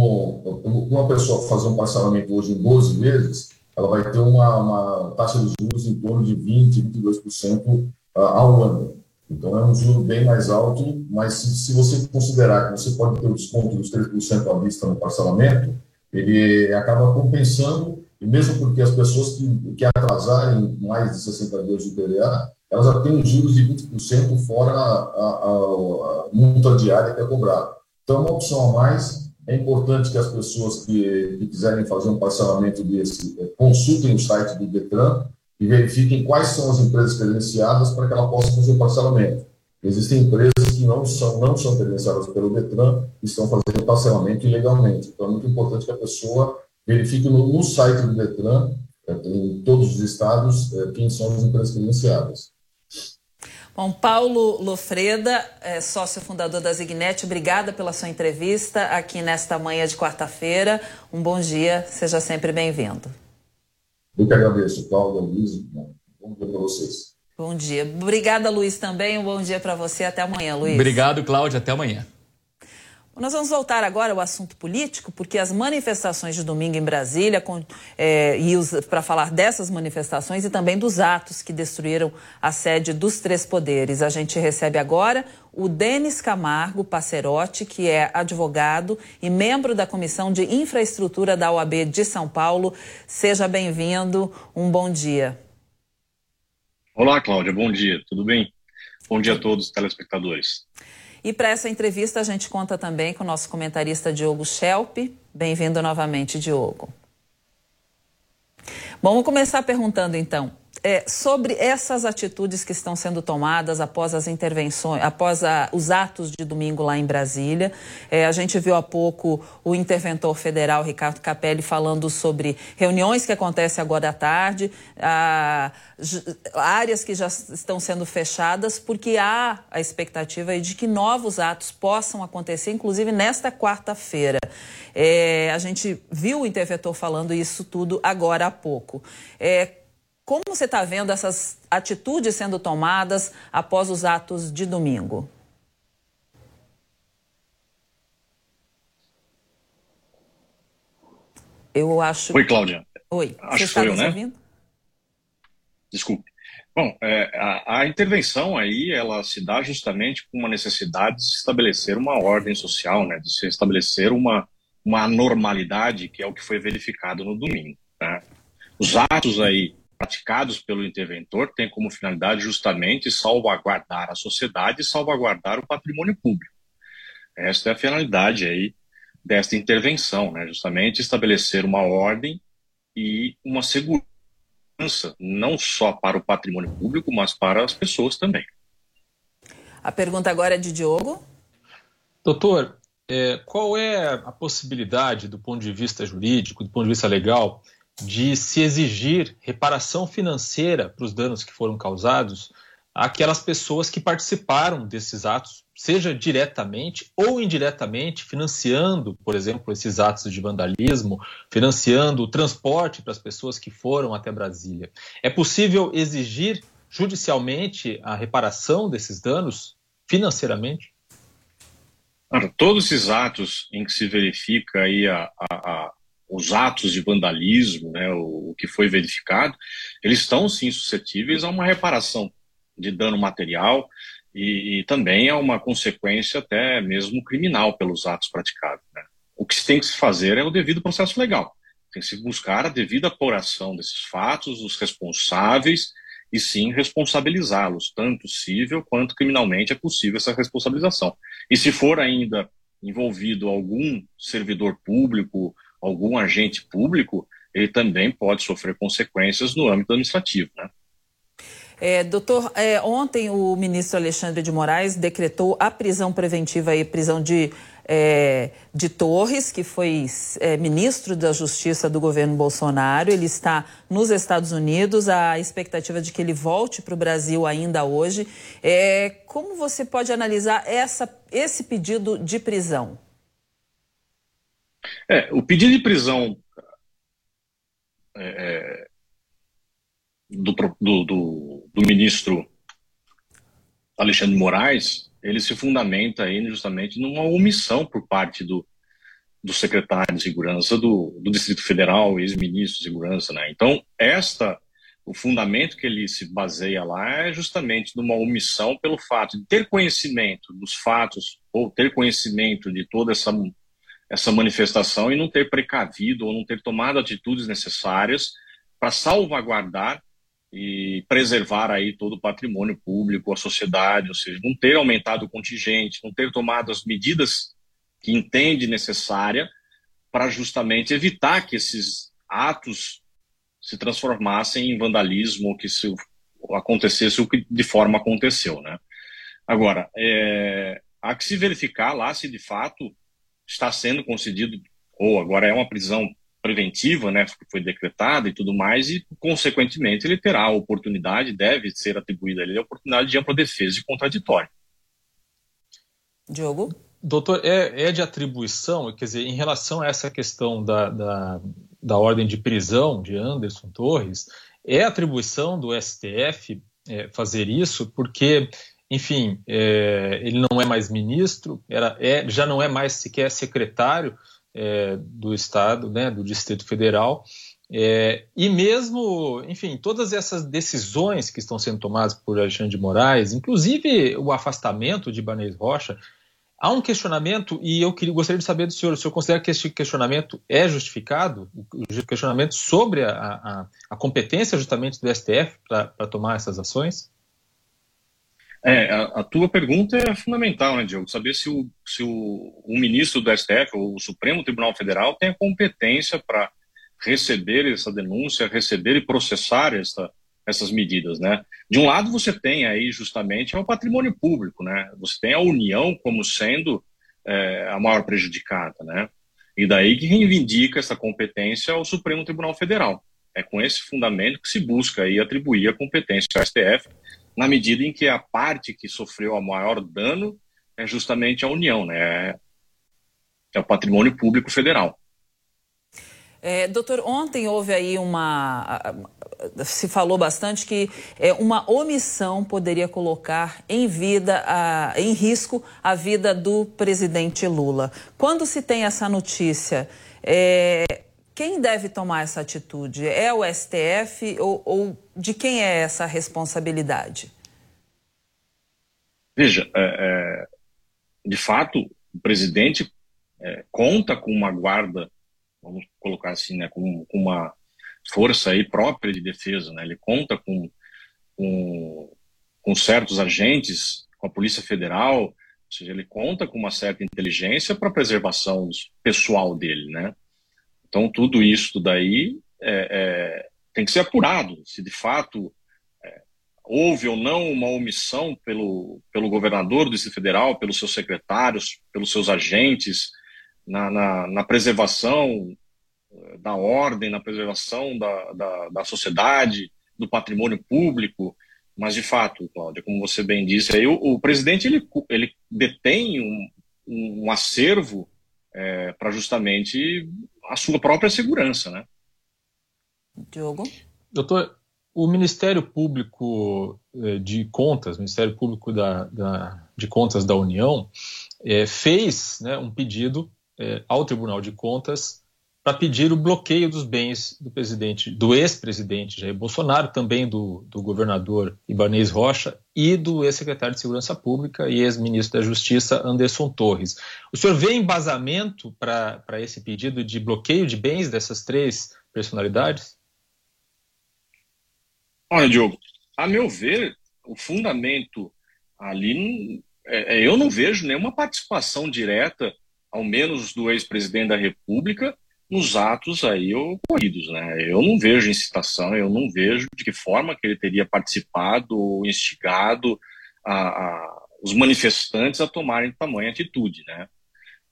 uma pessoa fazer um parcelamento hoje em 12 vezes, ela vai ter uma, uma taxa de juros em torno de 20%, 22% ao ano. Então, é um juro bem mais alto, mas se, se você considerar que você pode ter o desconto dos 3% à vista no parcelamento, ele acaba compensando, e mesmo porque as pessoas que, que atrasarem mais de 60 dias de PDA, elas já têm juros de 20% fora a, a, a, a multa diária que é cobrada. Então, é uma opção a mais, é importante que as pessoas que, que quiserem fazer um parcelamento desse é, consultem o site do Detran e verifiquem quais são as empresas credenciadas para que ela possa fazer o parcelamento. Existem empresas que não são, não são credenciadas pelo Detran e estão fazendo parcelamento ilegalmente. Então, é muito importante que a pessoa verifique no, no site do Detran, é, em todos os estados, é, quem são as empresas credenciadas. Bom, Paulo Lofreda, é, sócio fundador da Zignet, obrigada pela sua entrevista aqui nesta manhã de quarta-feira. Um bom dia, seja sempre bem-vindo. Eu que agradeço, Paulo, Luiz. Bom dia para vocês. Bom dia. Obrigada, Luiz, também. Um bom dia para você. Até amanhã, Luiz. Obrigado, Cláudia. Até amanhã. Nós vamos voltar agora ao assunto político, porque as manifestações de domingo em Brasília, é, e para falar dessas manifestações e também dos atos que destruíram a sede dos três poderes. A gente recebe agora o Denis Camargo Passerotti, que é advogado e membro da Comissão de Infraestrutura da OAB de São Paulo. Seja bem-vindo, um bom dia. Olá, Cláudia, bom dia, tudo bem? Bom dia a todos os telespectadores. E para essa entrevista a gente conta também com o nosso comentarista Diogo Schelp. Bem-vindo novamente, Diogo. Bom, vamos começar perguntando então é, sobre essas atitudes que estão sendo tomadas após as intervenções, após a, os atos de domingo lá em Brasília. É, a gente viu há pouco o interventor federal Ricardo Capelli falando sobre reuniões que acontecem agora à tarde, a, áreas que já estão sendo fechadas, porque há a expectativa de que novos atos possam acontecer, inclusive nesta quarta-feira. É, a gente viu o interventor falando isso tudo agora há pouco. É, como você está vendo essas atitudes sendo tomadas após os atos de domingo? Eu acho. Oi, Cláudia. Oi. Acho você está eu, né? ouvindo? Desculpe. Bom, é, a, a, intervenção aí, ela se dá justamente com uma necessidade de se estabelecer uma ordem social, né? De se estabelecer uma, uma normalidade, que é o que foi verificado no domingo. Né? Os atos aí praticados pelo interventor têm como finalidade justamente salvaguardar a sociedade e salvaguardar o patrimônio público. Esta é a finalidade aí desta intervenção, né? justamente estabelecer uma ordem e uma segurança, não só para o patrimônio público, mas para as pessoas também. A pergunta agora é de Diogo. Doutor, é, qual é a possibilidade, do ponto de vista jurídico, do ponto de vista legal, de se exigir reparação financeira para os danos que foram causados àquelas pessoas que participaram desses atos, seja diretamente ou indiretamente, financiando, por exemplo, esses atos de vandalismo, financiando o transporte para as pessoas que foram até Brasília. É possível exigir judicialmente a reparação desses danos financeiramente? Todos esses atos em que se verifica aí a, a, os atos de vandalismo, né, o, o, que foi verificado, eles estão sim suscetíveis a uma reparação de dano material e, e também a uma consequência até mesmo criminal pelos atos praticados. Né. O que tem que se fazer é o devido processo legal. Tem que se buscar a devida apuração desses fatos, os responsáveis e sim responsabilizá-los, tanto civil quanto criminalmente é possível essa responsabilização. E se for ainda envolvido algum servidor público algum agente público, ele também pode sofrer consequências no âmbito administrativo, né? É, doutor, é, ontem o ministro Alexandre de Moraes decretou a prisão preventiva e prisão de é, de Torres, que foi é, ministro da Justiça do governo Bolsonaro. Ele está nos Estados Unidos, a expectativa de que ele volte para o Brasil ainda hoje. É, como você pode analisar essa, esse pedido de prisão? É, o pedido de prisão é, do, do, do, do ministro Alexandre Moraes, ele se fundamenta aí justamente numa omissão por parte do, do secretário de segurança do, do Distrito Federal, ex-ministro de segurança, né? Então, esta, o fundamento que ele se baseia lá é justamente numa omissão pelo fato de ter conhecimento dos fatos ou ter conhecimento de toda essa essa manifestação e não ter precavido ou não ter tomado atitudes necessárias para salvaguardar e preservar aí todo o patrimônio público, a sociedade, ou seja, não ter aumentado o contingente, não ter tomado as medidas que entende necessária para justamente evitar que esses atos se transformassem em vandalismo ou que se acontecesse o que de forma aconteceu, né? Agora, é, há que se verificar lá se de fato está sendo concedido ou agora é uma prisão preventiva, né, que foi decretada e tudo mais, e, consequentemente, ele terá a oportunidade, deve ser atribuída a ele a oportunidade de ampla defesa e contraditório. Diogo? Doutor, é, é, de atribuição, quer dizer, em relação a essa questão da, da, da ordem de prisão de Anderson Torres, é atribuição do STF é, fazer isso, porque, enfim, é, ele não é mais ministro, era, é, já não é mais sequer secretário é, do Estado, né, do Distrito Federal, é, e mesmo, enfim, todas essas decisões que estão sendo tomadas por Alexandre de Moraes, inclusive o afastamento de Ibanez Rocha, há um questionamento, e eu queria, gostaria de saber do senhor, o senhor considera que esse questionamento é justificado? O questionamento sobre a, a, a competência justamente do STF para tomar essas ações? É, a, a, tua pergunta é fundamental, né, Diogo? Saber se o, se o, o ministro do STF, ou o Supremo Tribunal Federal, tem a competência para receber essa denúncia, receber e processar essa, essas medidas, né? De um lado, você tem aí justamente o patrimônio público, né? Você tem a União como sendo é, a maior prejudicada, né? E daí que reivindica essa competência ao Supremo Tribunal Federal. É com esse fundamento que se busca aí atribuir a competência ao STF na medida em que a parte que sofreu o maior dano é justamente a União, né? É o patrimônio público federal. É, doutor, ontem houve aí uma. Se falou bastante que é, uma omissão poderia colocar em vida, a, em risco, a vida do presidente Lula. Quando se tem essa notícia, é, quem deve tomar essa atitude? É o STF ou, ou de quem é essa responsabilidade? Veja, é, é, de fato, o presidente é, conta com uma guarda, vamos colocar assim, né, com, com, uma força aí própria de defesa, né? Ele conta com, com, com certos agentes, com a Polícia Federal, ou seja, ele conta com uma certa inteligência para a preservação pessoal dele, né? Então, tudo isso daí é, é, tem que ser apurado, se de fato é, houve ou não uma omissão pelo, pelo governador do Distrito Federal, pelos seus secretários, pelos seus agentes, na, na, na preservação é, da ordem, na preservação da, da, da, sociedade, do patrimônio público. Mas, de fato, Cláudia, como você bem disse, aí, o, o presidente ele, ele detém um, um acervo é, para justamente a sua própria segurança, né? Diogo? Doutor, o Ministério Público é, de Contas, Ministério Público da, da, de Contas da União, é, fez né, um pedido é, ao Tribunal de Contas para pedir o bloqueio dos bens do presidente, do ex-presidente Jair Bolsonaro, também do, do governador Ibanez Rocha e do ex-secretário de Segurança Pública e ex-ministro da Justiça Anderson Torres. O senhor vê embasamento para esse pedido de bloqueio de bens dessas três personalidades? Olha, Diogo, a meu ver, o fundamento ali, é, é, eu não vejo nenhuma participação direta, ao menos do ex-presidente da República, nos atos aí ocorridos, né? Eu não vejo incitação, eu não vejo de que forma que ele teria participado ou instigado a, a, os manifestantes a tomarem tamanha atitude, né?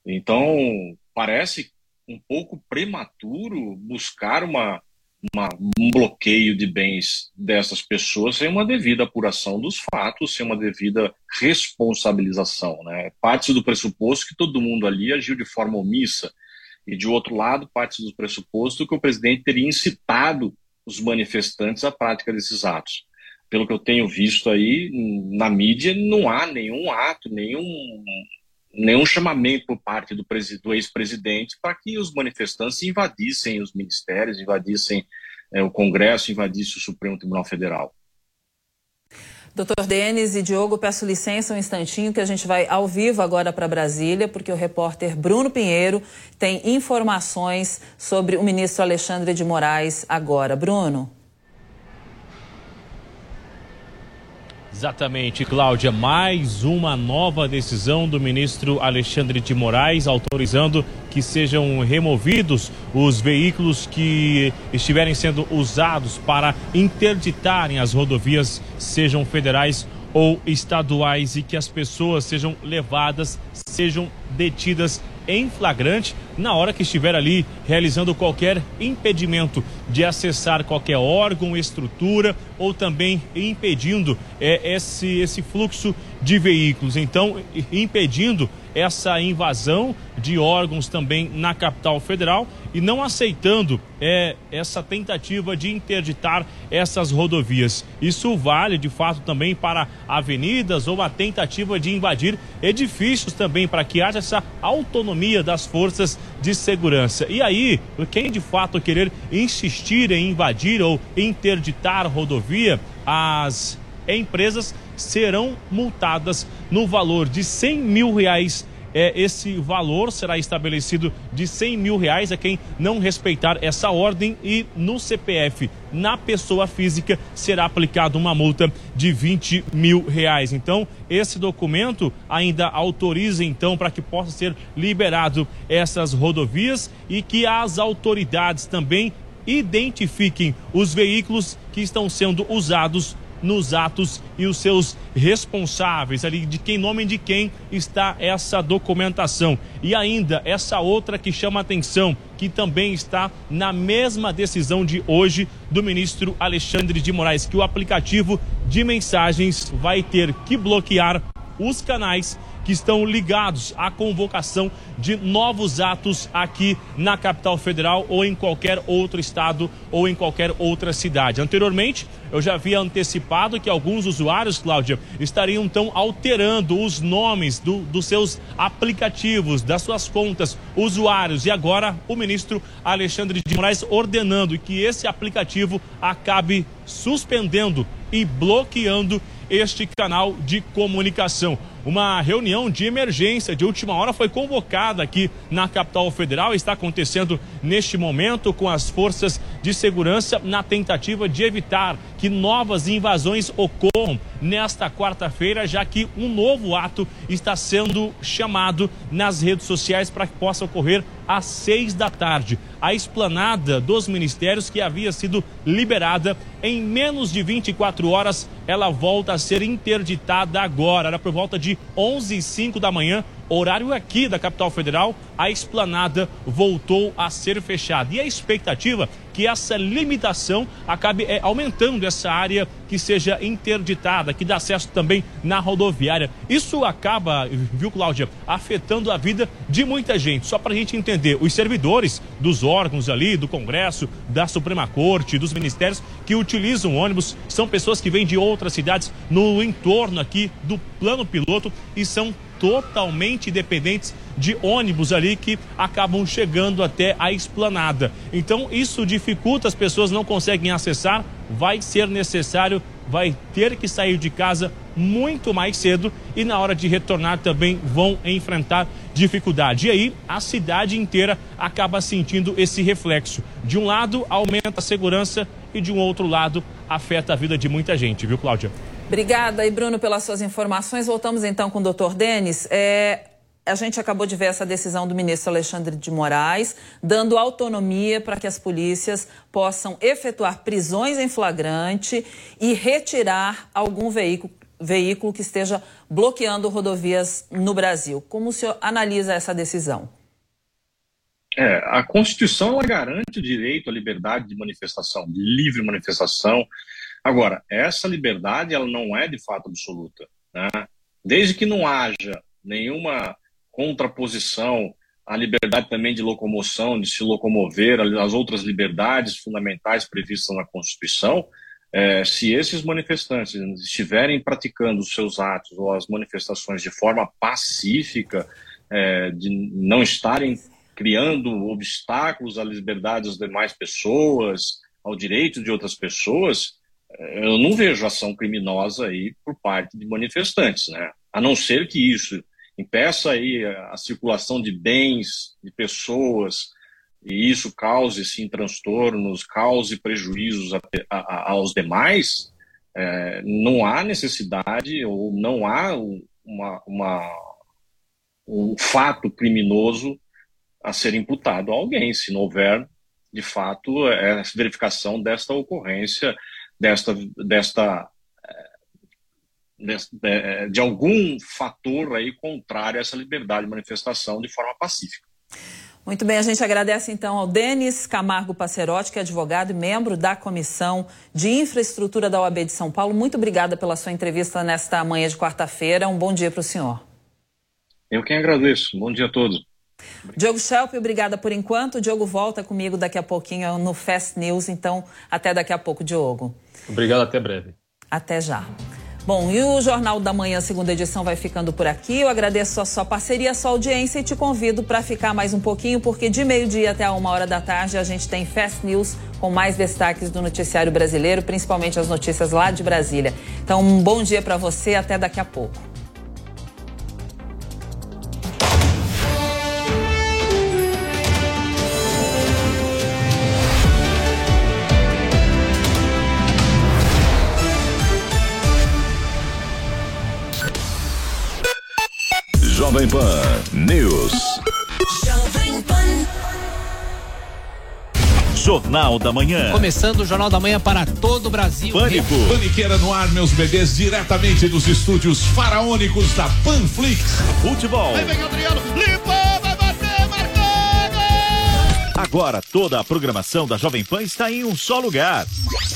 Então, parece um pouco prematuro buscar uma, uma, um bloqueio de bens dessas pessoas sem uma devida apuração dos fatos, sem uma devida responsabilização. Né? Parte do pressuposto que todo mundo ali agiu de forma omissa, e de outro lado, parte do pressuposto que o presidente teria incitado os manifestantes à prática desses atos. Pelo que eu tenho visto aí na mídia, não há nenhum ato, nenhum, nenhum chamamento por parte do, do ex-presidente para que os manifestantes invadissem os ministérios, invadissem é, o Congresso, invadissem o Supremo Tribunal Federal. Doutor Denis e Diogo, peço licença um instantinho que a gente vai ao vivo agora para Brasília, porque o repórter Bruno Pinheiro tem informações sobre o ministro Alexandre de Moraes agora. Bruno. Exatamente, Cláudia. Mais uma nova decisão do ministro Alexandre de Moraes autorizando que sejam removidos os veículos que estiverem sendo usados para interditarem as rodovias, sejam federais ou estaduais, e que as pessoas sejam levadas, sejam detidas em flagrante na hora que estiver ali realizando qualquer impedimento de acessar qualquer órgão, estrutura ou também impedindo é, esse, esse fluxo de veículos. Então, impedindo essa invasão de órgãos também na capital federal e não aceitando é, essa tentativa de interditar essas rodovias. Isso vale de fato também para avenidas ou a tentativa de invadir edifícios também para que haja essa autonomia das forças de segurança. E aí, quem de fato querer insistir em invadir ou interditar rodovia, as empresas serão multadas no valor de 100 mil reais é, esse valor será estabelecido de 100 mil reais a quem não respeitar essa ordem e no CPF, na pessoa física, será aplicada uma multa de 20 mil reais. Então, esse documento ainda autoriza então para que possa ser liberado essas rodovias e que as autoridades também identifiquem os veículos que estão sendo usados nos atos e os seus responsáveis, ali de quem nome de quem está essa documentação. E ainda essa outra que chama atenção, que também está na mesma decisão de hoje do ministro Alexandre de Moraes, que o aplicativo de mensagens vai ter que bloquear os canais que estão ligados à convocação de novos atos aqui na capital federal ou em qualquer outro estado ou em qualquer outra cidade. Anteriormente, eu já havia antecipado que alguns usuários, Cláudia, estariam então alterando os nomes do, dos seus aplicativos, das suas contas, usuários. E agora o ministro Alexandre de Moraes ordenando que esse aplicativo acabe suspendendo e bloqueando este canal de comunicação. Uma reunião de emergência de última hora foi convocada aqui na capital federal. Está acontecendo neste momento com as forças de segurança na tentativa de evitar que novas invasões ocorram nesta quarta-feira, já que um novo ato está sendo chamado nas redes sociais para que possa ocorrer às seis da tarde. A esplanada dos ministérios que havia sido liberada em menos de 24 horas, ela volta a ser interditada agora. Era por volta de 11 e 05 da manhã, horário aqui da capital federal, a esplanada voltou a ser fechada. E a expectativa que essa limitação acabe é, aumentando essa área que seja interditada, que dá acesso também na rodoviária. Isso acaba, viu, Cláudia, afetando a vida de muita gente. Só para a gente entender, os servidores dos órgãos ali, do Congresso, da Suprema Corte, dos ministérios que utilizam ônibus, são pessoas que vêm de outras cidades no entorno aqui do plano piloto e são totalmente dependentes de ônibus ali que acabam chegando até a esplanada. Então isso dificulta, as pessoas não conseguem acessar, vai ser necessário, vai ter que sair de casa muito mais cedo e na hora de retornar também vão enfrentar dificuldade. E aí a cidade inteira acaba sentindo esse reflexo. De um lado aumenta a segurança e de um outro lado afeta a vida de muita gente, viu, Cláudia? Obrigada, e Bruno, pelas suas informações. Voltamos então com o doutor Denis. É, a gente acabou de ver essa decisão do ministro Alexandre de Moraes, dando autonomia para que as polícias possam efetuar prisões em flagrante e retirar algum veículo veículo que esteja bloqueando rodovias no Brasil. Como o senhor analisa essa decisão? É, a Constituição garante o direito à liberdade de manifestação, de livre manifestação. Agora, essa liberdade ela não é de fato absoluta. Né? Desde que não haja nenhuma contraposição à liberdade também de locomoção, de se locomover, as outras liberdades fundamentais previstas na Constituição, é, se esses manifestantes estiverem praticando os seus atos ou as manifestações de forma pacífica, é, de não estarem criando obstáculos à liberdade das demais pessoas, ao direito de outras pessoas, eu não vejo ação criminosa aí por parte de manifestantes, né? A não ser que isso impeça aí a circulação de bens, de pessoas, e isso cause sim transtornos, cause prejuízos a, a, aos demais, é, não há necessidade ou não há uma, uma, um fato criminoso a ser imputado a alguém, se não houver de fato é, verificação desta ocorrência, desta, desta de, de, de algum fator aí contrário a essa liberdade de manifestação de forma pacífica. Muito bem, a gente agradece então ao Denis Camargo Passerotti, que é advogado e membro da Comissão de Infraestrutura da OAB de São Paulo. Muito obrigada pela sua entrevista nesta manhã de quarta-feira. Um bom dia para o senhor. Eu quem agradeço. Bom dia a todos. Diogo Schelp, obrigada por enquanto. O Diogo volta comigo daqui a pouquinho no Fast News, então até daqui a pouco, Diogo. Obrigado, até breve. Até já. Bom, e o Jornal da Manhã, segunda edição, vai ficando por aqui. Eu agradeço a sua parceria, a sua audiência e te convido para ficar mais um pouquinho, porque de meio-dia até a uma hora da tarde a gente tem Fast News com mais destaques do noticiário brasileiro, principalmente as notícias lá de Brasília. Então, um bom dia para você, até daqui a pouco. Pan News. Jovem Pan. Jornal da Manhã. Começando o Jornal da Manhã para todo o Brasil. Pânico. Paniqueira no ar, meus bebês, diretamente dos estúdios faraônicos da Panflix. Futebol. Aí vem Adriano, limpou, vai bater, marcou! Agora toda a programação da Jovem Pan está em um só lugar.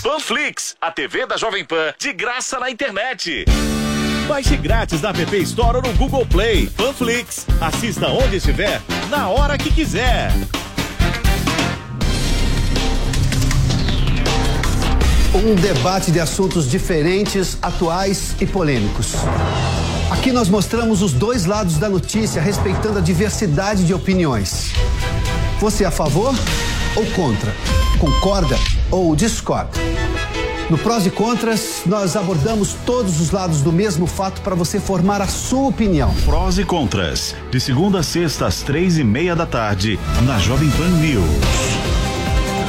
Panflix, a TV da Jovem Pan, de graça na internet. Baixe grátis na App Store ou no Google Play. Panflix, assista onde estiver, na hora que quiser. Um debate de assuntos diferentes, atuais e polêmicos. Aqui nós mostramos os dois lados da notícia, respeitando a diversidade de opiniões. Você é a favor ou contra? Concorda ou discorda? No Prós e Contras, nós abordamos todos os lados do mesmo fato para você formar a sua opinião. Prós e Contras, de segunda a sexta às três e meia da tarde, na Jovem Pan News.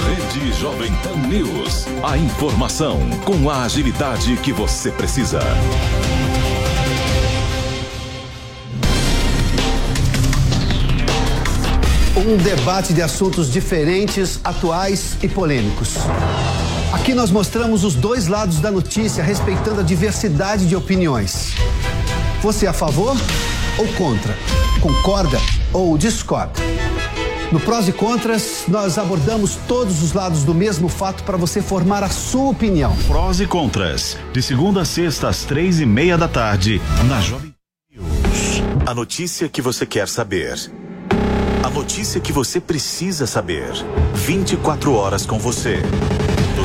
Rede Jovem Pan News. A informação com a agilidade que você precisa. Um debate de assuntos diferentes, atuais e polêmicos. Aqui nós mostramos os dois lados da notícia, respeitando a diversidade de opiniões. Você é a favor ou contra? Concorda ou discorda? No Prós e Contras, nós abordamos todos os lados do mesmo fato para você formar a sua opinião. Prós e Contras, de segunda a sexta às três e meia da tarde, na Jovem News. A notícia que você quer saber. A notícia que você precisa saber. 24 horas com você.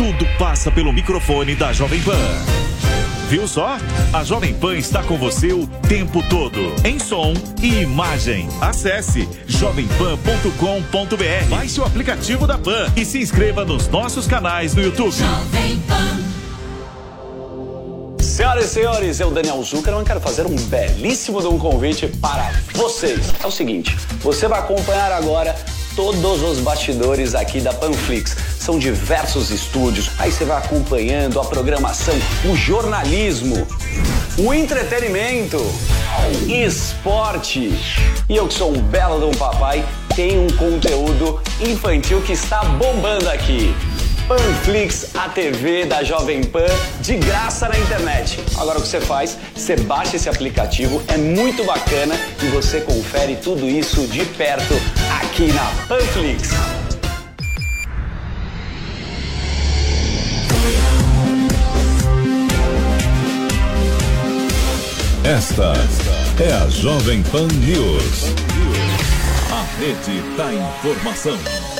Tudo passa pelo microfone da Jovem Pan. Viu só? A Jovem Pan está com você o tempo todo, em som e imagem. Acesse jovempan.com.br. Baixe o aplicativo da Pan e se inscreva nos nossos canais no YouTube. Senhoras e senhores, eu, Daniel Zuckerman, quero fazer um belíssimo de um convite para vocês. É o seguinte, você vai acompanhar agora todos os bastidores aqui da Panflix. São diversos estúdios, aí você vai acompanhando a programação, o jornalismo, o entretenimento, esporte. E eu que sou um belo de um papai, tenho um conteúdo infantil que está bombando aqui. Panflix, a TV da Jovem Pan, de graça na internet. Agora o que você faz? Você baixa esse aplicativo, é muito bacana e você confere tudo isso de perto aqui na Panflix. Esta é a Jovem Pan News. A rede da informação.